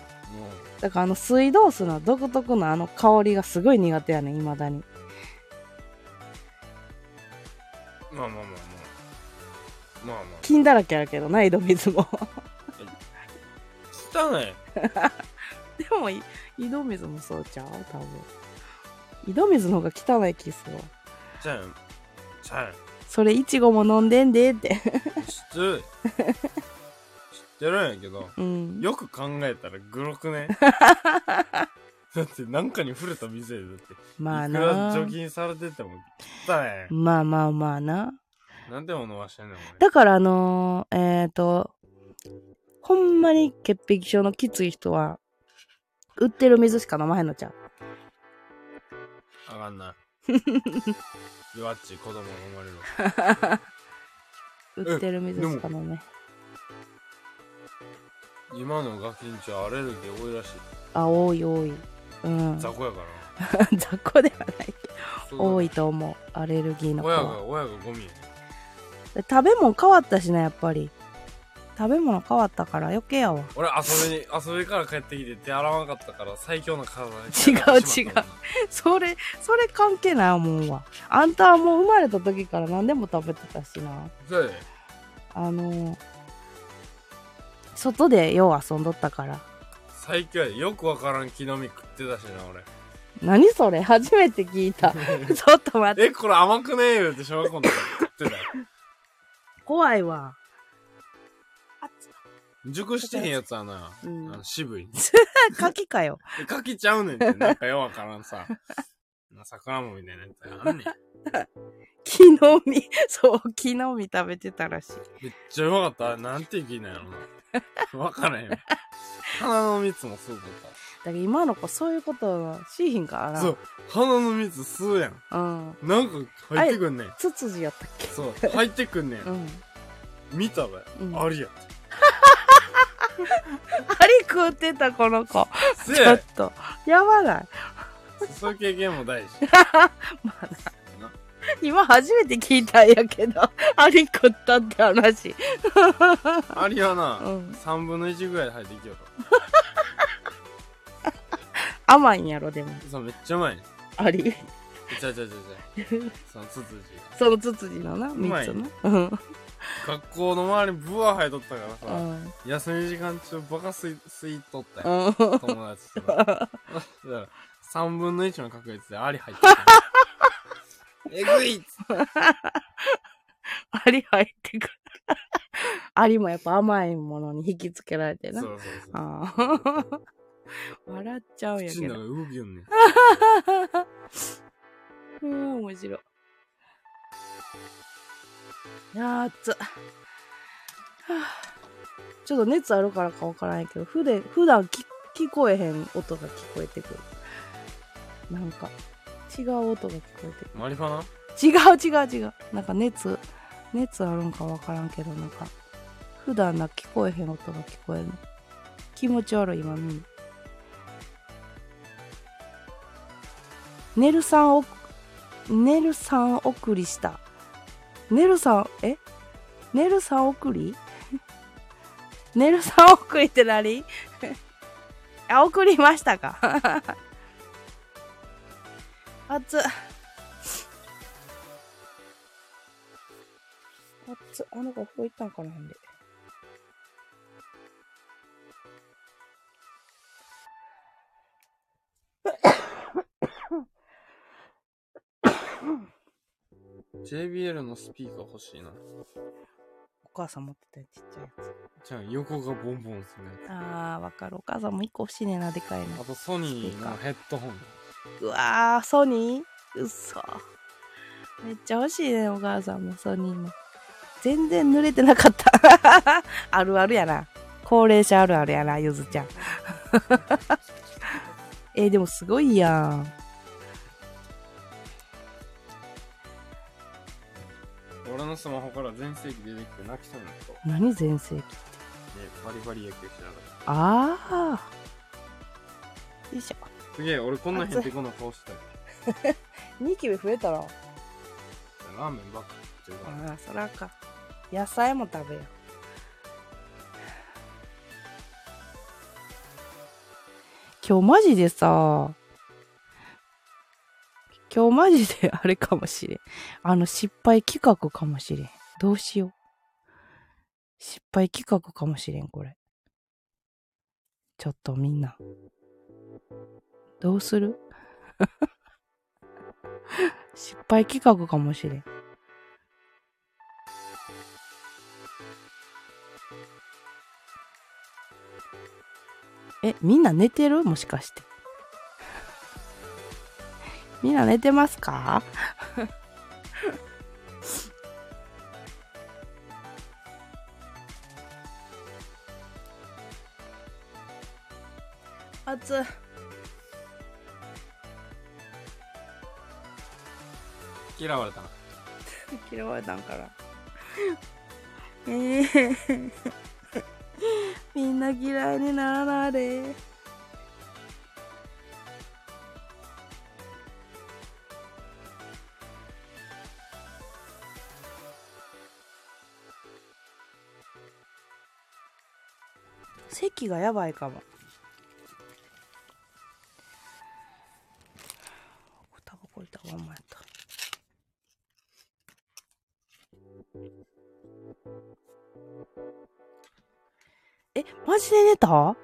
B: う
A: だからあの水道水の独特のあの香りがすごい苦手やねん、未だに。
B: まあまあまあまあ。まあまあ。
A: 菌だらけやけどな、井戸水も。
B: 汚い。
A: でも、い井戸水もそうちゃう？多分。井戸水の方が汚い気するわ。
B: ちゃうん。ちゃうん。
A: それ、いちごも飲んでんでって。
B: 知ってる。知ってるんやけど、
A: うん。
B: よく考えたらグロくね？だってなんかに触れた水やでだって。
A: まあ
B: いく除。菌されてても汚い。
A: まあまあまあな。
B: なんでも飲ましてんね。
A: だからあのー、えっ、ー、と、ほんまに潔癖症のきつい人は、売ってる水しか飲まへんのちゃう？
B: あかんな。弱っちい子供が生まれる。
A: 売ってる水しか飲め。
B: 今のガキンチはアレルギー多いらしい。
A: あ、多い多い。うん。
B: 雑魚やからな。
A: 雑魚ではない。多いと思う。アレルギーの子
B: 親が、
A: は。
B: 親がゴミ
A: 食べ物変わったしな、やっぱり。食べ物変わったから余計やわ。
B: 俺遊びに、遊びから帰ってきて手洗わなかったから最強の体に
A: 違う違うそれ、それ関係ない思うわ。あんたはもう生まれた時から何でも食べてたしな。
B: そうやで
A: あのー外でよう遊んどったから。
B: 最強やでよくわからん木の実食ってたしな俺
A: 何それ？初めて聞いた。ちょっと待って。
B: えこれ甘くねえよって小学校の時食ってたよ
A: 怖いわ。
B: 熟してへんやつはな、
A: うん。
B: あの渋い。
A: 柿かよ。
B: えかきちゃうねんってなんかようわからんさ。な桜もみたいなやつあんねん。
A: 木の実。そう、木の実食べてたらしい。
B: めっちゃうまかった。なんて木なんやろな。わからへん。花の蜜も吸うと
A: だから今の子そういうことはしいひんから。な。
B: そう。花の蜜吸うやん。
A: うん。
B: なんか入ってくんねん。
A: ツツジやったっけ？
B: そう。入ってくんねん。
A: うん。
B: 見たら、
A: うん。
B: ありや
A: アリ食ってた、この子。ちょっと。やばない。
B: そういう経験も大事
A: 今初めて聞いたんやけど、アリ食ったって話。
B: ありはな、
A: うん
B: 3分の1ぐらいで入ってきよる
A: 甘いんやろ、でも。
B: そうめっちゃうまいね
A: アリ。
B: ちゃちゃちゃちゃそのツツジ
A: そのツツジのな、
B: まい
A: 三つの。うん。
B: 学校の周りにブワー生えとったからさ、
A: うん。
B: 休み時間中バカ吸い吸いとったよ、
A: うん。
B: 友達と だから3分の1の確率でアリ入ってた えぐいっつって
A: アリ入ってくる。アリもやっぱ甘いものに引きつけられてな。
B: そうそうそう
A: ああ。笑っちゃうんやけど。
B: 口の中動きよんねん
A: うん、面白い。いやー、ちょっと熱あるからかわからないけど、ふで普段聞聞こえへん音が聞こえてくる。なんか、違う音が聞こえてくる。
B: マリファナ？
A: 違う違う違う。なんか熱、熱あるんかわからんけど、なんか、普段な聞こえへん音が聞こえるの。気持ち悪い、今耳。ネルさんを、ネルさん送りした。ネルさん、え？ネルさん送り？ネルさん送りって何？あ、送りましたか？熱っ。あつ、あの子ここ行ったんかなほんで。
B: ー JBL のスピーカー欲しいな
A: お母さん持ってたよちっちゃいやつ。
B: じゃあ横がボンボンするや
A: あー、わかる。お母さんも一個欲しいねんな、でかいの。
B: つあとソニーのヘッドホン
A: うわー、ソニー？うっそ。めっちゃ欲しいねん、お母さんもソニーも。全然濡れてなかった。あるあるやな。高齢者あるあるやな、ゆずちゃん。えーでもすごいやん。
B: のスマホから全盛期出てきて泣きそうになったわ
A: 何全盛期
B: でバリバリ野球しなが
A: ああ。よいしょ。
B: らすげえ俺こんなへんてこな顔してたよ
A: ニキビ増えたらあ
B: ラーメンばっか食ってるから
A: あ、そらか。野菜も食べよう。今日マジでさ、今日マジであれかもしれん。あの失敗企画かもしれん。どうしよう。失敗企画かもしれん、これ。ちょっとみんな。どうする？失敗企画かもしれん。え、みんな寝てる？もしかして。みんな寝てますか？暑い。
B: 嫌われたな
A: 嫌われたんから。ええ みんな嫌いにならないで。席がやばいかも。タバコいたまんまやった。え、マジで寝た？も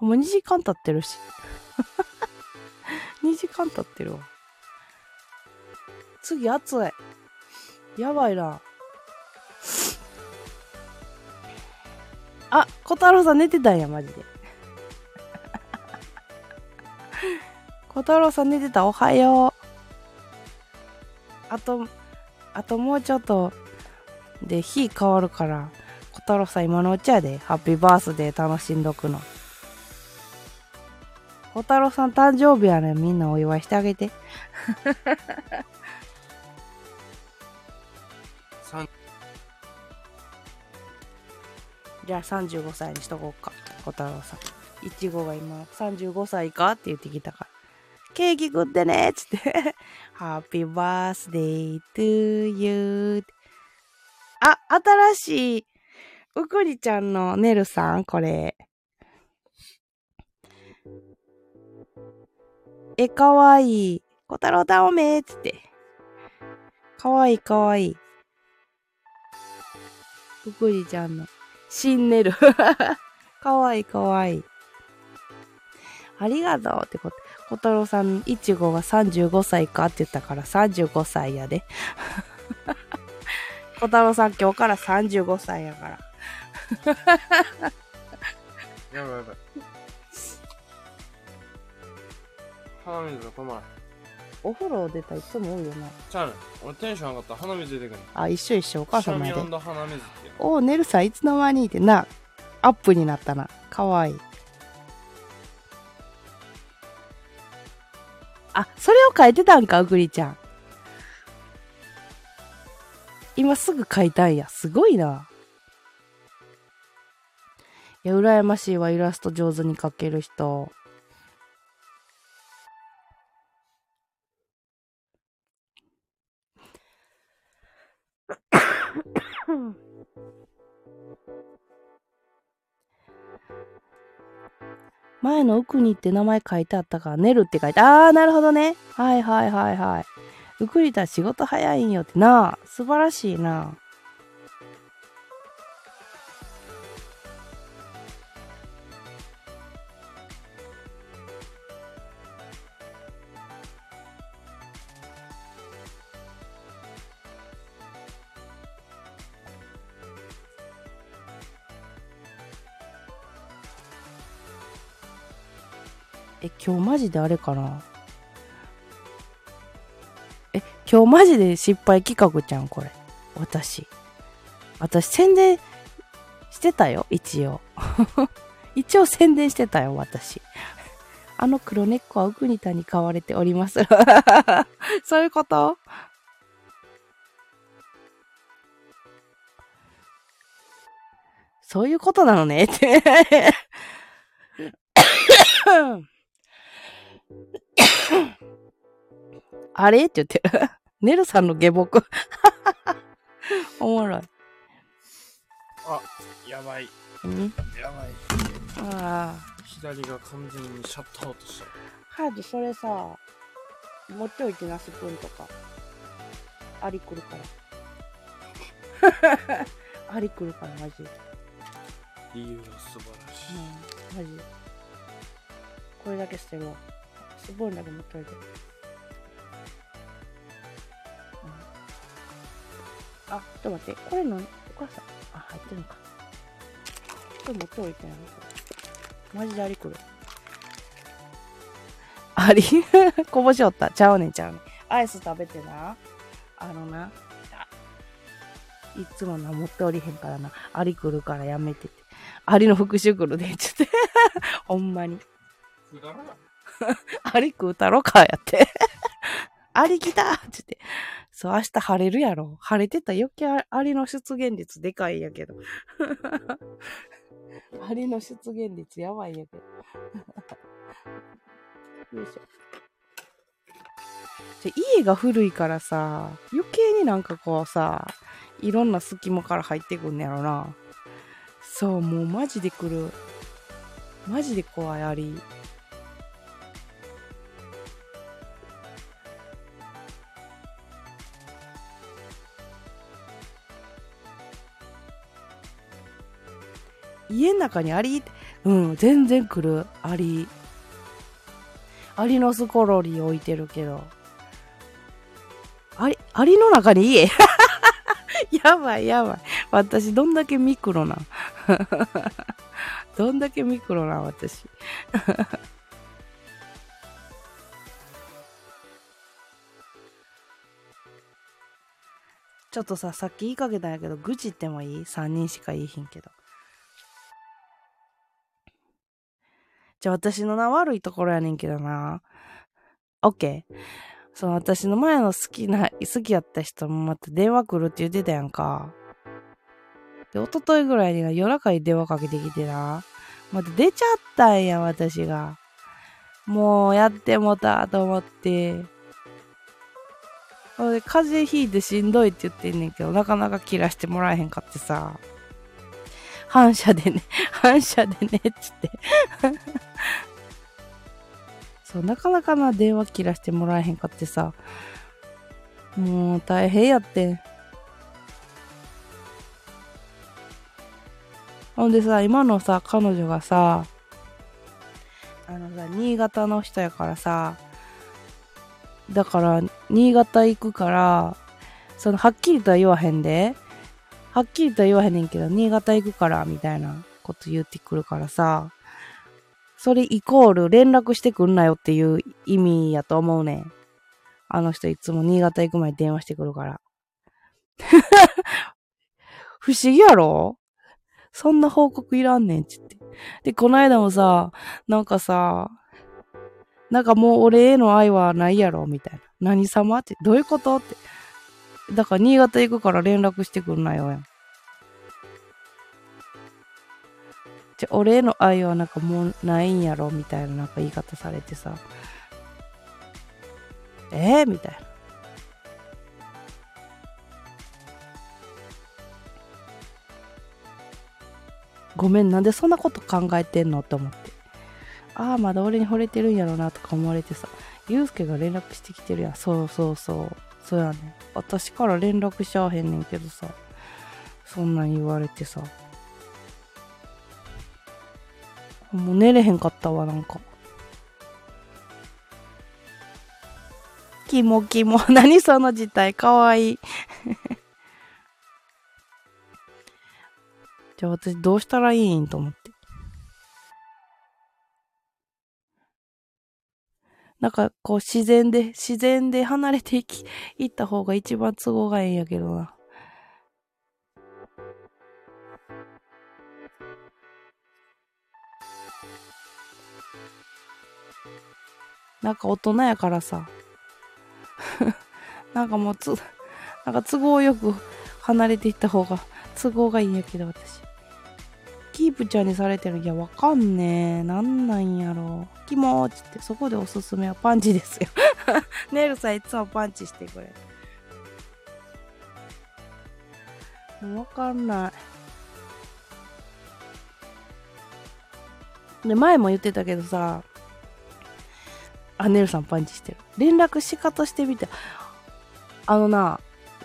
A: う2時間経ってるし。2時間経ってるわ。次暑い。やばいな。小太郎さん寝てたんや、マジで。小太郎さん寝てた、おはよう。あと、あともうちょっとで日変わるから、小太郎さん今のうちやで、ハッピーバースデー楽しんどくの。小太郎さん誕生日やねんみんなお祝いしてあげて。じゃあ35歳にしとこうか、小太郎さん。いちごが今35歳か？って言ってきたから。ケーキ食ってね？っつって。Happy birthday to you. あ、新しい、うくりちゃんのねるさん、これ。え、かわいい。小太郎だおめっつって。かわいいかわいい。うくりちゃんの。しんねる。かわいいかわいい。ありがとうってこと。小太郎さん、いちごが35歳かって言ったから35歳やで。小太郎さん今日から35歳やから。
B: やばいやばい鼻水が止まらん
A: お風呂出たいつも多いよな。
B: ちゃうねん俺テンション上がったら鼻水出てくる
A: あ、一緒一緒、お母さんまで。
B: 鼻水っていうの
A: おー、ネルさんいつの間にってな、アップになったな。かわいい。あ、それを書いてたんか、うぐりちゃん。今すぐ書いたんや。すごいな。いや、羨ましいわ、イラスト上手に描ける人。前の奥にって名前書いてあったから、寝るって書いて、ああ、なるほどね。はいはいはいはい。うくりた仕事早いんよってなあ、素晴らしいな。今日マジであれかな？え、今日マジで失敗企画じゃん、これ。私。私、宣伝してたよ、一応。一応宣伝してたよ、私。あの黒猫はウクニタに飼われております。そういうこと？そういうことなのねって。あれ？って言ってる。ネルさんの下僕。おもろい。
B: あ、やばい。
A: うん？
B: やばい。
A: ああ。
B: 左が完全にシャットアウトした。
A: 早くそれさ、持っておいてな、スプーンとか。アリ来るから。アリ来るから、マジ。
B: 理由が素晴らしい。
A: うん、マジ。これだけ捨てるわ。スプーンだけ持っておいて。うん、あ、ちょっと待って。これの、お母さん。あ、入ってるのか。これ持っておいてな。マジでアリ来る。アリ こぼしおった。ちゃうねんちゃうねん。アイス食べてな。あのな。いつもな、持っておりへんからな。アリ来るからやめてて。アリの復讐来るで、ちょっと。ほんまに。アリ食うたろか、やって。アリ来たってって。そう、明日晴れるやろ。晴れてた余計アリの出現率でかいんやけど。アリの出現率やばいんやけど。よいしょ。じゃ家が古いからさ、余計になんかこうさ、いろんな隙間から入ってくんねやろな。そう、もうマジで来る。マジで怖いアリ。家の中にアリうん、全然来る。アリ。アリのスコロリ置いてるけど。アリ、アリの中に家？やばいやばい。私、どんだけミクロな どんだけミクロな私。ちょっとさ、さっき言いかけたんやけど、愚痴ってもいい ?3 人しか言いひんけど。じゃあ私のな悪いところやねんけどな。オッケー。その私の前の好きな、好きやった人もまた電話来るって言ってたやんか。で、一昨日ぐらいには夜中に電話かけてきてな。また出ちゃったんや、私が。もうやってもたと思って。ほんで、風邪ひいてしんどいって言ってんねんけど、なかなか切らしてもらえへんかってさ。反射でね、反射でね、つって。そう、なかなかな電話切らしてもらえへんかってさ。もう大変やって。ほんでさ、今のさ、彼女がさ、あのさ、新潟の人やからさ、だから、新潟行くから、その、はっきりとは言わへんで、はっきりとは言わへんねんけど、新潟行くから、みたいなこと言ってくるからさ、それイコール連絡してくんなよっていう意味やと思うね。あの人いつも新潟行く前に電話してくるから。不思議やろ？そんな報告いらんねん、つって。で、この間もさ、なんかさ、なんかもう俺への愛はないやろ？みたいな。何様？って、どういうこと？って。だから新潟行くから連絡してくんなよやん。じゃ、俺への愛はなんかもうないんやろみたいななんか言い方されてさ。えー、みたいな。ごめん、なんでそんなこと考えてんのって思って。ああ、まだ俺に惚れてるんやろなとか思われてさ。ゆうすけが連絡してきてるやん。そうそうそう。そうやね。私から連絡しちゃわへんねんけどさ。そんなん言われてさ。もう寝れへんかったわ、なんか。キモキモ。何その事態。かわいい。じゃあ私どうしたらいいんと思って。なんかこう自然で、自然で離れていき、いった方が一番都合がいいんやけどな。なんか大人やからさ。なんかもうつ、なんか都合よく離れていった方が都合がいいんやけど、私。キープちゃんにされてる。いや、わかんねえ。なんなんやろう。気持ちって、そこでおすすめはパンチですよ。ネイルさんいつもパンチしてくれる。わかんない。で、前も言ってたけどさ、あ、ネルさんパンチしてる。連絡し方してみて。あのな、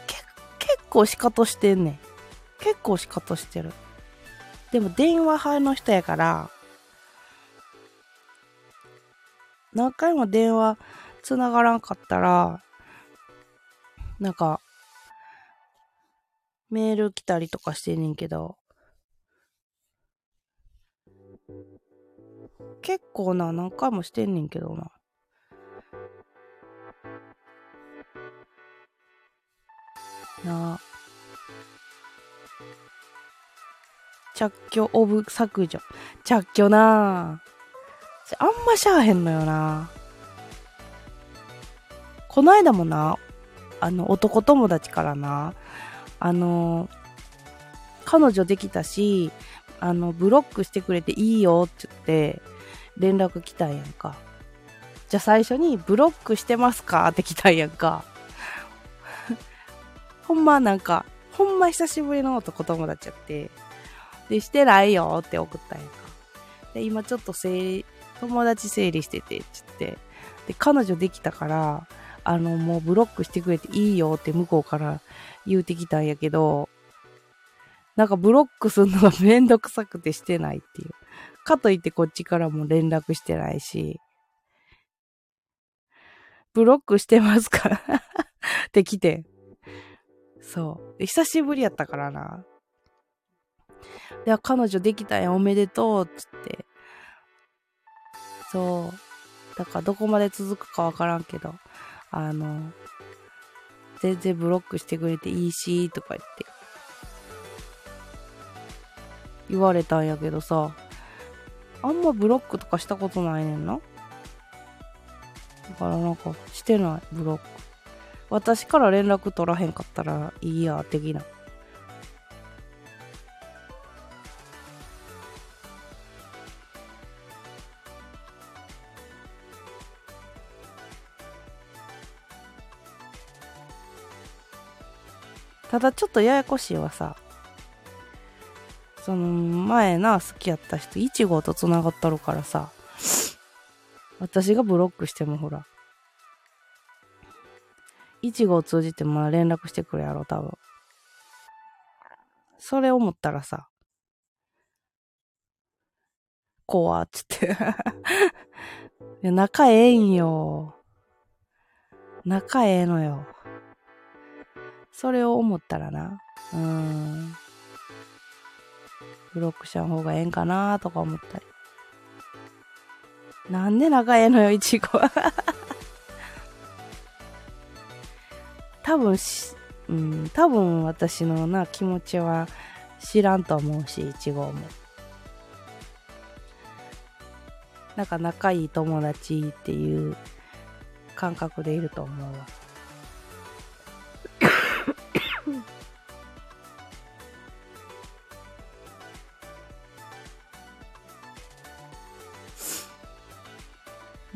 A: け、結構し方してんねん。結構し方してる。でも電話派の人やから、何回も電話繋がらんかったら、なんか、メール来たりとかしてんねんけど、結構な、何回もしてんねんけどな。な。着去オブ削除。着去なあ。あんましゃあへんのよな。この間もな、あの、男友達からな、あの、彼女できたし、あの、ブロックしてくれていいよって言って、連絡来たんやんか。じゃあ最初に、ブロックしてますか？って来たんやんか。ほんまなんか、ほんま久しぶりの男友達やって、で、してないよって送ったんやんか。で、今ちょっと整理、友達整理してて、つって。で、彼女できたから、あの、もうブロックしてくれていいよって向こうから言うてきたんやけど、なんかブロックするのが めんどくさくてしてないっていう。かといってこっちからも連絡してないし、ブロックしてますから って来て。そう。久しぶりやったからな。で、彼女できたんや、おめでとう、っつって。そう。だからどこまで続くかわからんけど、あの、全然ブロックしてくれていいし、とか言って。言われたんやけどさ、あんまブロックとかしたことないねんな。だからなんか、してない、ブロック。私から連絡取らへんかったらいいや、的な。ただちょっとややこしいわさ。その前な好きやった人1号と繋がっとるからさ。私がブロックしてもほら。1号通じてまあ連絡してくるやろ、多分。それ思ったらさ。怖っつって。いや、仲ええんよ。仲ええのよ。それを思ったらな。うーん。ブロックした方がええんかなとか思ったり。なんで仲ええのよ、いちご。多分し、うん、多分私のな、気持ちは知らんと思うし、いちごも。なんか仲いい友達っていう感覚でいると思うわ。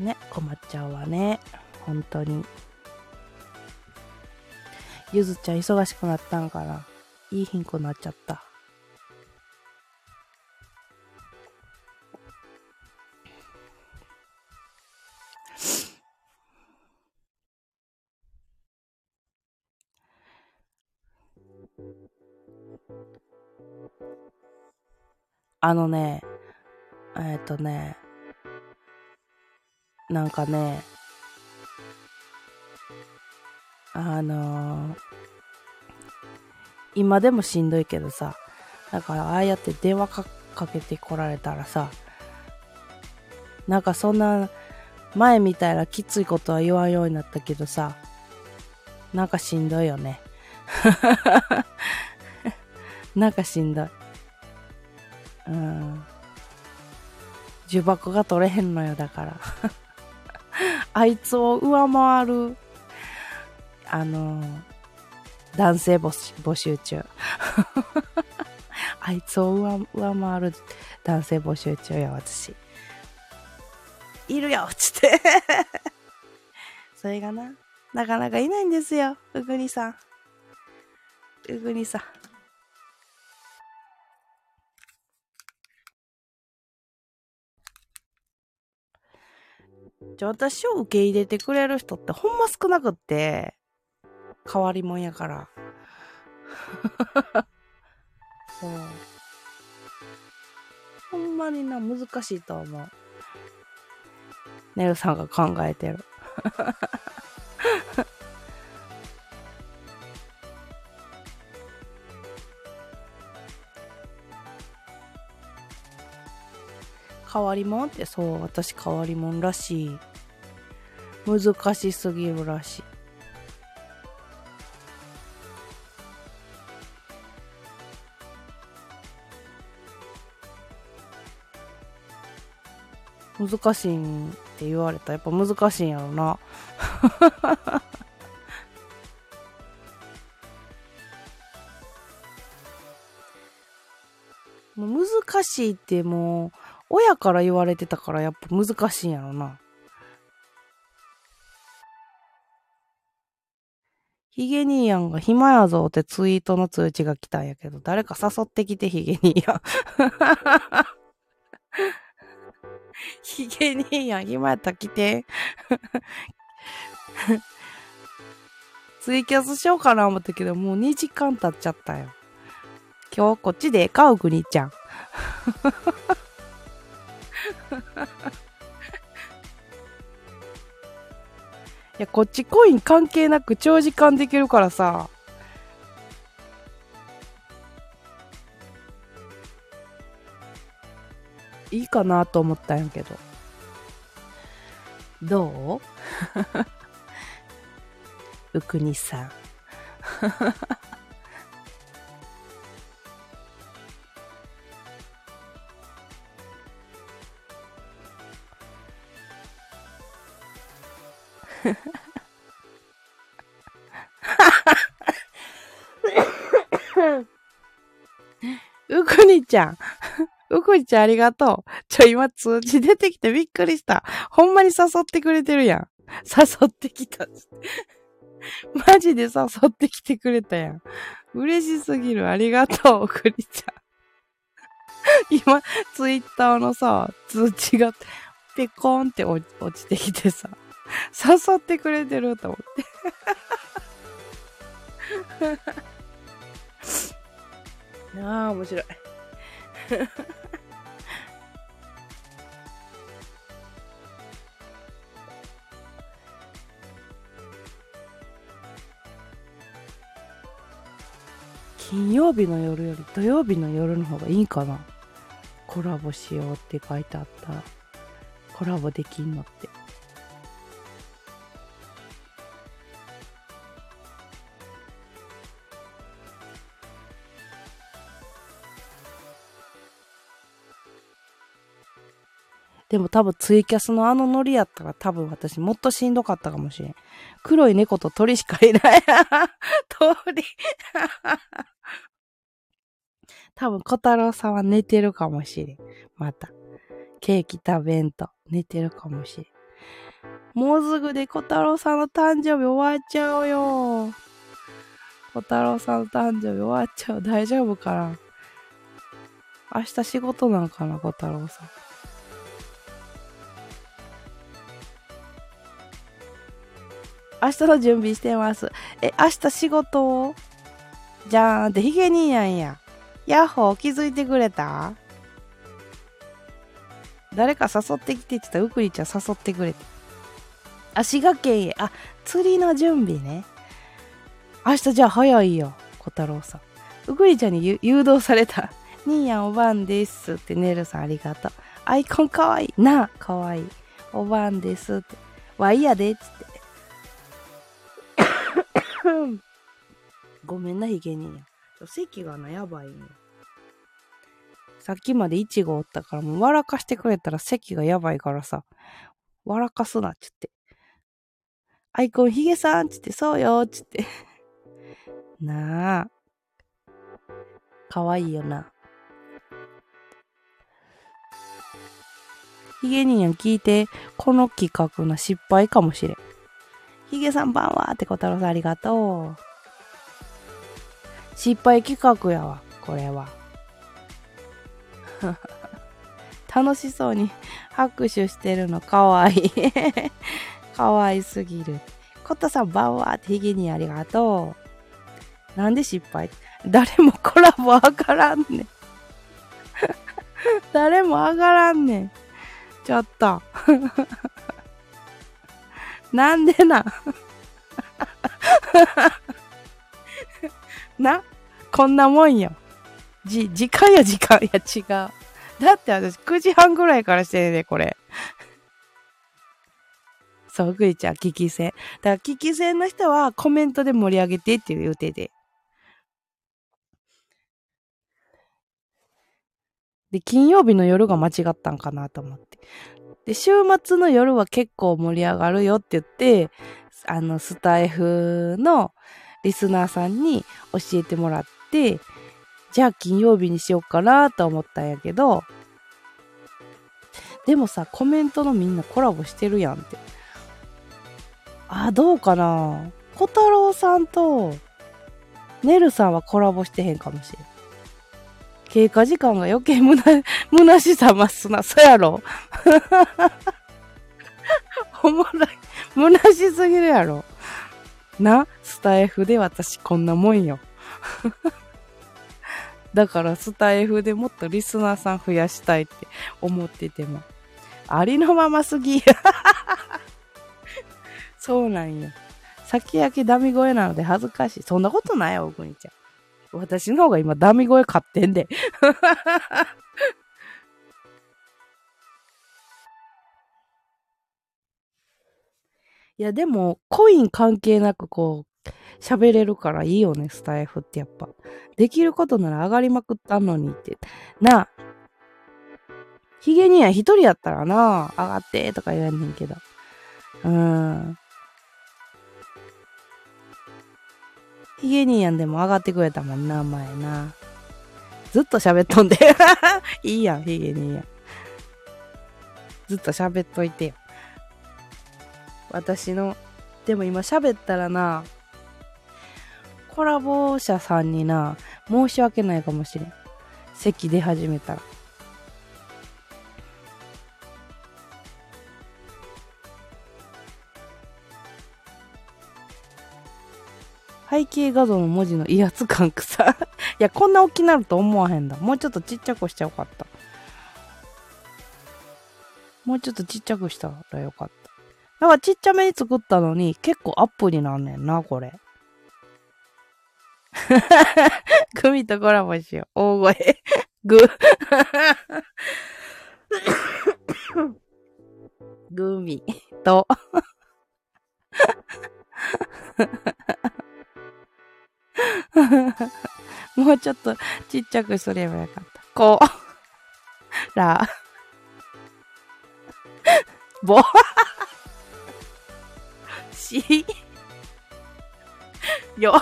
A: ね、困っちゃうわね。本当に。ゆずちゃん忙しくなったんかな。いい貧困になっちゃった。あのね、えっ、とね、なんかね、あのー今でもしんどいけどさ、だからああやって電話かかけてこられたらさ、なんかそんな前みたいなきついことは言わんようになったけどさ、なんかしんどいよね。なんかしんどい。うん。呪縛が取れへんのよ、だから。あいつを上回る、あの、男性募集中。あいつを上上回る男性募集中や、私。いるよつって。それがな、なかなかいないんですよ、うぐにさん。うぐにさん。じゃあ私を受け入れてくれる人ってほんま少なくって、変わりもんやから。そう。ほんまにな、難しいと思う。ネルさんが考えてる。変わりもんってそう私変わりもんらしい難しすぎるらしい難しいって言われたやっぱ難しいんやろな もう難しいってもう親から言われてたからやっぱ難しいんやろな。ヒゲ兄やんが暇やぞってツイートの通知が来たんやけど、誰か誘ってきてヒゲ兄やん。ヒゲ兄やん暇やったら来て。ツイキャスしようかな思ったけど、もう2時間経っちゃったよ。今日こっちでかうぐにちゃん。いや、こっちコイン関係なく長時間できるからさ。いいかなと思ったんやけど。どう？うくにさん。うくにちゃん。うくにちゃんありがとう。ちょ、今通知出てきてびっくりした。ほんまに誘ってくれてるやん。誘ってきた。マジで誘ってきてくれたやん。嬉しすぎる。ありがとう、うくにちゃん。今、ツイッターのさ、通知が、ペコーンって落ちてきてさ。誘ってくれてると思って ああ、面白い。金曜日の夜より土曜日の夜の方がいいかなコラボしようって書いてあったらコラボできんのってでも多分ツイキャスのあのノリやったら多分私もっとしんどかったかもしれん。黒い猫と鳥しかいない。鳥。多分小太郎さんは寝てるかもしれん。また。ケーキ食べんと寝てるかもしれん。もうすぐで小太郎さんの誕生日終わっちゃうよ。小太郎さんの誕生日終わっちゃう。大丈夫かな？明日仕事なんかな、小太郎さん。明日の準備してます。え、明日仕事じゃーんってヒゲ兄やんや。ヤッホー気づいてくれた？誰か誘ってきてって言ったら、うくりちゃん誘ってくれて。あ、滋賀県へ。あ、釣りの準備ね。明日じゃあ早いよ、小太郎さん。うくりちゃんに誘導された。兄やんおばんですって、ねるさんありがとう。アイコンかわいい。なあ、かわいい。おばんですって。わいやで、つって。ごめんな、ヒゲ兄や。席がな、やばいんよ。さっきまでイチゴおったから、もう笑かしてくれたら席がやばいからさ、笑かすなっちって。アイコンヒゲさんっつって、そうよっつって。なあ。かわいいよな。ヒゲ兄やん聞いて、この企画の失敗かもしれん。ヒゲさんばんはって小太郎さんありがとう。失敗企画やわ、これは。楽しそうに拍手してるのかわいい。かわいすぎる。コッタさんばんはってヒゲにありがとう。なんで失敗？誰もコラボ上がらんねん。誰も上がらんねん。ちょっと。なんでな？な、こんなもんよ。じ、時間や時間。いや違う。だって私9時半ぐらいからしてんねこれ。そう、ぐいちゃん、聞き戦。だから聞き戦の人はコメントで盛り上げてっていう予定で。で、金曜日の夜が間違ったんかなと思って。で、週末の夜は結構盛り上がるよって言って、あの、スタイフのリスナーさんに教えてもらって、じゃあ金曜日にしようかなと思ったんやけど、でもさ、コメントのみんなコラボしてるやんって。あ、どうかな？小太郎さんと、ねるさんはコラボしてへんかもしれん。経過時間が余計むな、虚しさ増すな。そやろ おもろい。虚しすぎるやろ。な、スタイフで私こんなもんよ。だからスタイフでもっとリスナーさん増やしたいって思ってても。ありのまますぎ。そうなんよ。先焼きダミ声なので恥ずかしい。そんなことないよ、おくにちゃん。私の方が今ダミ声買ってんで。いや、でも、コイン関係なくこう、喋れるからいいよね、スタイフってやっぱ。できることなら上がりまくったのにって。なあ。ヒゲには一人やったらなあ、上がってとか言わんねんけど。うーん。ヒゲニーヤンでも上がってくれたもんな、前な。ずっと喋っとんで。いいやん、ヒゲニーヤン。ずっと喋っといてよ。私の、でも今喋ったらな、コラボ者さんにな、申し訳ないかもしれん。席出始めたら。背景画像の文字の威圧感くさ。いや、こんな大きなると思わへんだ。もうちょっとちっちゃくしちゃよかった。もうちょっとちっちゃくしたらよかった。だからちっちゃめに作ったのに結構アップになんねんな、これ。グミとコラボしよう。大声。グ。グミと。もうちょっとちっちゃくすればよかった。こう。ら。ぼ。し。よ。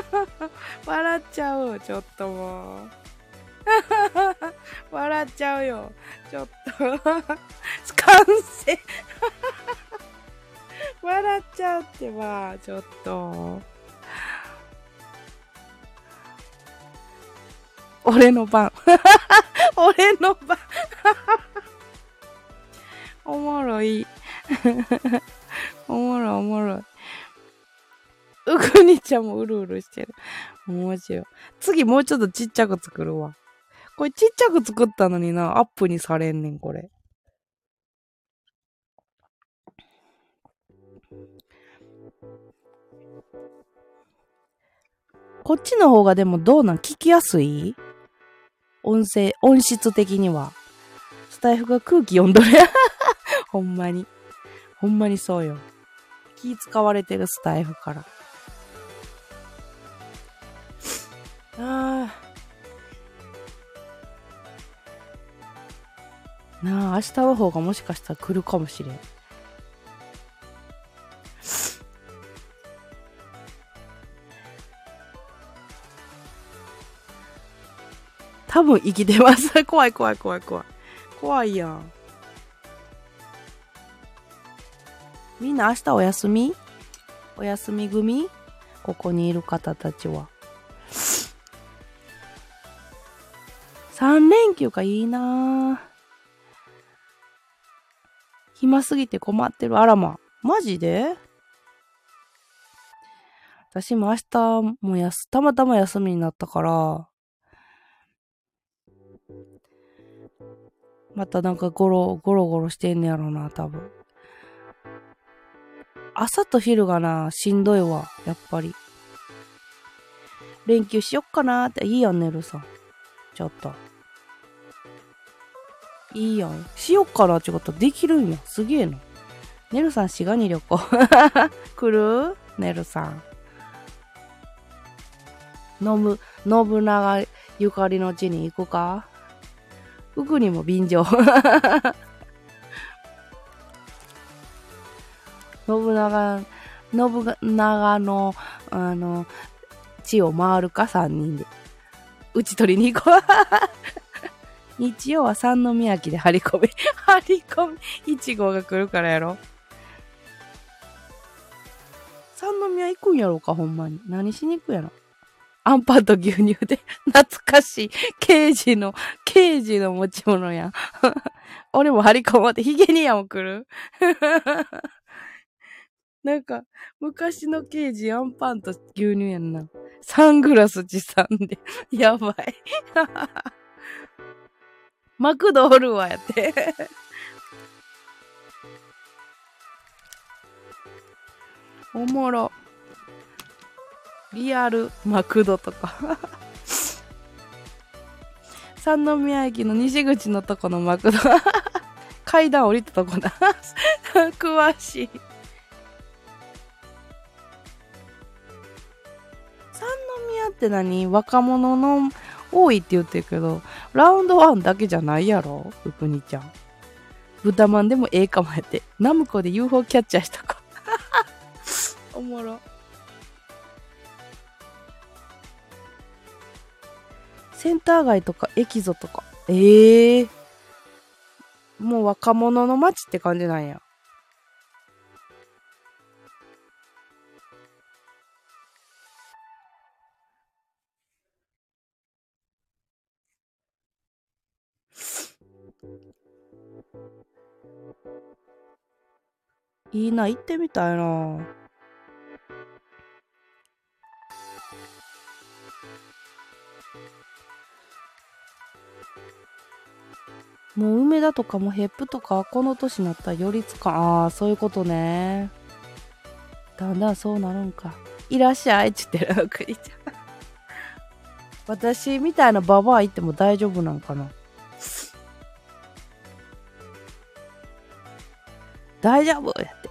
A: 笑っちゃう。ちょっともう。笑っちゃうよ。ちょっと。完成。笑っちゃうってば、ちょっと。俺の番。俺の番。おもろい。おもろいおもろい。うくにちゃんもうるうるしてる。面白い。次もうちょっとちっちゃく作るわ。これちっちゃく作ったのにな、アップにされんねん、これ。こっちの方がでもどうなん聞きやすい？音声、音質的には。スタイフが空気読んどる。ほんまに。ほんまにそうよ。気使われてるスタイフから。ああ。なあ明日の方がもしかしたら来るかもしれん。多分生きてます。怖い怖い怖い怖い。怖いやん。みんな明日お休み？お休み組？ここにいる方たちは。3連休かいいなぁ暇すぎて困ってる。あらま。マジで？私も明日もやす、たまたま休みになったから、またなんかゴロ、ゴロゴロしてんねやろな、多分。朝と昼がな、しんどいわ、やっぱり。連休しよっかなって、いいやん、ねるさん。ちょっと。いいやん。しよっかなってことできるんや。すげえな。ねるさん、滋賀に旅行。来る？ねるさん。飲む、信長ゆかりの地に行くか？服にも便乗。信長、信長の、あの、地を回るか、三人で。打ち取りに行こう。日曜は三宮駅で張り込み。張り込み。1号が来るからやろ。三宮行くんやろうか、ほんまに。何しに行くやろ。アンパンと牛乳で、懐かしい、刑事の、刑事の持ち物やん。俺も張り込まって、ヒゲニアも来るなんか、昔の刑事アンパンと牛乳やんな。サングラス持参で。やばい。マクドおるわ、やって。おもろ。リアルマクドとか。三宮駅の西口のとこのマクド。階段降りたとこだ。詳しい。三宮って何？若者の多いって言ってるけど、ラウンドワンだけじゃないやろ？ふくにちゃん。豚まんでもええかもやって。ナムコで UFO キャッチャーしたか。おもろ。センター街とかエキゾとか。ええー、もう若者の街って感じなんや。いいな、行ってみたいな。もう梅田とかもヘップとかこの年になったら寄りつかああそういうことね。だんだんそうなるんか。いらっしゃいっつってる。クリちゃん。私みたいなババア行っても大丈夫なんかな。大丈夫？やって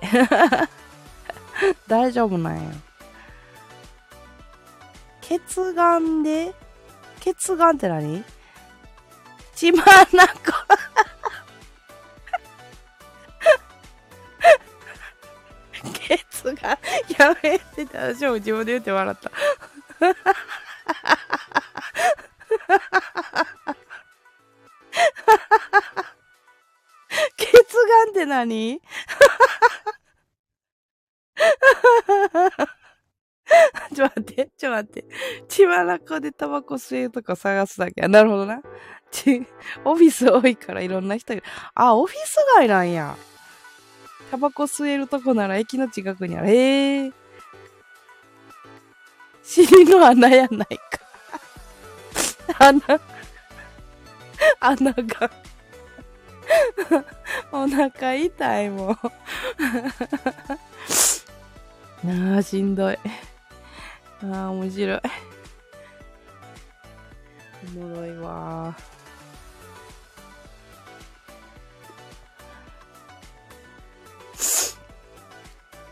A: 大丈夫なんや。血眼で？血眼って何？血まなこ血眼やめてた。私も自分で言って笑った 血。眼って何ちょ待って、血まなこでタバコ吸えるとか探すだけ。なるほどな。ち、オフィス多いからいろんな人が。あ、オフィス街なんや。タバコ吸えるとこなら駅の近くにある。ええ。尻の穴やないか。穴、穴が。お腹痛いもん。ああ、しんどい。ああ、面白い。おもろいわ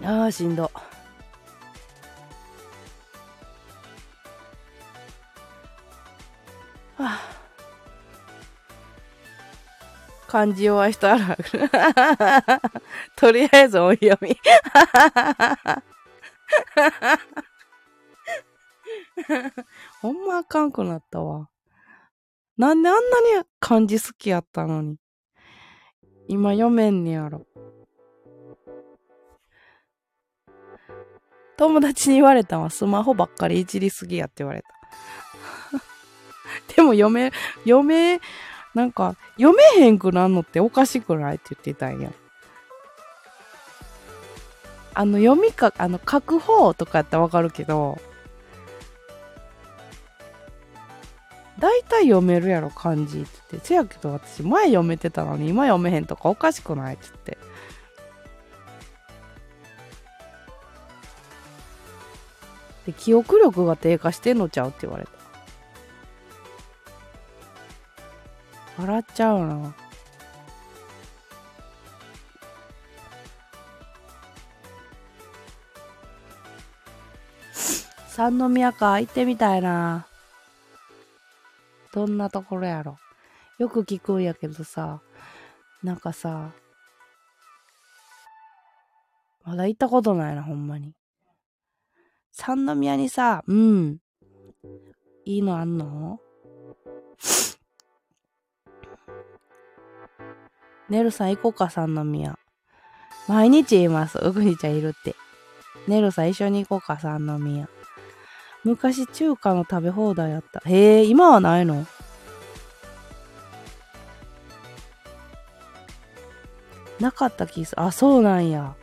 A: ああ、しんど。はあ漢字弱い人あるある。とりあえず音読み。ほんまあかんくなったわ。なんであんなに漢字好きやったのに。今読めんねやろ。友達に言われたんはスマホばっかりいじりすぎやって言われた。でも読め、読め、なんか、読めへんくなんのっておかしくないって言ってたんや。あの、読みか、あの、書く方とかやったらわかるけど、大体読めるやろ、漢字って言って。せやけど私、前読めてたのに今読めへんとかおかしくないって言って。で、記憶力が低下してんのちゃうって言われた。笑っちゃうな。三宮か行ってみたいな。どんなところやろ。よく聞くんやけどさ、なんかさ、まだ行ったことないな、ほんまに。三宮にさ、うん。いいのあんの？ネルさん行こうか、三宮。毎日います。うぐにちゃんいるって。ネルさん一緒に行こうか、三宮。昔中華の食べ放題やった。へえ、今はないの？なかった気すあ、そうなんや。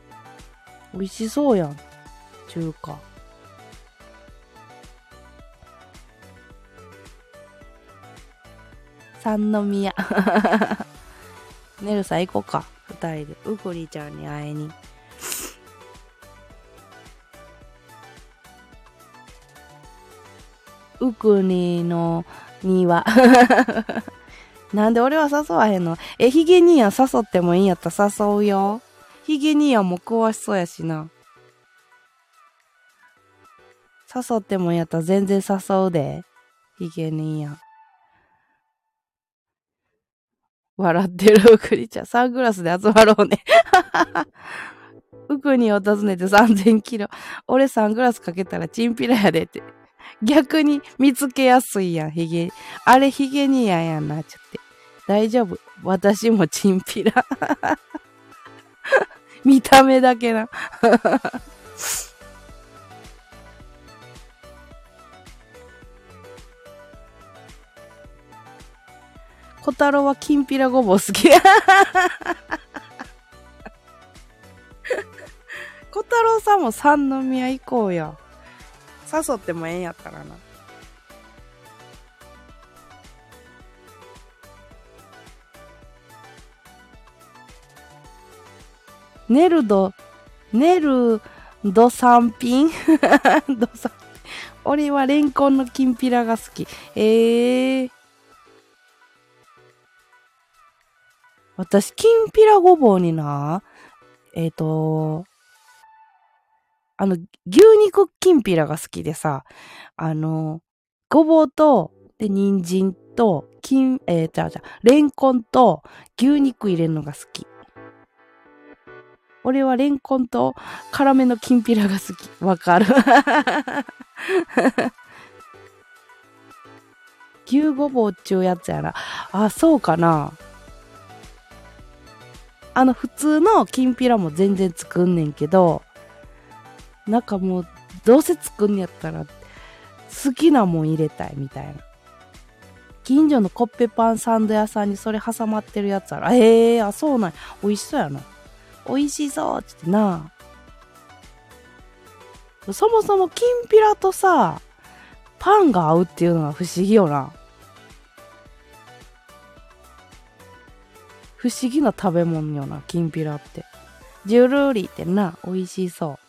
A: 美味しそうやん。中華。三宮。ねるさん行こうか。二人で。うくりちゃんに会いに。うくにの庭。なんで俺は誘わへんの？え、ヒゲ兄や誘ってもいいんやったら誘うよ。ヒゲ兄やも詳しそうやしな。誘ってもいいんやったら全然誘うで。ヒゲ兄や。笑ってるうくりちゃん。サングラスで集まろうね。うくにを訪ねて3000キロ。俺サングラスかけたらチンピラやでって。逆に見つけやすいやん、ヒゲ。あれヒゲにややんな、ちょって。大丈夫。私もチンピラ。見た目だけな。小太郎はきんぴらごぼう好き。小太郎さんも三宮行こうよ。誘ってもええんやったらな。ネルド、ネルド三品ド三俺はレンコンのきんぴらが好き。ええー。私、きんぴらごぼうにな、えっ、ー、と、あの、牛肉きんぴらが好きでさ、あの、ごぼうと、で、人参と、金、えー、じゃあじゃあ、レンコンと牛肉入れるのが好き。俺はレンコンと辛めのきんぴらが好き。わかる？牛ごぼうっちゅうやつやな。あ、そうかな。あの、普通のきんぴらも全然作んねんけど、なんかもう、どうせ作んやったら、好きなもん入れたいみたいな。近所のコッペパンサンド屋さんにそれ挟まってるやつある。ええー、あ、そうなん美味しそうやな。美味しそうっつってな。そもそもきんぴらとさ、パンが合うっていうのは不思議よな。不思議な食べ物よな、きんぴらって。ジュルーリーってな、美味しそう。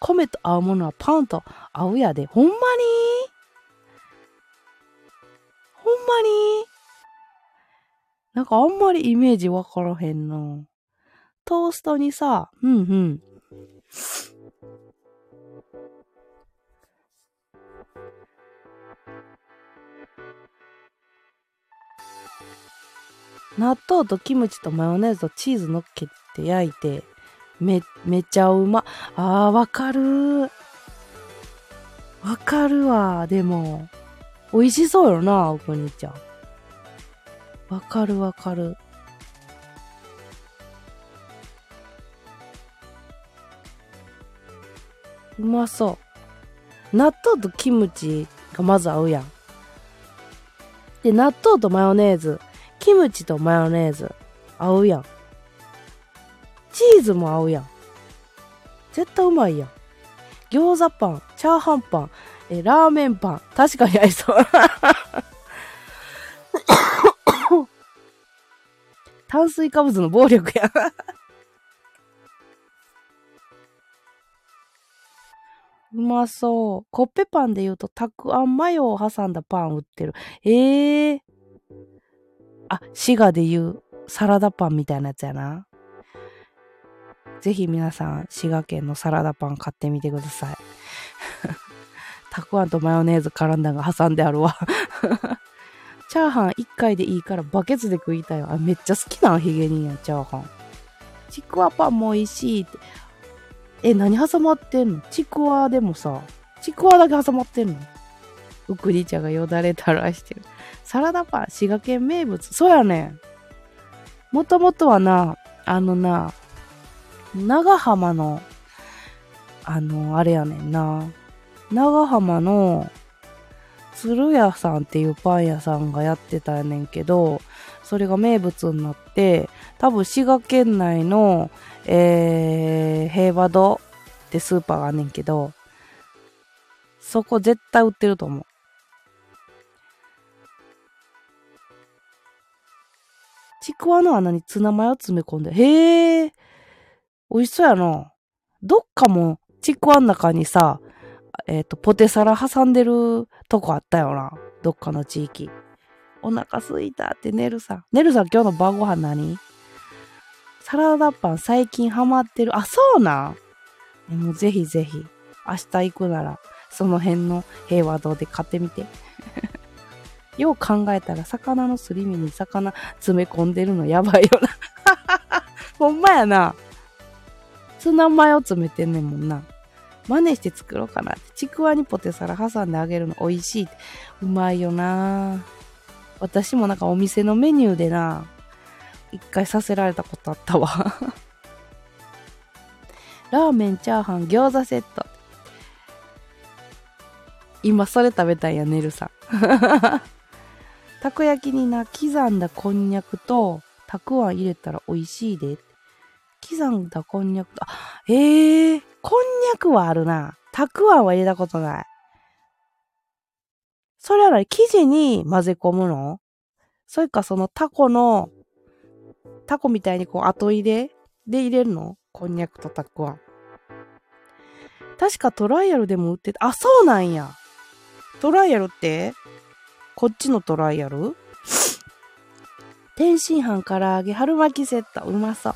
A: 米と合うものはパンと合うやで。ほんまに？ほんまに？なんかあんまりイメージわからへんな。トーストにさ、うんうん。納豆とキムチとマヨネーズとチーズ乗っけて焼いて、め、めちゃうま。あー、わかるわかるわ。でも、美味しそうよな、おくにちゃん。わかるわかる。うまそう。納豆とキムチがまず合うやん。で、納豆とマヨネーズ、キムチとマヨネーズ、合うやん。チーズも合うやん。絶対うまいやん。餃子パン、チャーハンパン、え、ラーメンパン。確かに合いそう。炭水化物の暴力や。うまそう。コッペパンで言うと、たくあんマヨを挟んだパン売ってる。ええー。あ、滋賀で言うサラダパンみたいなやつやな。ぜひ皆さん、滋賀県のサラダパン買ってみてください。たくあんとマヨネーズ絡んだが挟んであるわ。チャーハン1回でいいからバケツで食いたいわ。めっちゃ好きなのヒゲ人や、チャーハン。ちくわパンも美味しいって。え、何挟まってんの？ちくわでもさ、ちくわだけ挟まってんの？うくり茶がよだれ垂らしてる。サラダパン、滋賀県名物。そうやねん。もともとはな、あのな、長浜の、あの、あれやねんな。長浜の、鶴屋さんっていうパン屋さんがやってたやねんけど、それが名物になって、多分滋賀県内の、えー、平和堂ってスーパーがあんねんけど、そこ絶対売ってると思う。ちくわの穴にツナマヨ詰め込んで、へえ、美味しそうやな。どっかもちくわの中にさ、えっ、ー、と、ポテサラ挟んでるとこあったよな。どっかの地域。お腹すいたって寝るさ。寝るさん今日の晩ご飯何？サラダパン最近ハマってる。あ、そうなん？もうぜひぜひ。明日行くなら、その辺の平和堂で買ってみて。よう考えたら、魚のすり身に魚詰め込んでるのやばいよな。ほんまやな。ツナマヨ詰めてんねんもんな。真似して作ろうかな。ちくわにポテサラ挟んであげるの美味しいって。うまいよな私もなんかお店のメニューでな、一回させられたことあったわ ラーメン、チャーハン、餃子セット。今それ食べたんや、ねるさん。たこ焼きにな、刻んだこんにゃくと、たくあん入れたら美味しいで。刻んだこんにゃくと、あ、ええー、こんにゃくはあるな。たくあんは入れたことない。それはね、生地に混ぜ込むの？それかそのタコの、タコみたいにこう後入れ？で入れるの？こんにゃくとたくあん。確かトライアルでも売ってた。あ、そうなんや。トライアルって？こっちのトライアル？天津飯唐揚げ春巻きセット。うまそう。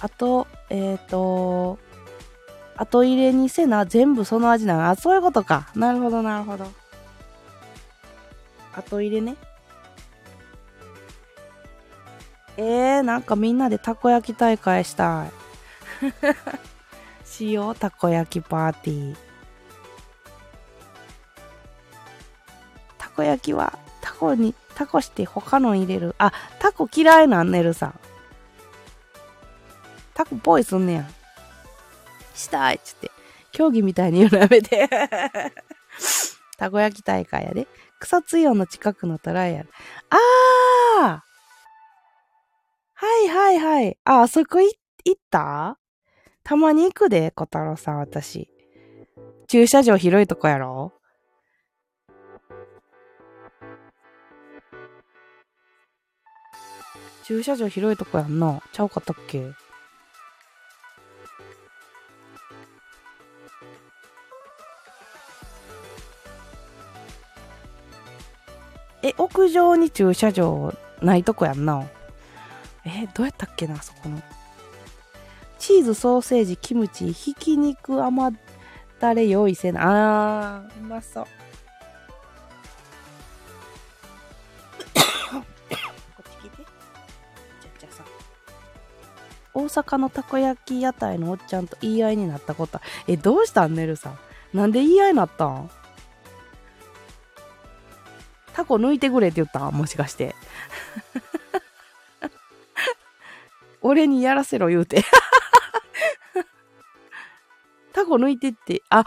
A: あと、えっ、ー、と、後入れにせな、全部その味なの。あ、そういうことか。なるほど、なるほど。後入れね。えー、なんかみんなでたこ焼き大会したい。しよう、たこ焼きパーティー。たこ焼きは、タコに、タコして他の入れる。あ、タコ嫌いなんねるさん。タコポイすんねや。したいっつって。競技みたいに言うのやめて。たこ焼き大会やで。草津イオンの近くのトライアル。あーはいはいはい。あ、あそこ行った？たまに行くで、小太郎さん、私。駐車場広いとこやろ？駐車場広いとこやんな。ちゃうかったっけ？え、屋上に駐車場ないとこやんな。え、どうやったっけな、そこの。チーズ、ソーセージ、キムチ、ひき肉、甘だれ用意せな。あー、うまそう。こっち来て。じゃじゃさん。大阪のたこ焼き屋台のおっちゃんと言い合いになったこと。え、どうしたんねるさん。なんで言い合いになったん？タコ抜いてくれって言ったもしかして。俺にやらせろ言うて。タコ抜いてって。あ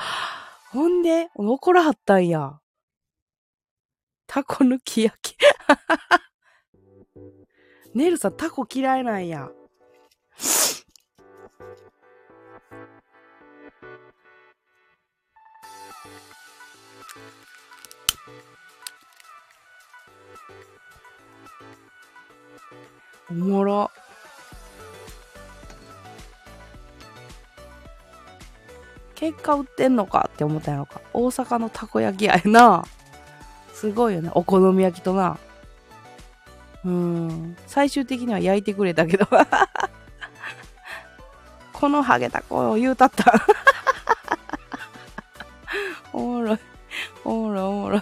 A: ほんで怒らはったんや。タコ抜き焼き ネルさんタコ嫌いなんや。おもろ。結果売ってんのかって思ったのか。大阪のたこ焼き屋やな。すごいよね。お好み焼きとな。うん最終的には焼いてくれたけど このハゲた子を言うたった おもろいおもろいおもろい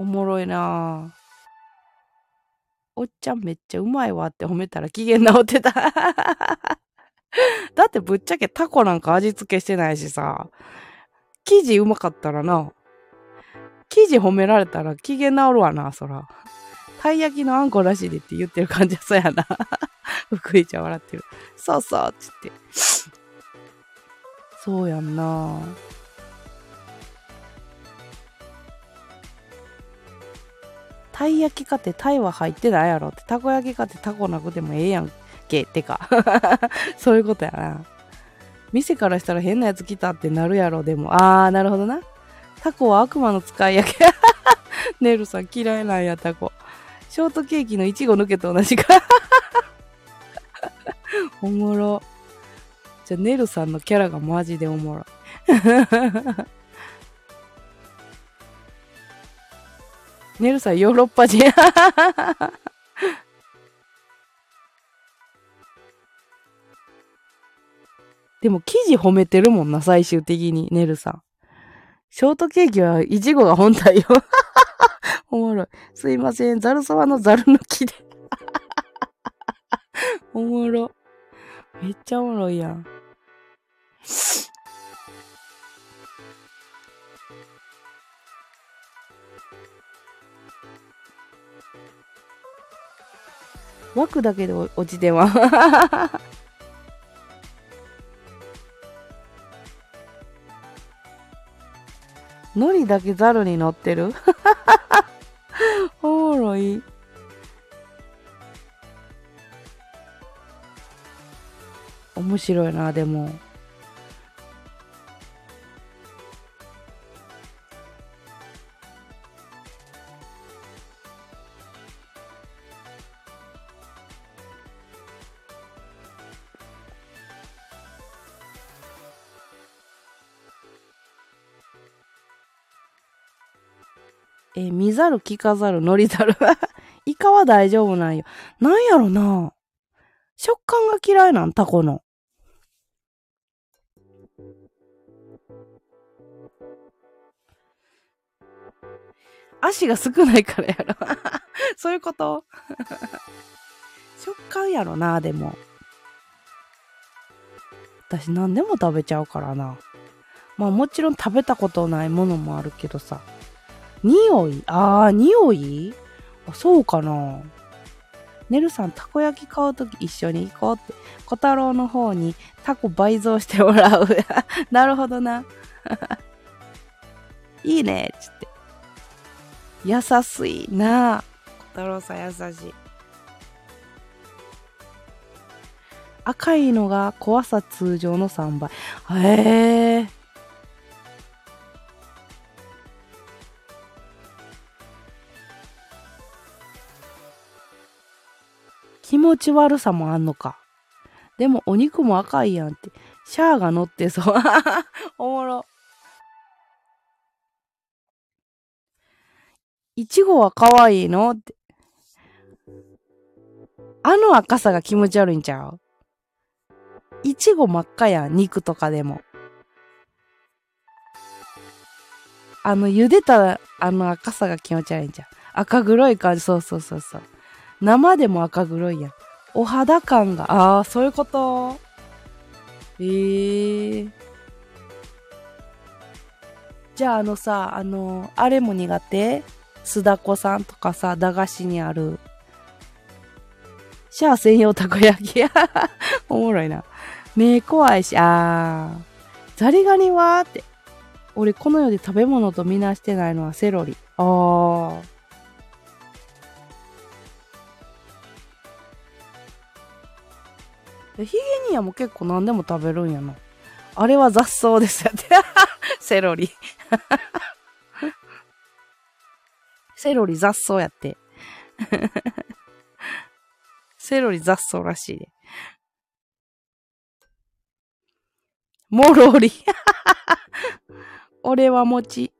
A: おもろいなおっちゃんめっちゃうまいわって褒めたら機嫌直ってた。だってぶっちゃけタコなんか味付けしてないしさ、生地うまかったらな、生地褒められたら機嫌直るわな、そら。たい焼きのあんこなしいでって言ってる感じはそうやな。福井ちゃん笑ってる。そうそうっつって。そうやんなたい焼きかってタイは入ってないやろって。たこ焼きかってタコなくてもええやんけ。ってか。そういうことやな。店からしたら変なやつ来たってなるやろでも。あーなるほどな。タコは悪魔の使いやけ。ネルさん嫌いなんやタコショートケーキのいちご抜けと同じか。おもろ。じゃあネルさんのキャラがマジでおもろネルさんヨーロッパ人。でも生地褒めてるもんな、最終的に、ネルさん。ショートケーキはイチゴが本体よ。おもろい。すいません、ザルそばのザル抜きで。おもろ。めっちゃおもろいやん。枠だけで落ちては。のりだけザルに乗ってるおもろい。面白いな、でも。えー、見ざる聞かざる乗りざる。イカは大丈夫なんよ。なんやろな食感が嫌いなんタコの。足が少ないからやろ。そういうこと？食感やろな、でも。私何でも食べちゃうからな。まあもちろん食べたことないものもあるけどさ。匂い？ああ、匂い？あ、そうかな。ねるさん、たこ焼き買うとき一緒に行こうって。小太郎の方にタコ倍増してもらう。なるほどな。いいね、つって。優しいな小太郎さん優しい。赤いのが怖さ通常の3倍。へえー。気持ち悪さもあんのか。でもお肉も赤いやんって。シャーが乗ってそう。おもろ。いちごは可愛いのって。あの赤さが気持ち悪いんちゃう？いちご真っ赤やん、肉とかでも。あの、茹でたあの赤さが気持ち悪いんじゃん。赤黒い感じ、そうそうそうそう。生でも赤黒いやん。お肌感が、ああ、そういうこと？ええー。じゃああのさ、あの、あれも苦手？須田子さんとかさ、駄菓子にある。シャア専用たこ焼き。おもろいな。目怖いし、あー。ザリガニは？って。俺この世で食べ物とみなしてないのはセロリ。あー。ヒゲニアも結構何でも食べるんやな。あれは雑草ですやて。セロリ。セロリ雑草やって。セロリ雑草らしいで。もろり。俺は餅。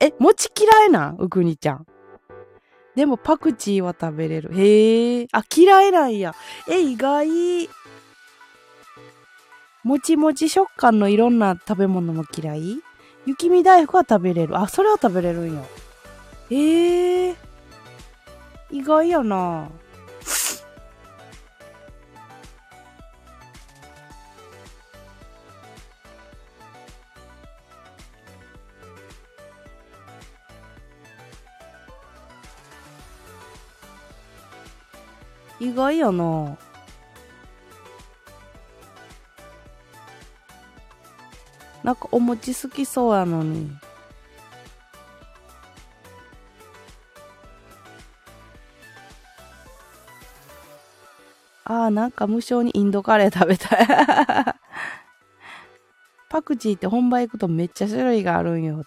A: え、餅嫌いなん？うくにちゃん。でもパクチーは食べれる。へえ。あ、嫌いなんや。え、意外。もちもち食感のいろんな食べ物も嫌い？雪見大福は食べれる？あ、それは食べれるんや。ええー、意外やな。意外やな。なんかお餅好きそうやのに。ああ、なんか無性にインドカレー食べたい パクチーって本場行くとめっちゃ種類があるんよって。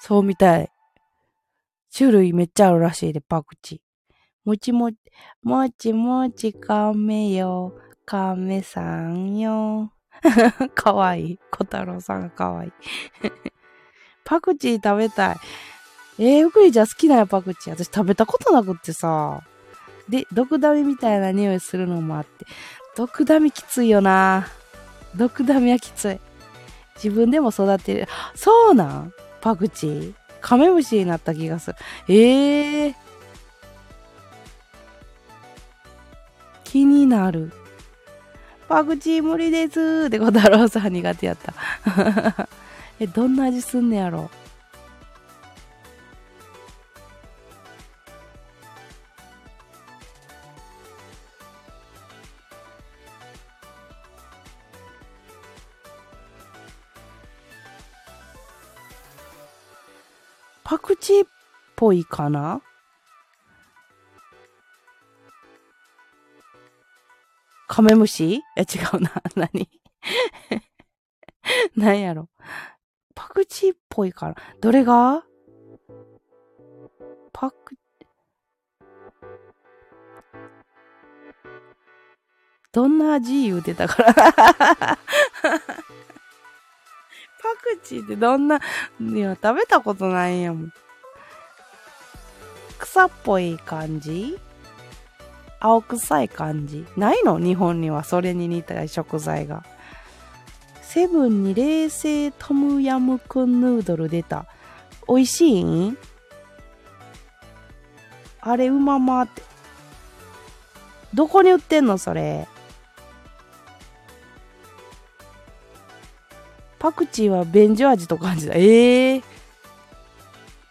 A: そうみたい。種類めっちゃあるらしいで、パクチー。もちもち、もちもち亀よ、亀さんよ。かわいい。小太郎さんがかわいい。パクチー食べたい。えー、うくりちゃん好きなよ、パクチー。私食べたことなくってさ。で、毒ダミみたいな匂いするのもあって。毒ダミきついよな。毒ダミはきつい。自分でも育てる。そうなん？パクチー？カメムシになった気がする。ええー。気になる。パクチー無理ですって小太郎さん苦手やった。え、どんな味すんねやろ？パクチーっぽいかな？カメムシ？え、違うな。何？何やろ？パクチーっぽいから。どれが？パク、どんな味言うてたから パクチーってどんな、いや、食べたことないんやもん。草っぽい感じ？青臭い感じないの？日本にはそれに似た食材が。セブンに冷製トムヤムクンヌードル出た。美味しいん？あれうままって。どこに売ってんの？それ。パクチーは便所味と感じだ。ええー、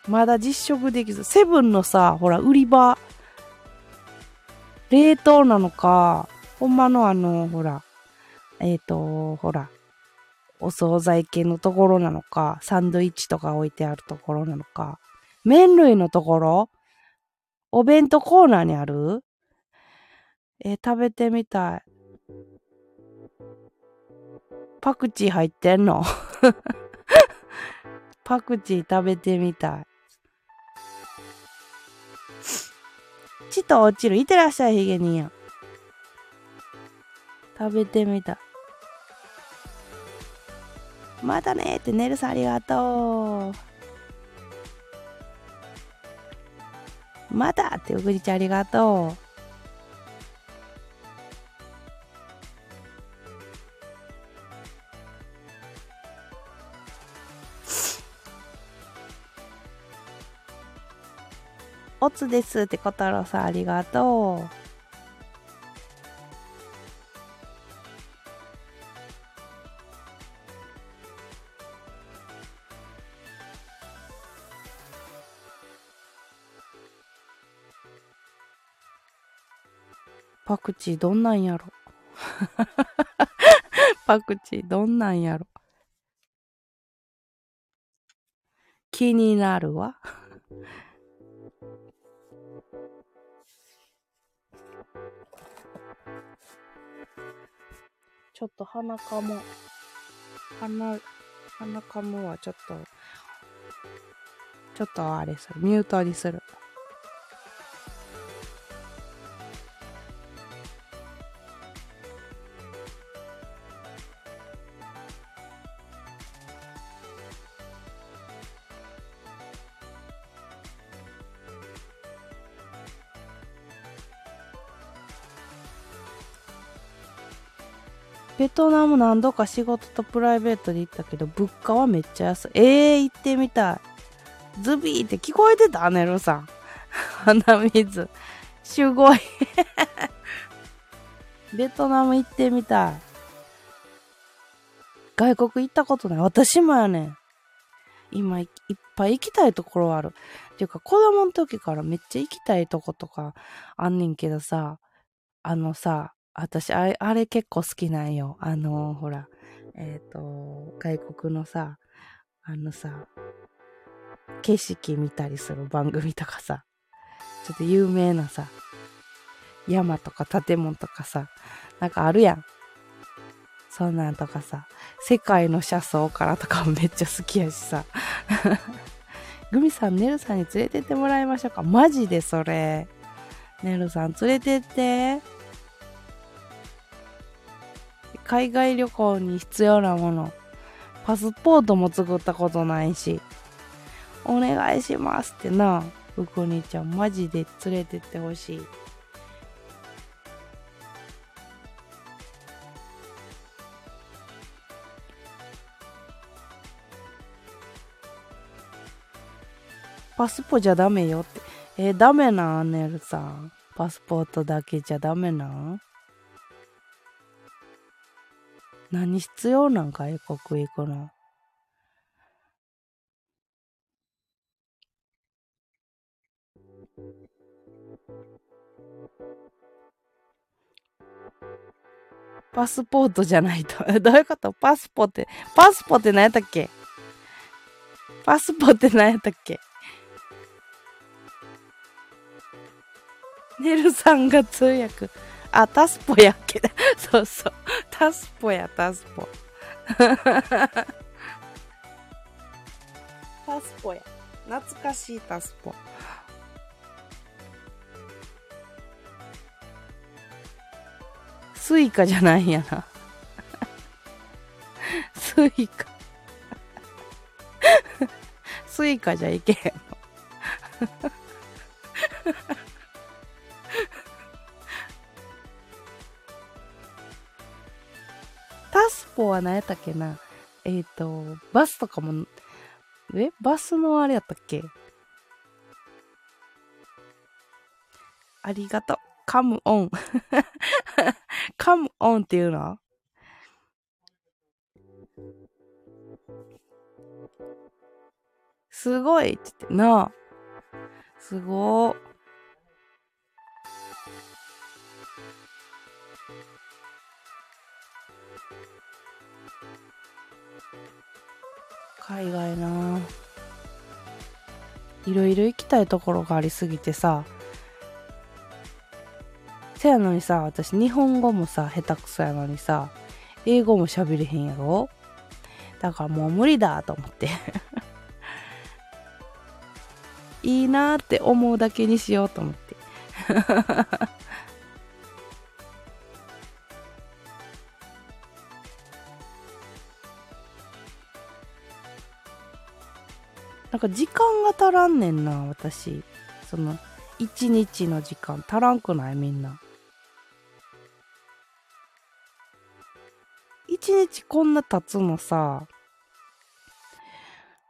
A: まだ実食できず。セブンのさ、ほら、売り場。冷凍なのか、ほんまのあの、ほら、えっ、ー、と、ほら、お惣菜系のところなのか、サンドイッチとか置いてあるところなのか、麺類のところお弁当コーナーにある？えー、食べてみたい。パクチー入ってんの？パクチー食べてみたい。ちと落ちる。いってらっしゃい、ヒゲニや食べてみた。またねって、ネルさんありがとう。またって、うぐりちゃんありがとう。おつですって小太郎さんありがとう。パクチーどんなんやろ？パクチーどんなんやろ？気になるわ。ちょっと鼻かも。鼻、鼻かむはちょっと、ちょっとあれする。ミュートにする。ベトナム何度か仕事とプライベートで行ったけど、物価はめっちゃ安い。えー、行ってみたい。ズビーって聞こえてた？ネルさん。鼻水。すごい ベトナム行ってみたい。外国行ったことない。私もやねん。今いっぱい行きたいところある。っていうか子供の時からめっちゃ行きたいとことかあんねんけどさ、あのさ、私、あれ、あれ結構好きなんよ。あの、ほら、えっ、ー、と、外国のさ、あのさ、景色見たりする番組とかさ、ちょっと有名なさ、山とか建物とかさ、なんかあるやん。そんなんとかさ、世界の車窓からとかもめっちゃ好きやしさ。グミさん、ネルさんに連れてってもらいましょうか。マジでそれ。ネルさん連れてって。海外旅行に必要なもの。パスポートも作ったことないし。お願いしますってな。うこにちゃん、マジで連れてってほしい。パスポじゃダメよって。えー、ダメなア、ネルさん。パスポートだけじゃダメな何必要なん外国行くの？パスポートじゃないと。どういうこと？パスポって、パスポって何やったっけ？パスポって何やったっけ？ネルさんが通訳。あ、タスポ やっけそうそう。タスポや、タスポ。タスポや。懐かしいタスポ。スイカじゃないやな。スイカ。スイカじゃいけへんの。方は何やったっけな？えっ、ー、と、バスとかも、え？バスのあれやったっけ？ありがとう。カムオン。カムオンっていうの？すごいって言ってなあ。すごー。海外な。いろいろ行きたいところがありすぎてさ。せやのにさ私日本語もさ下手くそやのにさ英語も喋れへんやろ？だからもう無理だと思って。いいなって思うだけにしようと思って。なんか時間が足らんねんな、私。その、一日の時間足らんくないみんな。一日こんな経つのさ、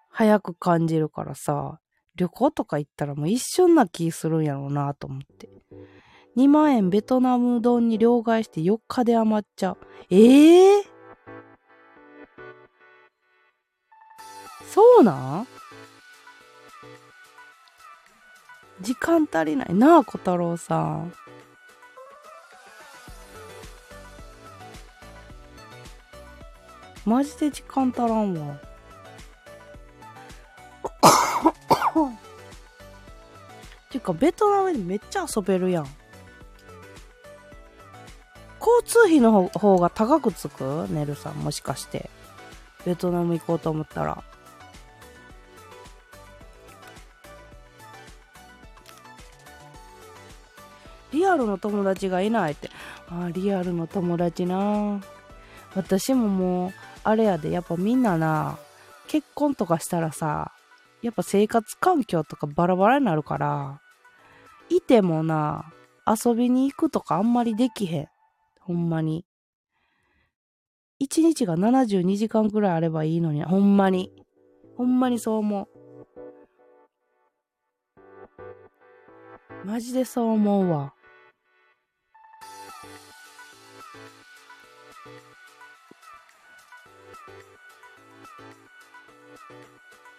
A: 早く感じるからさ、旅行とか行ったらもう一瞬な気するんやろうなと思って。2万円ベトナム丼に両替して4日で余っちゃう。ええー、そうなん？時間足りないなあ、小太郎さん。マジで時間足らんわ。ていうか、ベトナムでめっちゃ遊べるやん。交通費の方が高くつく？ネルさん、もしかして。ベトナム行こうと思ったら。アルの友達がいないって。あ、リアルの友達な私ももう、あれやで、やっぱみんなな、結婚とかしたらさ、やっぱ生活環境とかバラバラになるから、いてもな、遊びに行くとかあんまりできへん。ほんまに。一日が72時間くらいあればいいのに、ほんまに。ほんまにそう思う。マジでそう思うわ。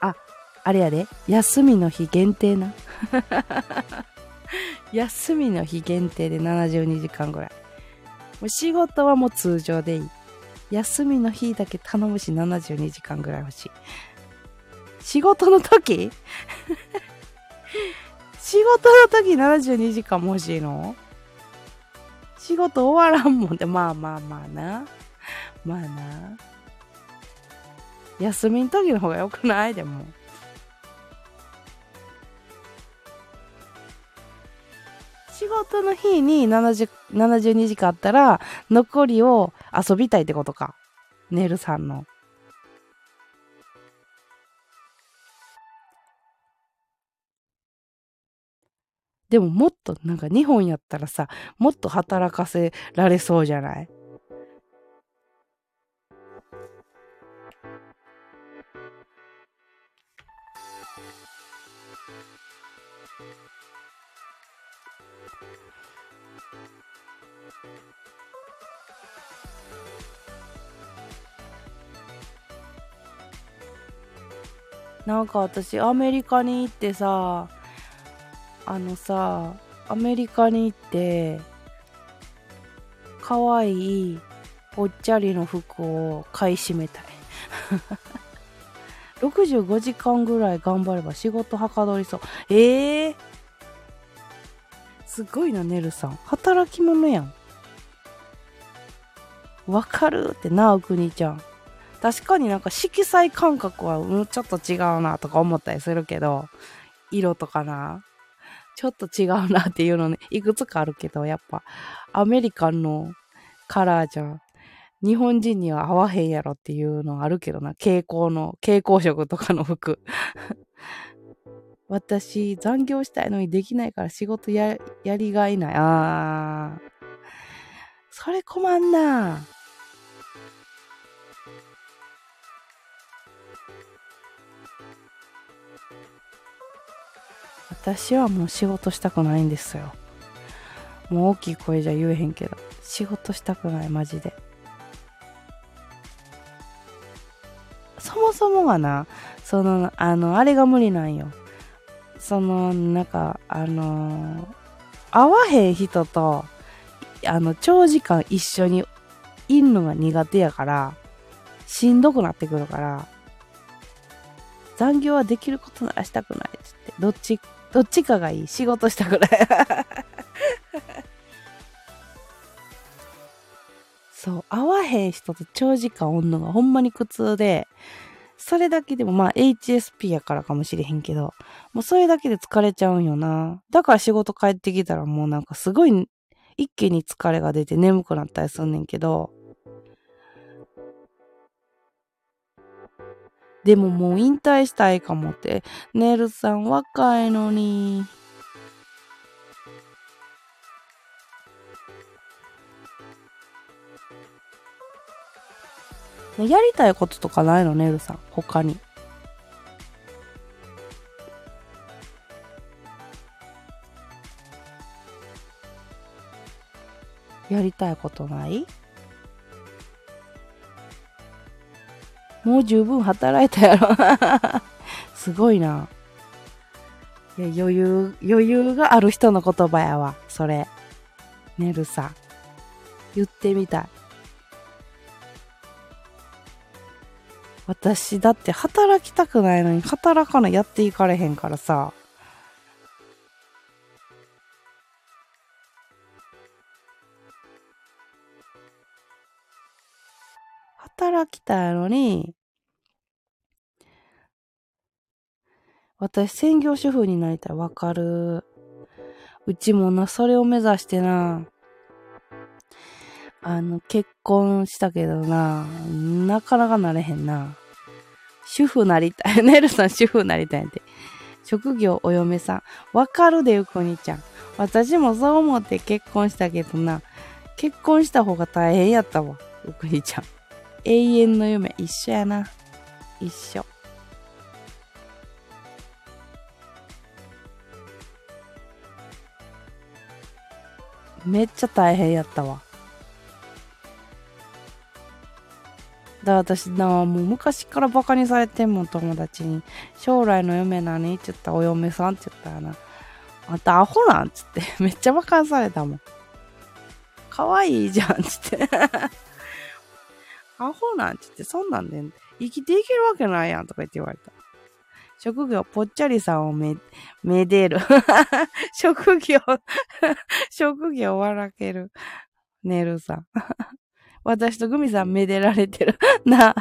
A: あ、あれやで。休みの日限定な。休みの日限定で72時間ぐらい。もう仕事はもう通常でいい。休みの日だけ頼むし72時間ぐらい欲しい。仕事の時？仕事の時72時間も欲しいの？仕事終わらんもんで、まあまあまあな。まあな。休みの時の方が良くない？でも。仕事の日に70 72時間あったら、残りを遊びたいってことか。ネルさんの。でももっとなんか日本やったらさ、もっと働かせられそうじゃない？なんか私アメリカに行ってさあのさアメリカに行って可愛いぽっちゃりの服を買い占めたい。65時間ぐらい頑張れば仕事はかどりそう。ええー、すごいなねるさん。働き者やん。わかるってなおくにちゃん。確かになんか色彩感覚は、う、ちょっと違うなとか思ったりするけど、色とかな。ちょっと違うなっていうのね、いくつかあるけど、やっぱ、アメリカンのカラーじゃん、日本人には合わへんやろっていうのあるけどな、蛍光の、蛍光色とかの服。私、残業したいのにできないから仕事や、やりがいない。あー。それ困んな。私はもう仕事したくないんですよ。もう大きい声じゃ言えへんけど。仕事したくないマジで。そもそもがなそのあのあれが無理なんよ。そのなんかあの会わへん人とあの長時間一緒にいんのが苦手やからしんどくなってくるから残業はできることならしたくないっつってどっちどっちかがいい。仕事したくない。そう、会わへん人と長時間おんのがほんまに苦痛で、それだけでもまあ HSP やからかもしれへんけど、もうそれだけで疲れちゃうんよな。だから仕事帰ってきたらもうなんかすごい一気に疲れが出て眠くなったりすんねんけど、でももう引退したいかもって。ネルさん若いのに。やりたいこととかないの？ネルさん。他に。やりたいことない？もう十分働いたやろ すごいな。いや余裕、余裕がある人の言葉やわ、それ。ねるさん。言ってみたい。私だって働きたくないのに働かないやっていかれへんからさ。働きたいのに、私専業主婦になりたい。わかる。うちもな、それを目指してな、あの、結婚したけどな、なかなかなれへんな。主婦なりたい。ネルさん主婦なりたいって。職業お嫁さん。わかるでよ、こにちゃん。私もそう思って結婚したけどな、結婚した方が大変やったわ、うくにちゃん。永遠の夢、一緒やな。一緒。めっちゃ大変やったわ。だから私な、もう昔からバカにされてんもん、友達に。将来の嫁何？って言ったら、お嫁さんって言ったらな。あんたアホなん？っつって、めっちゃバカにされたもん。可愛いじゃんっつって。アホなんつって、そんなんで生きていけるわけないやんとか言って言われた。職業、ぽっちゃりさんをめ、めでる。職業、職業笑ける。寝るさん。私とグミさんめでられてる。な。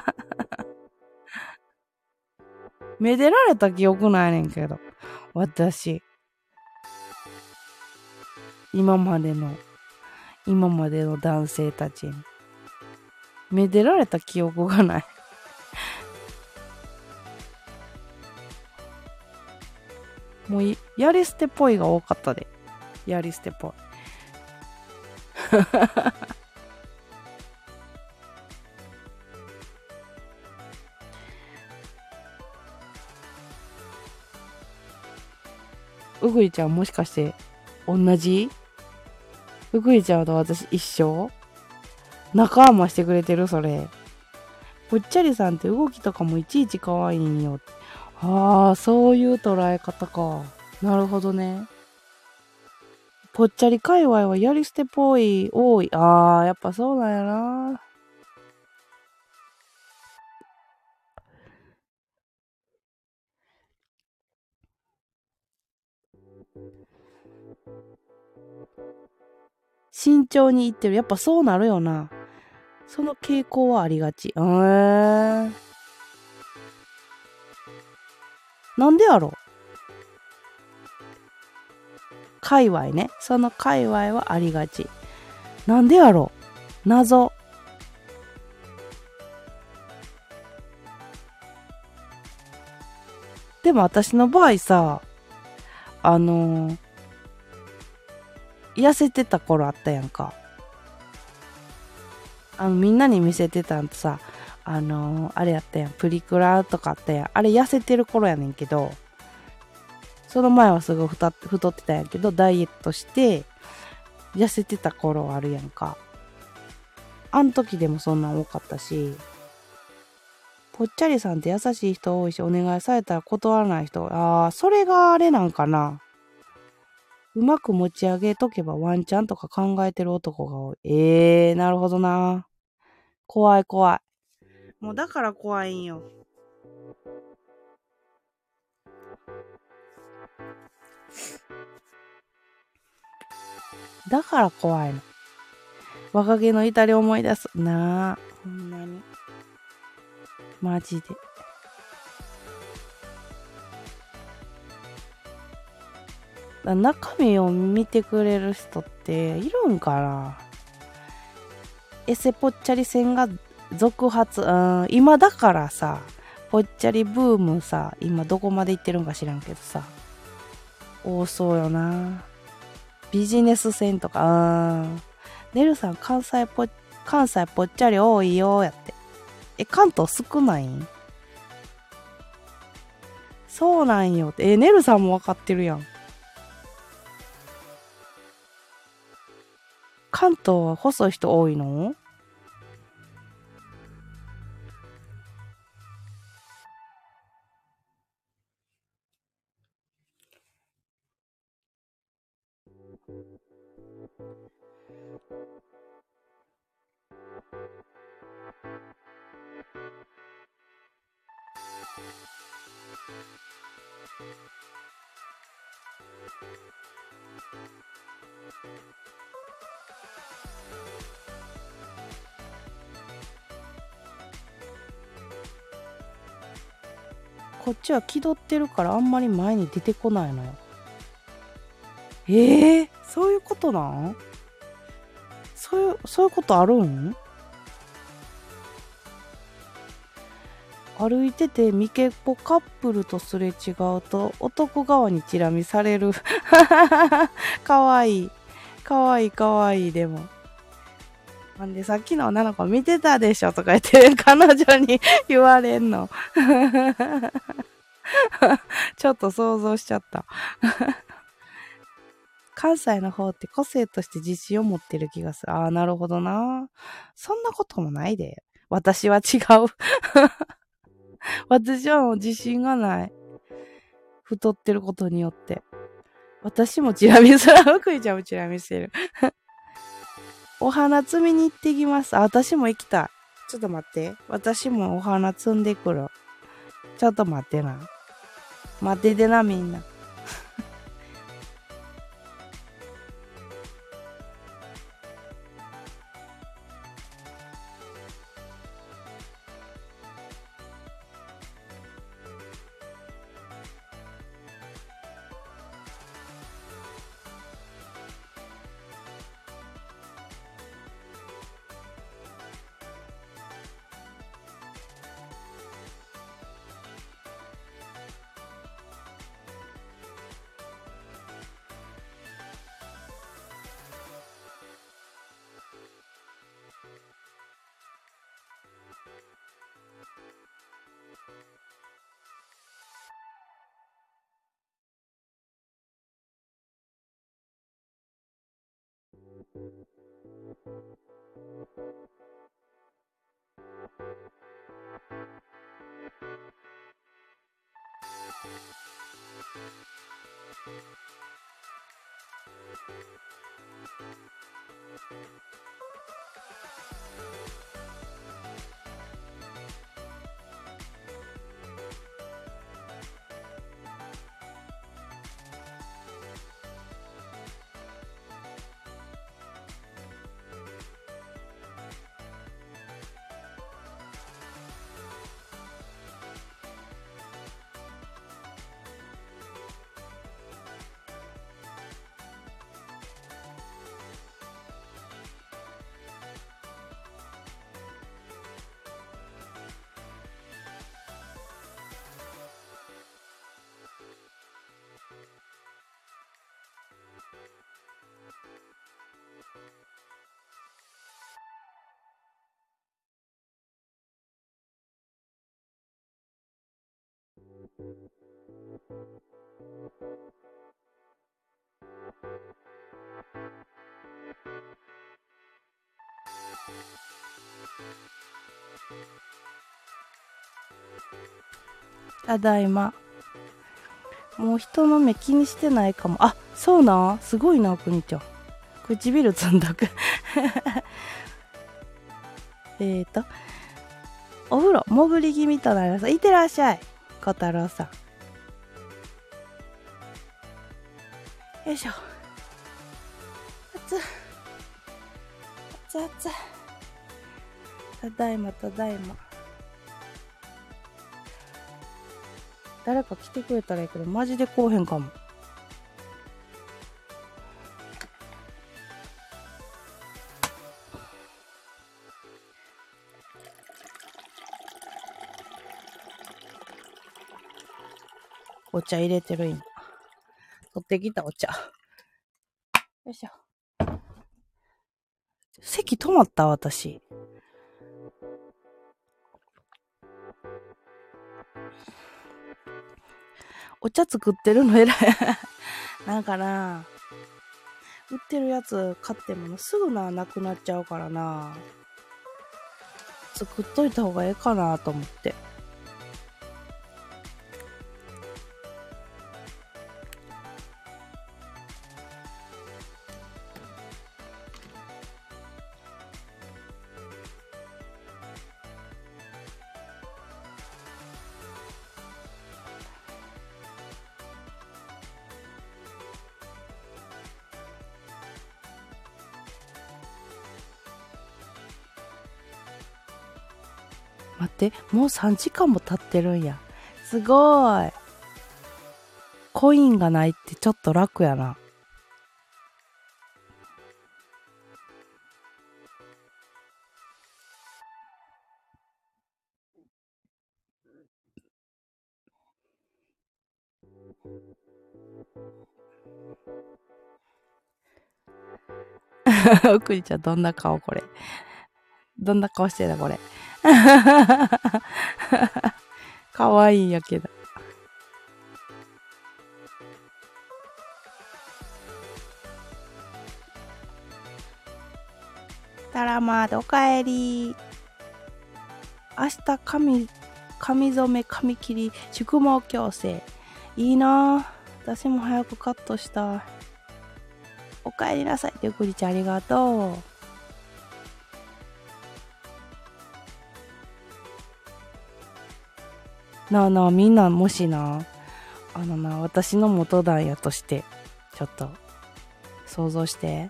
A: めでられた記憶ないねんけど。私。今までの、今までの男性たちに。めでられた記憶がない。もうやり捨てっぽいが多かったで。やり捨てっぽい。うぐいちゃんもしかして同じ？うぐいちゃんと私一緒？仲間してくれてるそれ。ぽっちゃりさんって動きとかもいちいち可愛いんよ。ああ、そういう捉え方か。なるほどね。ぽっちゃり界隈はやり捨てっぽい、多い。ああ、やっぱそうなんやな。慎重にいってる。やっぱそうなるよな。その傾向はありがち。えー。なんでやろう？界隈ね。その界隈はありがち。なんでやろう？謎。でも私の場合さ、あのー、痩せてた頃あったやんか。あの、みんなに見せてたんとさ、あのー、あれやったやん。プリクラとかあったやん。あれ痩せてる頃やねんけど、その前はすごい太ってたんやけど、ダイエットして、痩せてた頃あるやんか。あん時でもそんなん多かったし、ぽっちゃりさんって優しい人多いし、お願いされたら断らない人、ああ、それがあれなんかな。うまく持ち上げとけばワンチャンとか考えてる男が多い。ええー、なるほどな。怖い怖い。もうだから怖いんよ。だから怖いの。若気の至り思い出す。なあ、ほんまに。マジで。中身を見てくれる人っているんかな？エセぽっちゃり線が続発、うん、今だからさ、ぽっちゃりブームさ、今どこまで行ってるんか知らんけどさ、多そうよな。ビジネス線とか、うん。ネルさん関西ぽ、関西ぽっちゃり多いよ、やって。え、関東少ないん？そうなんよって。え、ネルさんもわかってるやん。関東は細い人多いの？こっちは気取ってるからあんまり前に出てこないのよ。ええー、そういうことなん？そういう、そういうことあるん？歩いててミケポカップルとすれ違うと男側にチラ見される。かわいい。かわいいかわいいでも。なんでさっきの女の子見てたでしょとか言って 彼女に言われんの。ちょっと想像しちゃった。関西の方って個性として自信を持ってる気がする。ああ、なるほどな。そんなこともないで。私は違う。私はもう自信がない。太ってることによって。私もチラ見する。福井ちゃんもチラ見してる。お花摘みに行ってきます。あ、私も行きたい。ちょっと待って。私もお花摘んでくる。ちょっと待ってな。待っててな、みんな。ただいま。もう人の目気にしてないかも。あ、そうなん？すごいな、くにちゃん。唇つんだく。えーと、お風呂、潜り気味となります。いってらっしゃい、小太郎さん。よいしょ。熱っ。熱々。ただいま、ただいま。誰か来てくれたらいいけど、マジで来おへんかも。茶入れてる今。取ってきたお茶。よいしょ。席止まった私。お茶作ってるの偉い。なんかな売ってるやつ買ってもすぐな、なくなっちゃうからな。作っといた方がええかなと思って。って、もう3時間も経ってるんや。すごい。コインがないってちょっと楽やな。おくりちゃんどんな顔これ？どんな顔してたこれ？かわいいんやけど。たらまでおかえり。明日髪、髪染め、髪切り、宿毛矯正。いいな私も早くカットした。おかえりなさい。ゆくりちゃんありがとう。なあなあみんなもしなあのな私の元旦やとしてちょっと想像して。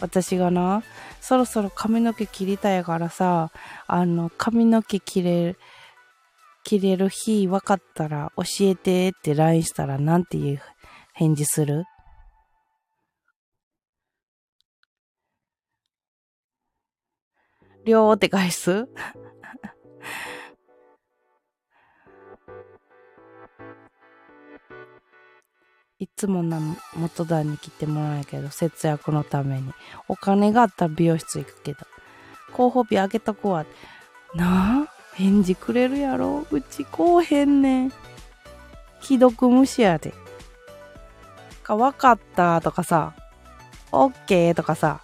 A: 私がなそろそろ髪の毛切りたいからさあの髪の毛切れる切れる日分かったら教えてって LINE したらなんていう返事する？両って返す？いつもな、元旦に来てもらうけど、節約のために。お金があったら美容室行くけど。候補日あげとこわ。なあ返事くれるやろうちこうへんねん。既読無視やで。か、わかったとかさ、オッケーとかさ、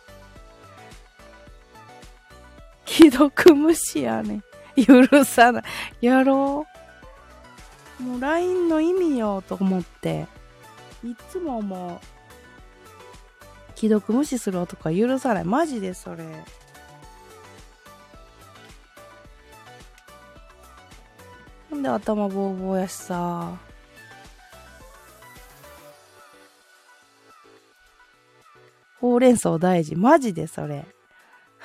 A: 既読無視やねん。許さない。やろうもう LINE の意味よと思って。いつももう既読無視する男は許さない。マジでそれ。なんで頭ボーボーやしさ。ほうれん草大事。マジでそれ。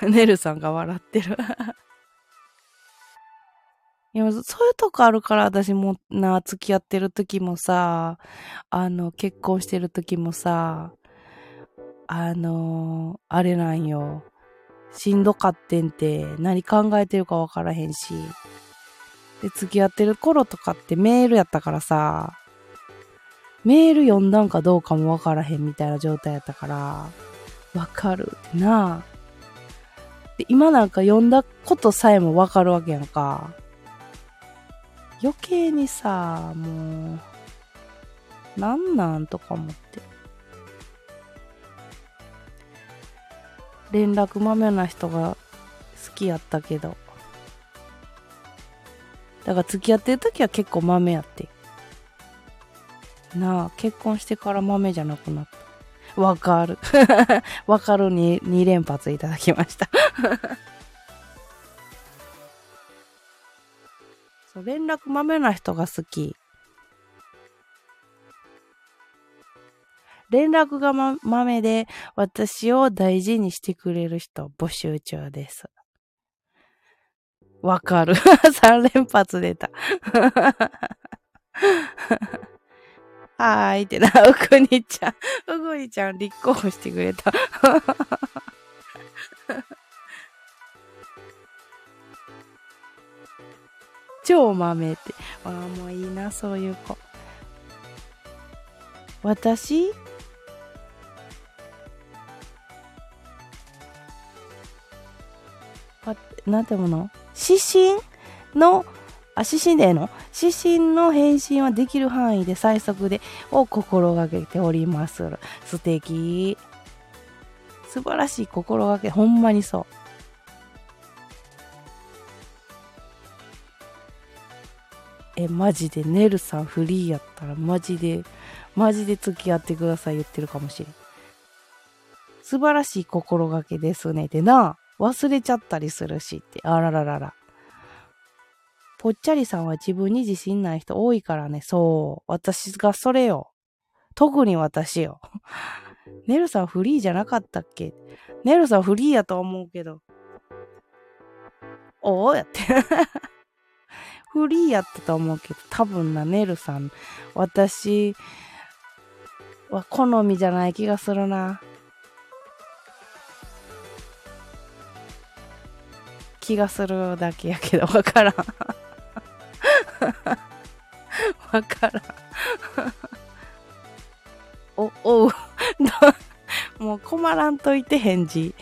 A: ねるさんが笑ってる。いや、そういうとこあるから私もな、付き合ってる時もさ、あの、結婚してる時もさ、あのあれなんよ。しんどかってんて、何考えてるかわからへんし。で、付き合ってる頃とかってメールやったからさ、メール読んだんかどうかもわからへんみたいな状態やったから、わかるってな。で、今なんか読んだことさえもわかるわけやんか。余計にさ、もう、なんなんとか思って。連絡まめな人が好きやったけど。だから付き合ってる時は結構豆やって。なあ、結婚してから豆じゃなくなった。わかる。わかるに2連発いただきましたそう連絡まめな人が好き。連絡がま、まめで私を大事にしてくれる人募集中です。わかる。3連発出た。はーいってな、うくにちゃん、うぐにちゃん立候補してくれた。超豆って。ああ、もういいな、そういう子。私？なんてもの？指針の、あ、指針でえの？指針の返信はできる範囲で最速で、を心がけております。素敵。素晴らしい心がけ、ほんまにそう。え、マジで、ネルさんフリーやったら、マジで、マジで付き合ってください言ってるかもしれん。素晴らしい心がけですね。でな、忘れちゃったりするしって。あらららら。ぽっちゃりさんは自分に自信ない人多いからね。そう。私がそれよ。特に私よ。ネルさんフリーじゃなかったっけ？ネルさんフリーやと思うけど。おおやって。フリーやったと思うけど、多分な、ネルさん、私は好みじゃない気がするな。気がするだけやけど、わからん。わからん。お、おう。もう困らんといて返事。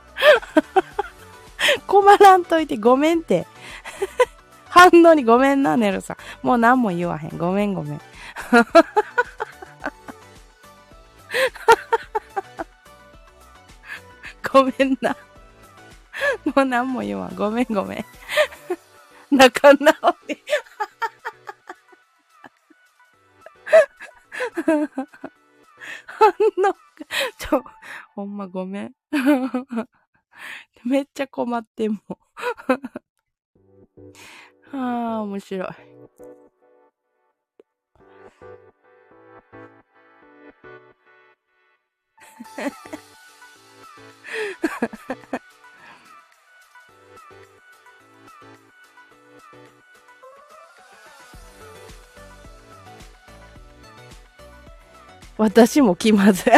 A: 困らんといてごめんって。反応にごめんな、ネルさん。もう何も言わへん。ごめんごめん。ごめんな。もう何も言わん。ごめんごめん。仲直り。反応ちょ、ほんまごめん。めっちゃ困っても。ああ、面白い。私も気まずい。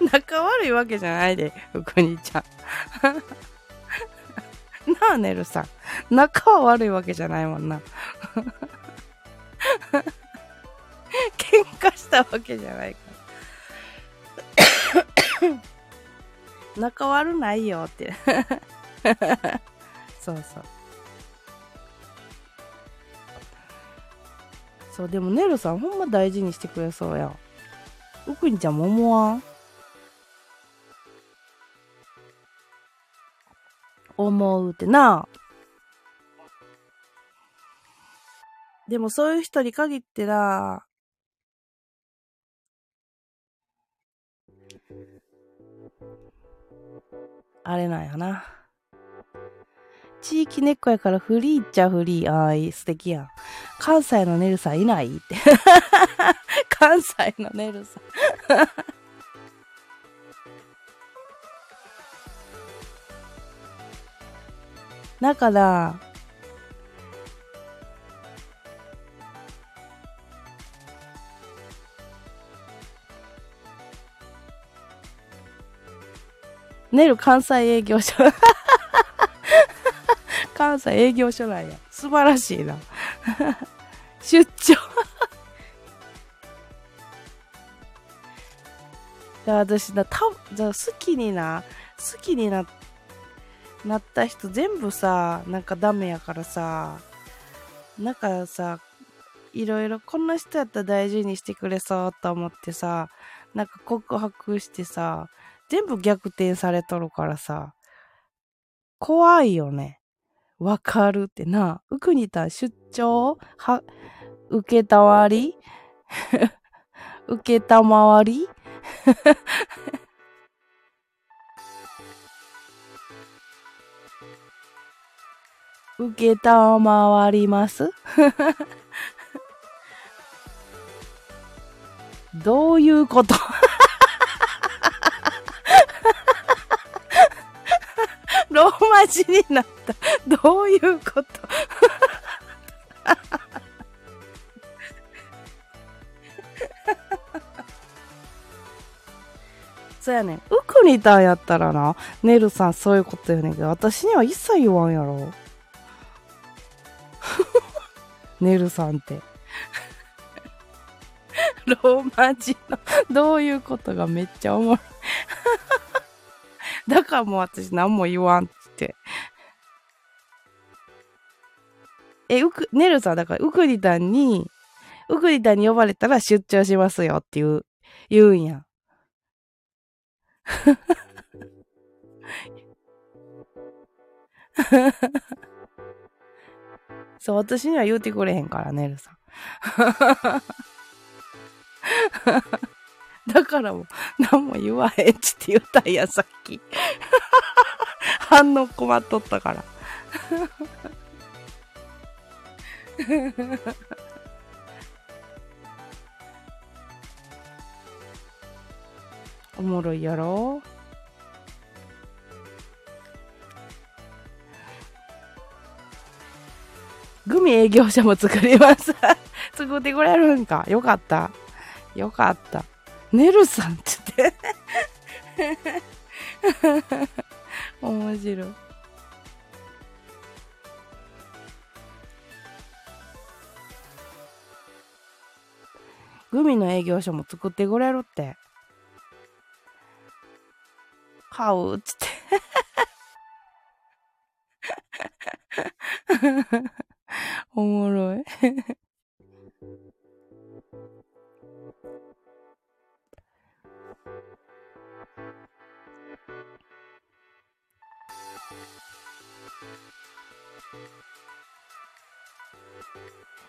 A: 仲悪いわけじゃないで、福にちゃん。なあ、ねるさん。仲は悪いわけじゃないもんな。喧嘩したわけじゃないから。仲悪ないよって。そうそう。そう、でもねるさんほんま大事にしてくれそうや。うくにちゃんも思わん？思うってな。でもそういう人に限ってな、あれなんやな。地域猫やからフリーっちゃフリー。ああ、素敵やん。関西のネルさんいない？って。関西のネルさん。だから、ネル関西営業所。関西営業所なんや。素晴らしいな。出張 私な、た、じゃ好きにな、好きになっ、なった人全部さ、なんかダメやからさ、なんかさ、いろいろこんな人やったら大事にしてくれそうと思ってさ、なんか告白してさ、全部逆転されとるからさ、怖いよね。わかるってな。うくにた出張？は、受けたわり？受けたまわり？受けたまわります どういうこと？ローマ字になった。どういうこと？そうやねん。ウクニタンやったらな、ネルさんそういうことやねんけど、私には一切言わんやろ。ネルさんって。ローマ字の、どういうことがめっちゃおもろい。だからもう私何も言わんって。え、うく、ネルさんだから、ウクリタンに、ウクリタンに呼ばれたら出張しますよっていう、言うんや。そう、私には言うてくれへんから、ねるさん。だからもう、何も言わへんちって言ったんや、さっき。反応困っとったから。おもろいやろ？グミ営業者も作ります。作ってくれるんか。よかった。よかった。ねるさんって言って。面白い。グミの営業所も作ってくれるって。買うっつって。おもろい。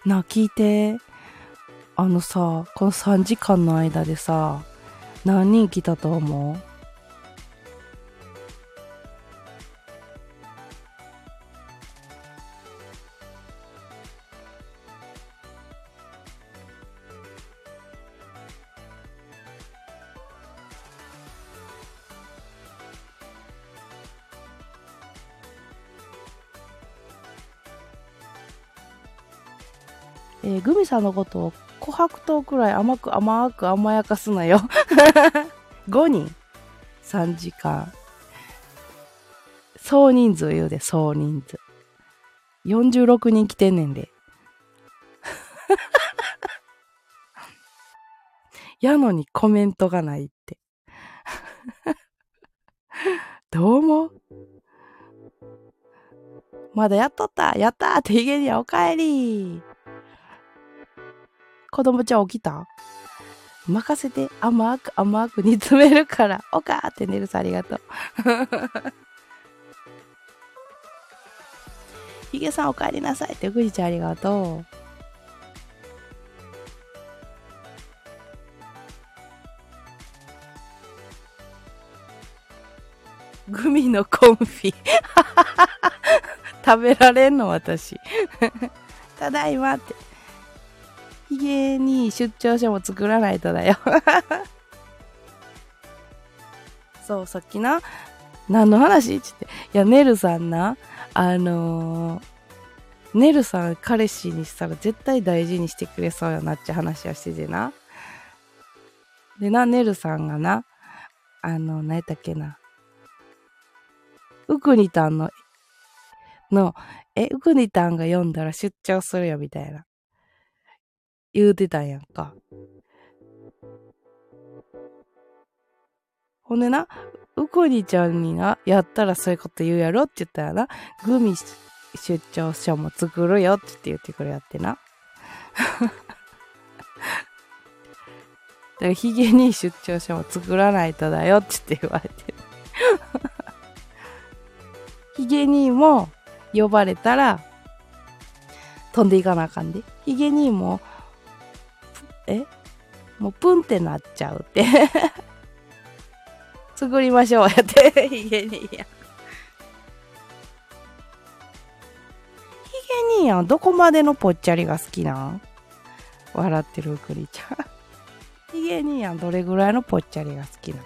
A: なあ、聞いて。あのさ、この3時間の間でさ、何人来たと思う？えーグミさんのことを琥珀糖くらい甘く甘く甘やかすなよ。5人 ?3 時間。総人数言うで、総人数。46人来てんねんで。やのにコメントがないって。どう思う？まだやっとったやったーってヒゲにはおかえり子供ちゃん起きた？任せて。甘く甘く煮詰めるから。おかーって寝るさありがとう。ヒゲさんお帰りなさいってぐじちゃんありがとう。グミのコンフィ。食べられんの私。ただいまって。ヒゲに出張書も作らないとだよ。そうさっきな何の話？って。言っていやねるさんなあのー、ねるさん彼氏にしたら絶対大事にしてくれそうよなって話をしててな。でなねるさんがなあの何やったっけな。うくにたんののえうくにたんが読んだら出張するよみたいな。言うてたんやんか。ほんでな、うこにちゃんにな、やったらそういうこと言うやろって言ったらな、グミ出張書も作るよって言ってくれやってな。だからヒゲに出張書も作らないとだよって言われて。ヒゲにも呼ばれたら飛んでいかなあかんで。ヒゲにもえ？もうプンってなっちゃうって。作りましょうやって、ヒゲ兄やん。ヒゲ兄やん、どこまでのぽっちゃりが好きなん？笑ってるうくりちゃん。ヒゲ兄やん、どれぐらいのぽっちゃりが好きなん？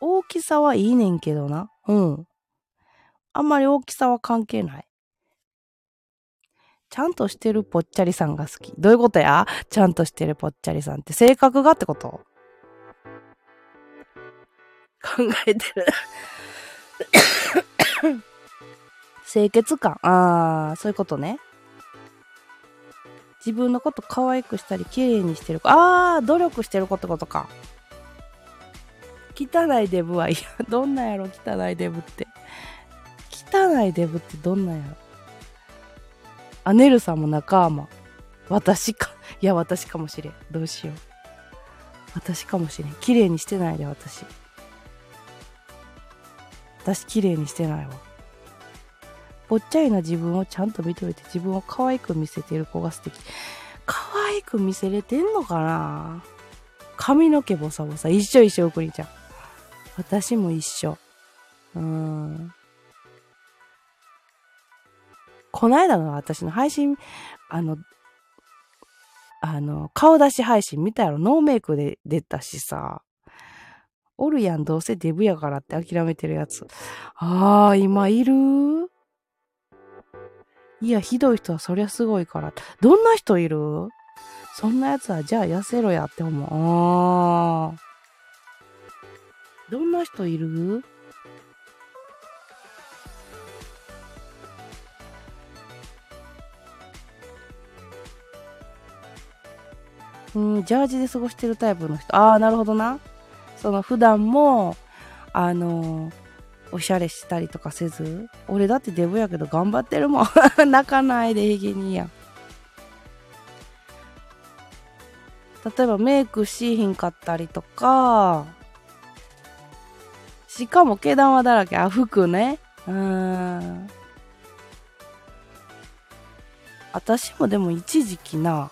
A: 大きさはいいねんけどな。うん。あんまり大きさは関係ない。ちゃんとしてるぽっちゃりさんが好き。どういうことや？ちゃんとしてるぽっちゃりさんって性格がってこと？考えてる。清潔感。ああ、そういうことね。自分のこと可愛くしたり、綺麗にしてる。ああ、努力してることことか。汚いデブはいや、どんなやろ、汚いデブって。汚いデブってどんなやろあ、ネルさんも仲間。私か。いや、私かもしれん。どうしよう。私かもしれん。綺麗にしてないで、私。私綺麗にしてないわ。ぽっちゃりな自分をちゃんと認めて自分を可愛く見せてる子が素敵。可愛く見せれてんのかな髪の毛ボサボサ。一緒一緒、おくりちゃん。私も一緒。うん。こないだの私の配信、あの、あの、顔出し配信見たやろ？ノーメイクで出たしさ。おるやん、どうせデブやからって諦めてるやつ。あー、今いる？いや、ひどい人はそりゃすごいから。どんな人いる？そんなやつは、じゃあ痩せろやって思う。あー。どんな人いる？うん、ジャージで過ごしてるタイプの人。ああ、なるほどな。その普段も、あのおしゃれしたりとかせず。俺だってデブやけど頑張ってるもん。泣かないで平気にや。例えばメイクしひんかったりとか、しかも毛玉だらけ。あ、服ね。うーん。私もでも一時期な、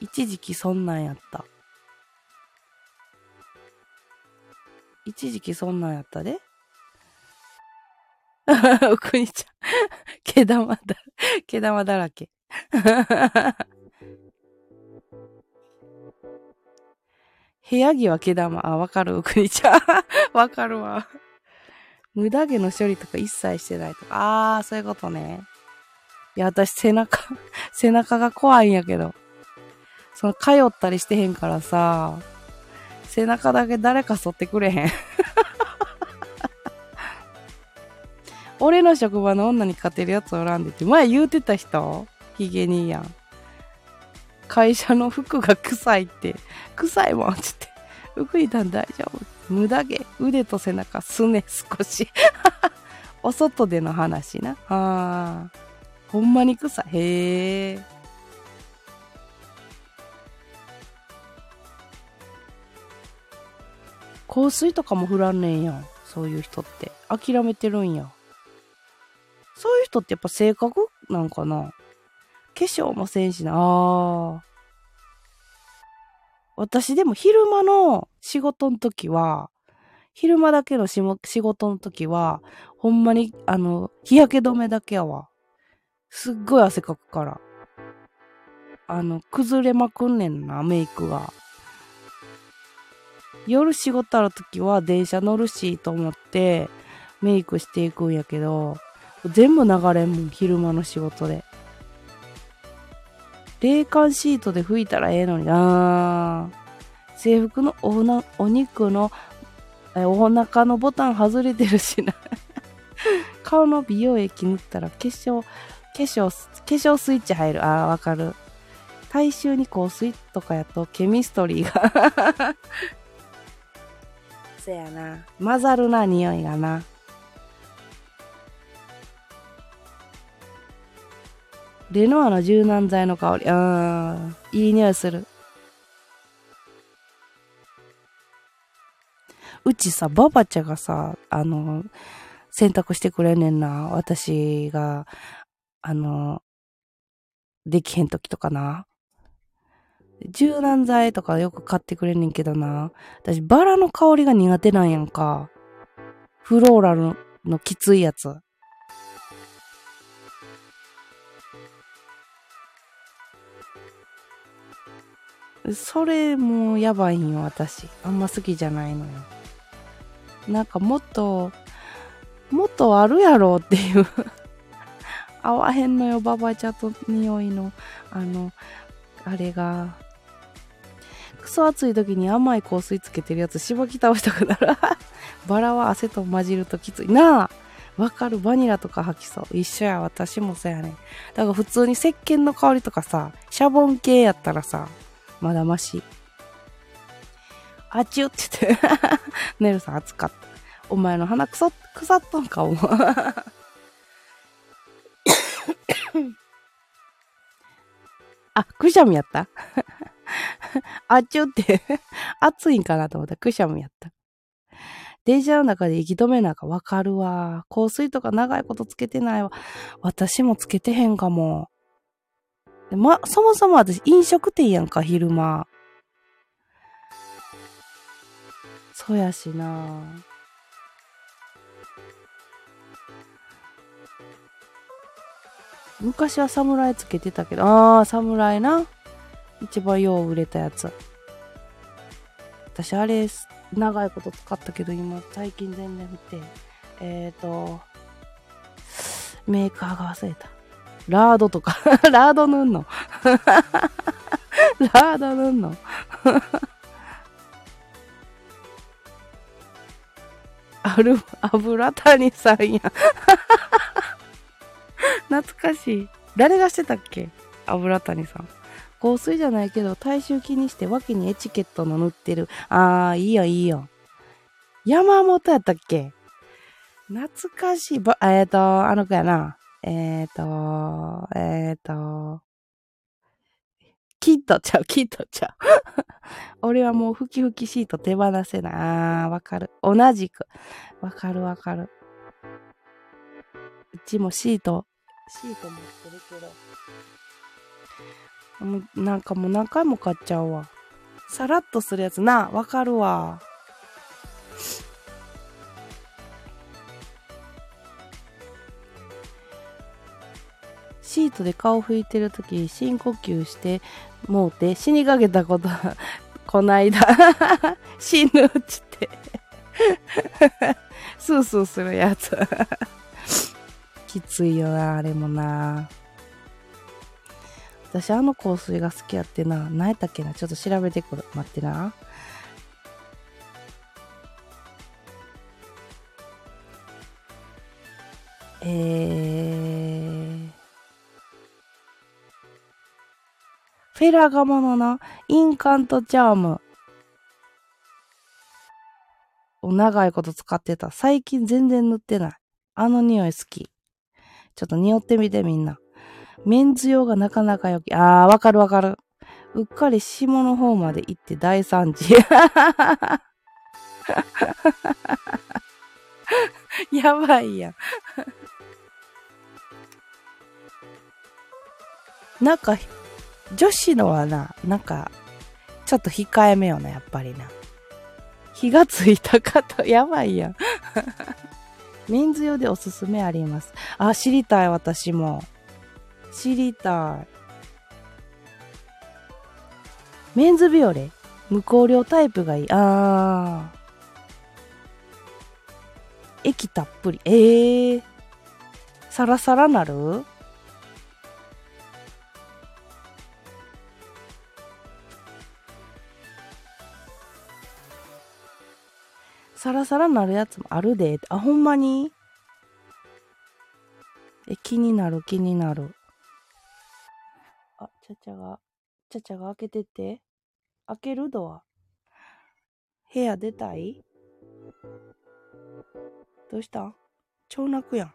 A: 一時期そんなんやった。一時期そんなんやったで。おくにちゃん。毛玉だ、毛玉だらけ。部屋着は毛玉。あ、わかる、おくにちゃん。わかるわ。無駄毛の処理とか一切してないとか。あー、そういうことね。いや、私背中、背中が怖いんやけど。その、通ったりしてへんからさ、背中だけ誰か剃ってくれへん。俺の職場の女に勝てるやつおらんでって、前言うてた人？ヒゲにやん。会社の服が臭いって、臭いもん、つって。服いたん大丈夫。無駄毛、腕と背中、すね、少し。お外での話な。あー。ほんまに臭い。へえ。香水とかも振らんねんやん。そういう人って。諦めてるんや。そういう人ってやっぱ性格なんかな？化粧もせんしな。あー。私でも昼間の仕事の時は、昼間だけの仕事の時は、ほんまに、あの、日焼け止めだけやわ。すっごい汗かくから。あの、崩れまくんねんな、メイクが。夜仕事ある時は電車乗るしと思ってメイクしていくんやけど、全部流れんもん、昼間の仕事で。冷感シートで拭いたらええのにな。制服のおなお肉のえお腹のボタン外れてるしな。顔の美容液塗ったら化粧化粧化粧スイッチ入る。あーわかる。大衆に香水とかやとケミストリーが。せやな。混ざるな匂いがな。レノアの柔軟剤の香り。うん。いい匂いする。うちさ、ババちゃがさ、あの、洗濯してくれんねんな。私が、あの、できへん時とかな。柔軟剤とかよく買ってくれんねんけどな。私、バラの香りが苦手なんやんか。フローラルのきついやつ。それもやばいんよ、私。あんま好きじゃないのよ。なんかもっと、もっとあるやろっていう。合わへんのよ、ババちゃんと匂いの、あの、あれが。クソ暑い時に甘い香水つけてるやつ、しばき倒したくなる。バラは汗と混じるときつい。なあわかる。バニラとか吐きそう。一緒や。私もそうやね。だから普通に石鹸の香りとかさ、シャボン系やったらさ、まだまし。あっちゅって言って、ネルさん暑かった。お前の鼻くそっ腐っとんかも。あ、くしゃみやった あっちゅうって暑いんかなと思ったくしゃみやった。電車の中で息止めなんかわかるわ。香水とか長いことつけてないわ。私もつけてへんかも。ま、そもそも私飲食店やんか、昼間。そうやしな昔は侍つけてたけど、ああ、侍な。一番よう売れたやつ。私、あれ、長いこと使ったけど、今、最近全然見て。えっ、ー、と、メーカーが忘れた。ラードとか。ラード塗んの。ラード塗んの。ある、油谷さんや。懐かしい。誰がしてたっけ？油谷さん。香水じゃないけど、体臭気にして脇にエチケットの塗ってる。あー、いいよいいよ。山本やったっけ？懐かしい。ば、えっ、ー、と、あの子やな。えっ、ー、と、えっ、ー、と、キットちゃう、キットちゃう。俺はもうふきふきシート手放せない。あー、わかる。同じく。わかるわかる。うちもシート、シート持ってるけど。もうなんかもう何回も買っちゃうわ。さらっとするやつな、わかるわ。シートで顔拭いてるとき深呼吸してもうて死にかけたこと こないだ死ぬっつって。スースーするやつ。きついよなあれもな。私あの香水が好きやってな。何やったっけな。ちょっと調べてくる。待ってな。えーフェラガモのな、インカントチャーム。長いこと使ってた。最近全然塗ってない。あの匂い好き。ちょっと匂ってみてみんな。メンズ用がなかなか良き。あー、わかるわかる。うっかり下の方まで行って大惨事。やばいやん。なんか、女子のはな、なんか、ちょっと控えめよな、やっぱりな。火がついた方、やばいやん。メンズ用でおすすめあります。あ、知りたい、私も。知りたい。メンズビオレ無香料タイプがいい。あー。液たっぷり。ええー。サラサラなる？サラサラなるやつもあるで。あ、ほんまに？え、気になる気になる。あ、ちゃちゃが、ちゃちゃが開けてって。開けるドア。部屋出たい？どうした？超泣くやん。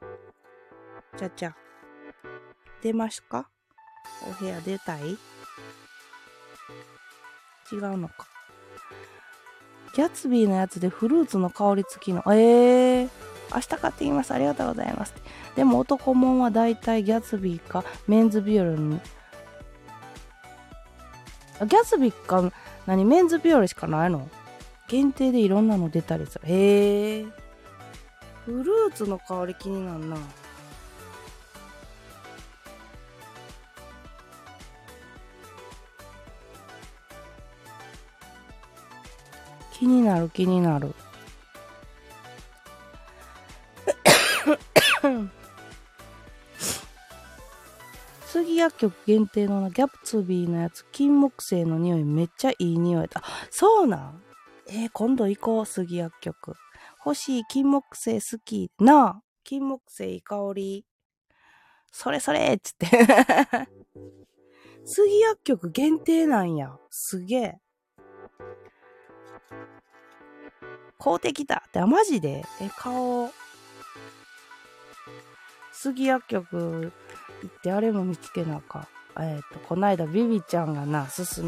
A: ちゃちゃ。出ますかお部屋出たい？違うのか。ギャツビーのやつでフルーツの香り付きの。えー、明日買ってきます。ありがとうございます。でも男もんはだいたいギャツビーかメンズビオレに。ギャツビーか何メンズビオレしかないの限定でいろんなの出たりする。へえ。フルーツの香り気になるな。気になる気になる。杉 薬局限定のギャプツビーのやつ、金木犀の匂いめっちゃいい匂いだ。そうなん？えー、今度行こう、杉薬局。欲しい、金木犀好き。なあ、金木犀いい香り。それそれっつって 杉薬局限定なんや。すげえ。買うてきたって、あ、マジで？え、顔。杉薬局行ってあれも見つけなあか。えっ、ー、と、こないだビビちゃんがな、勧め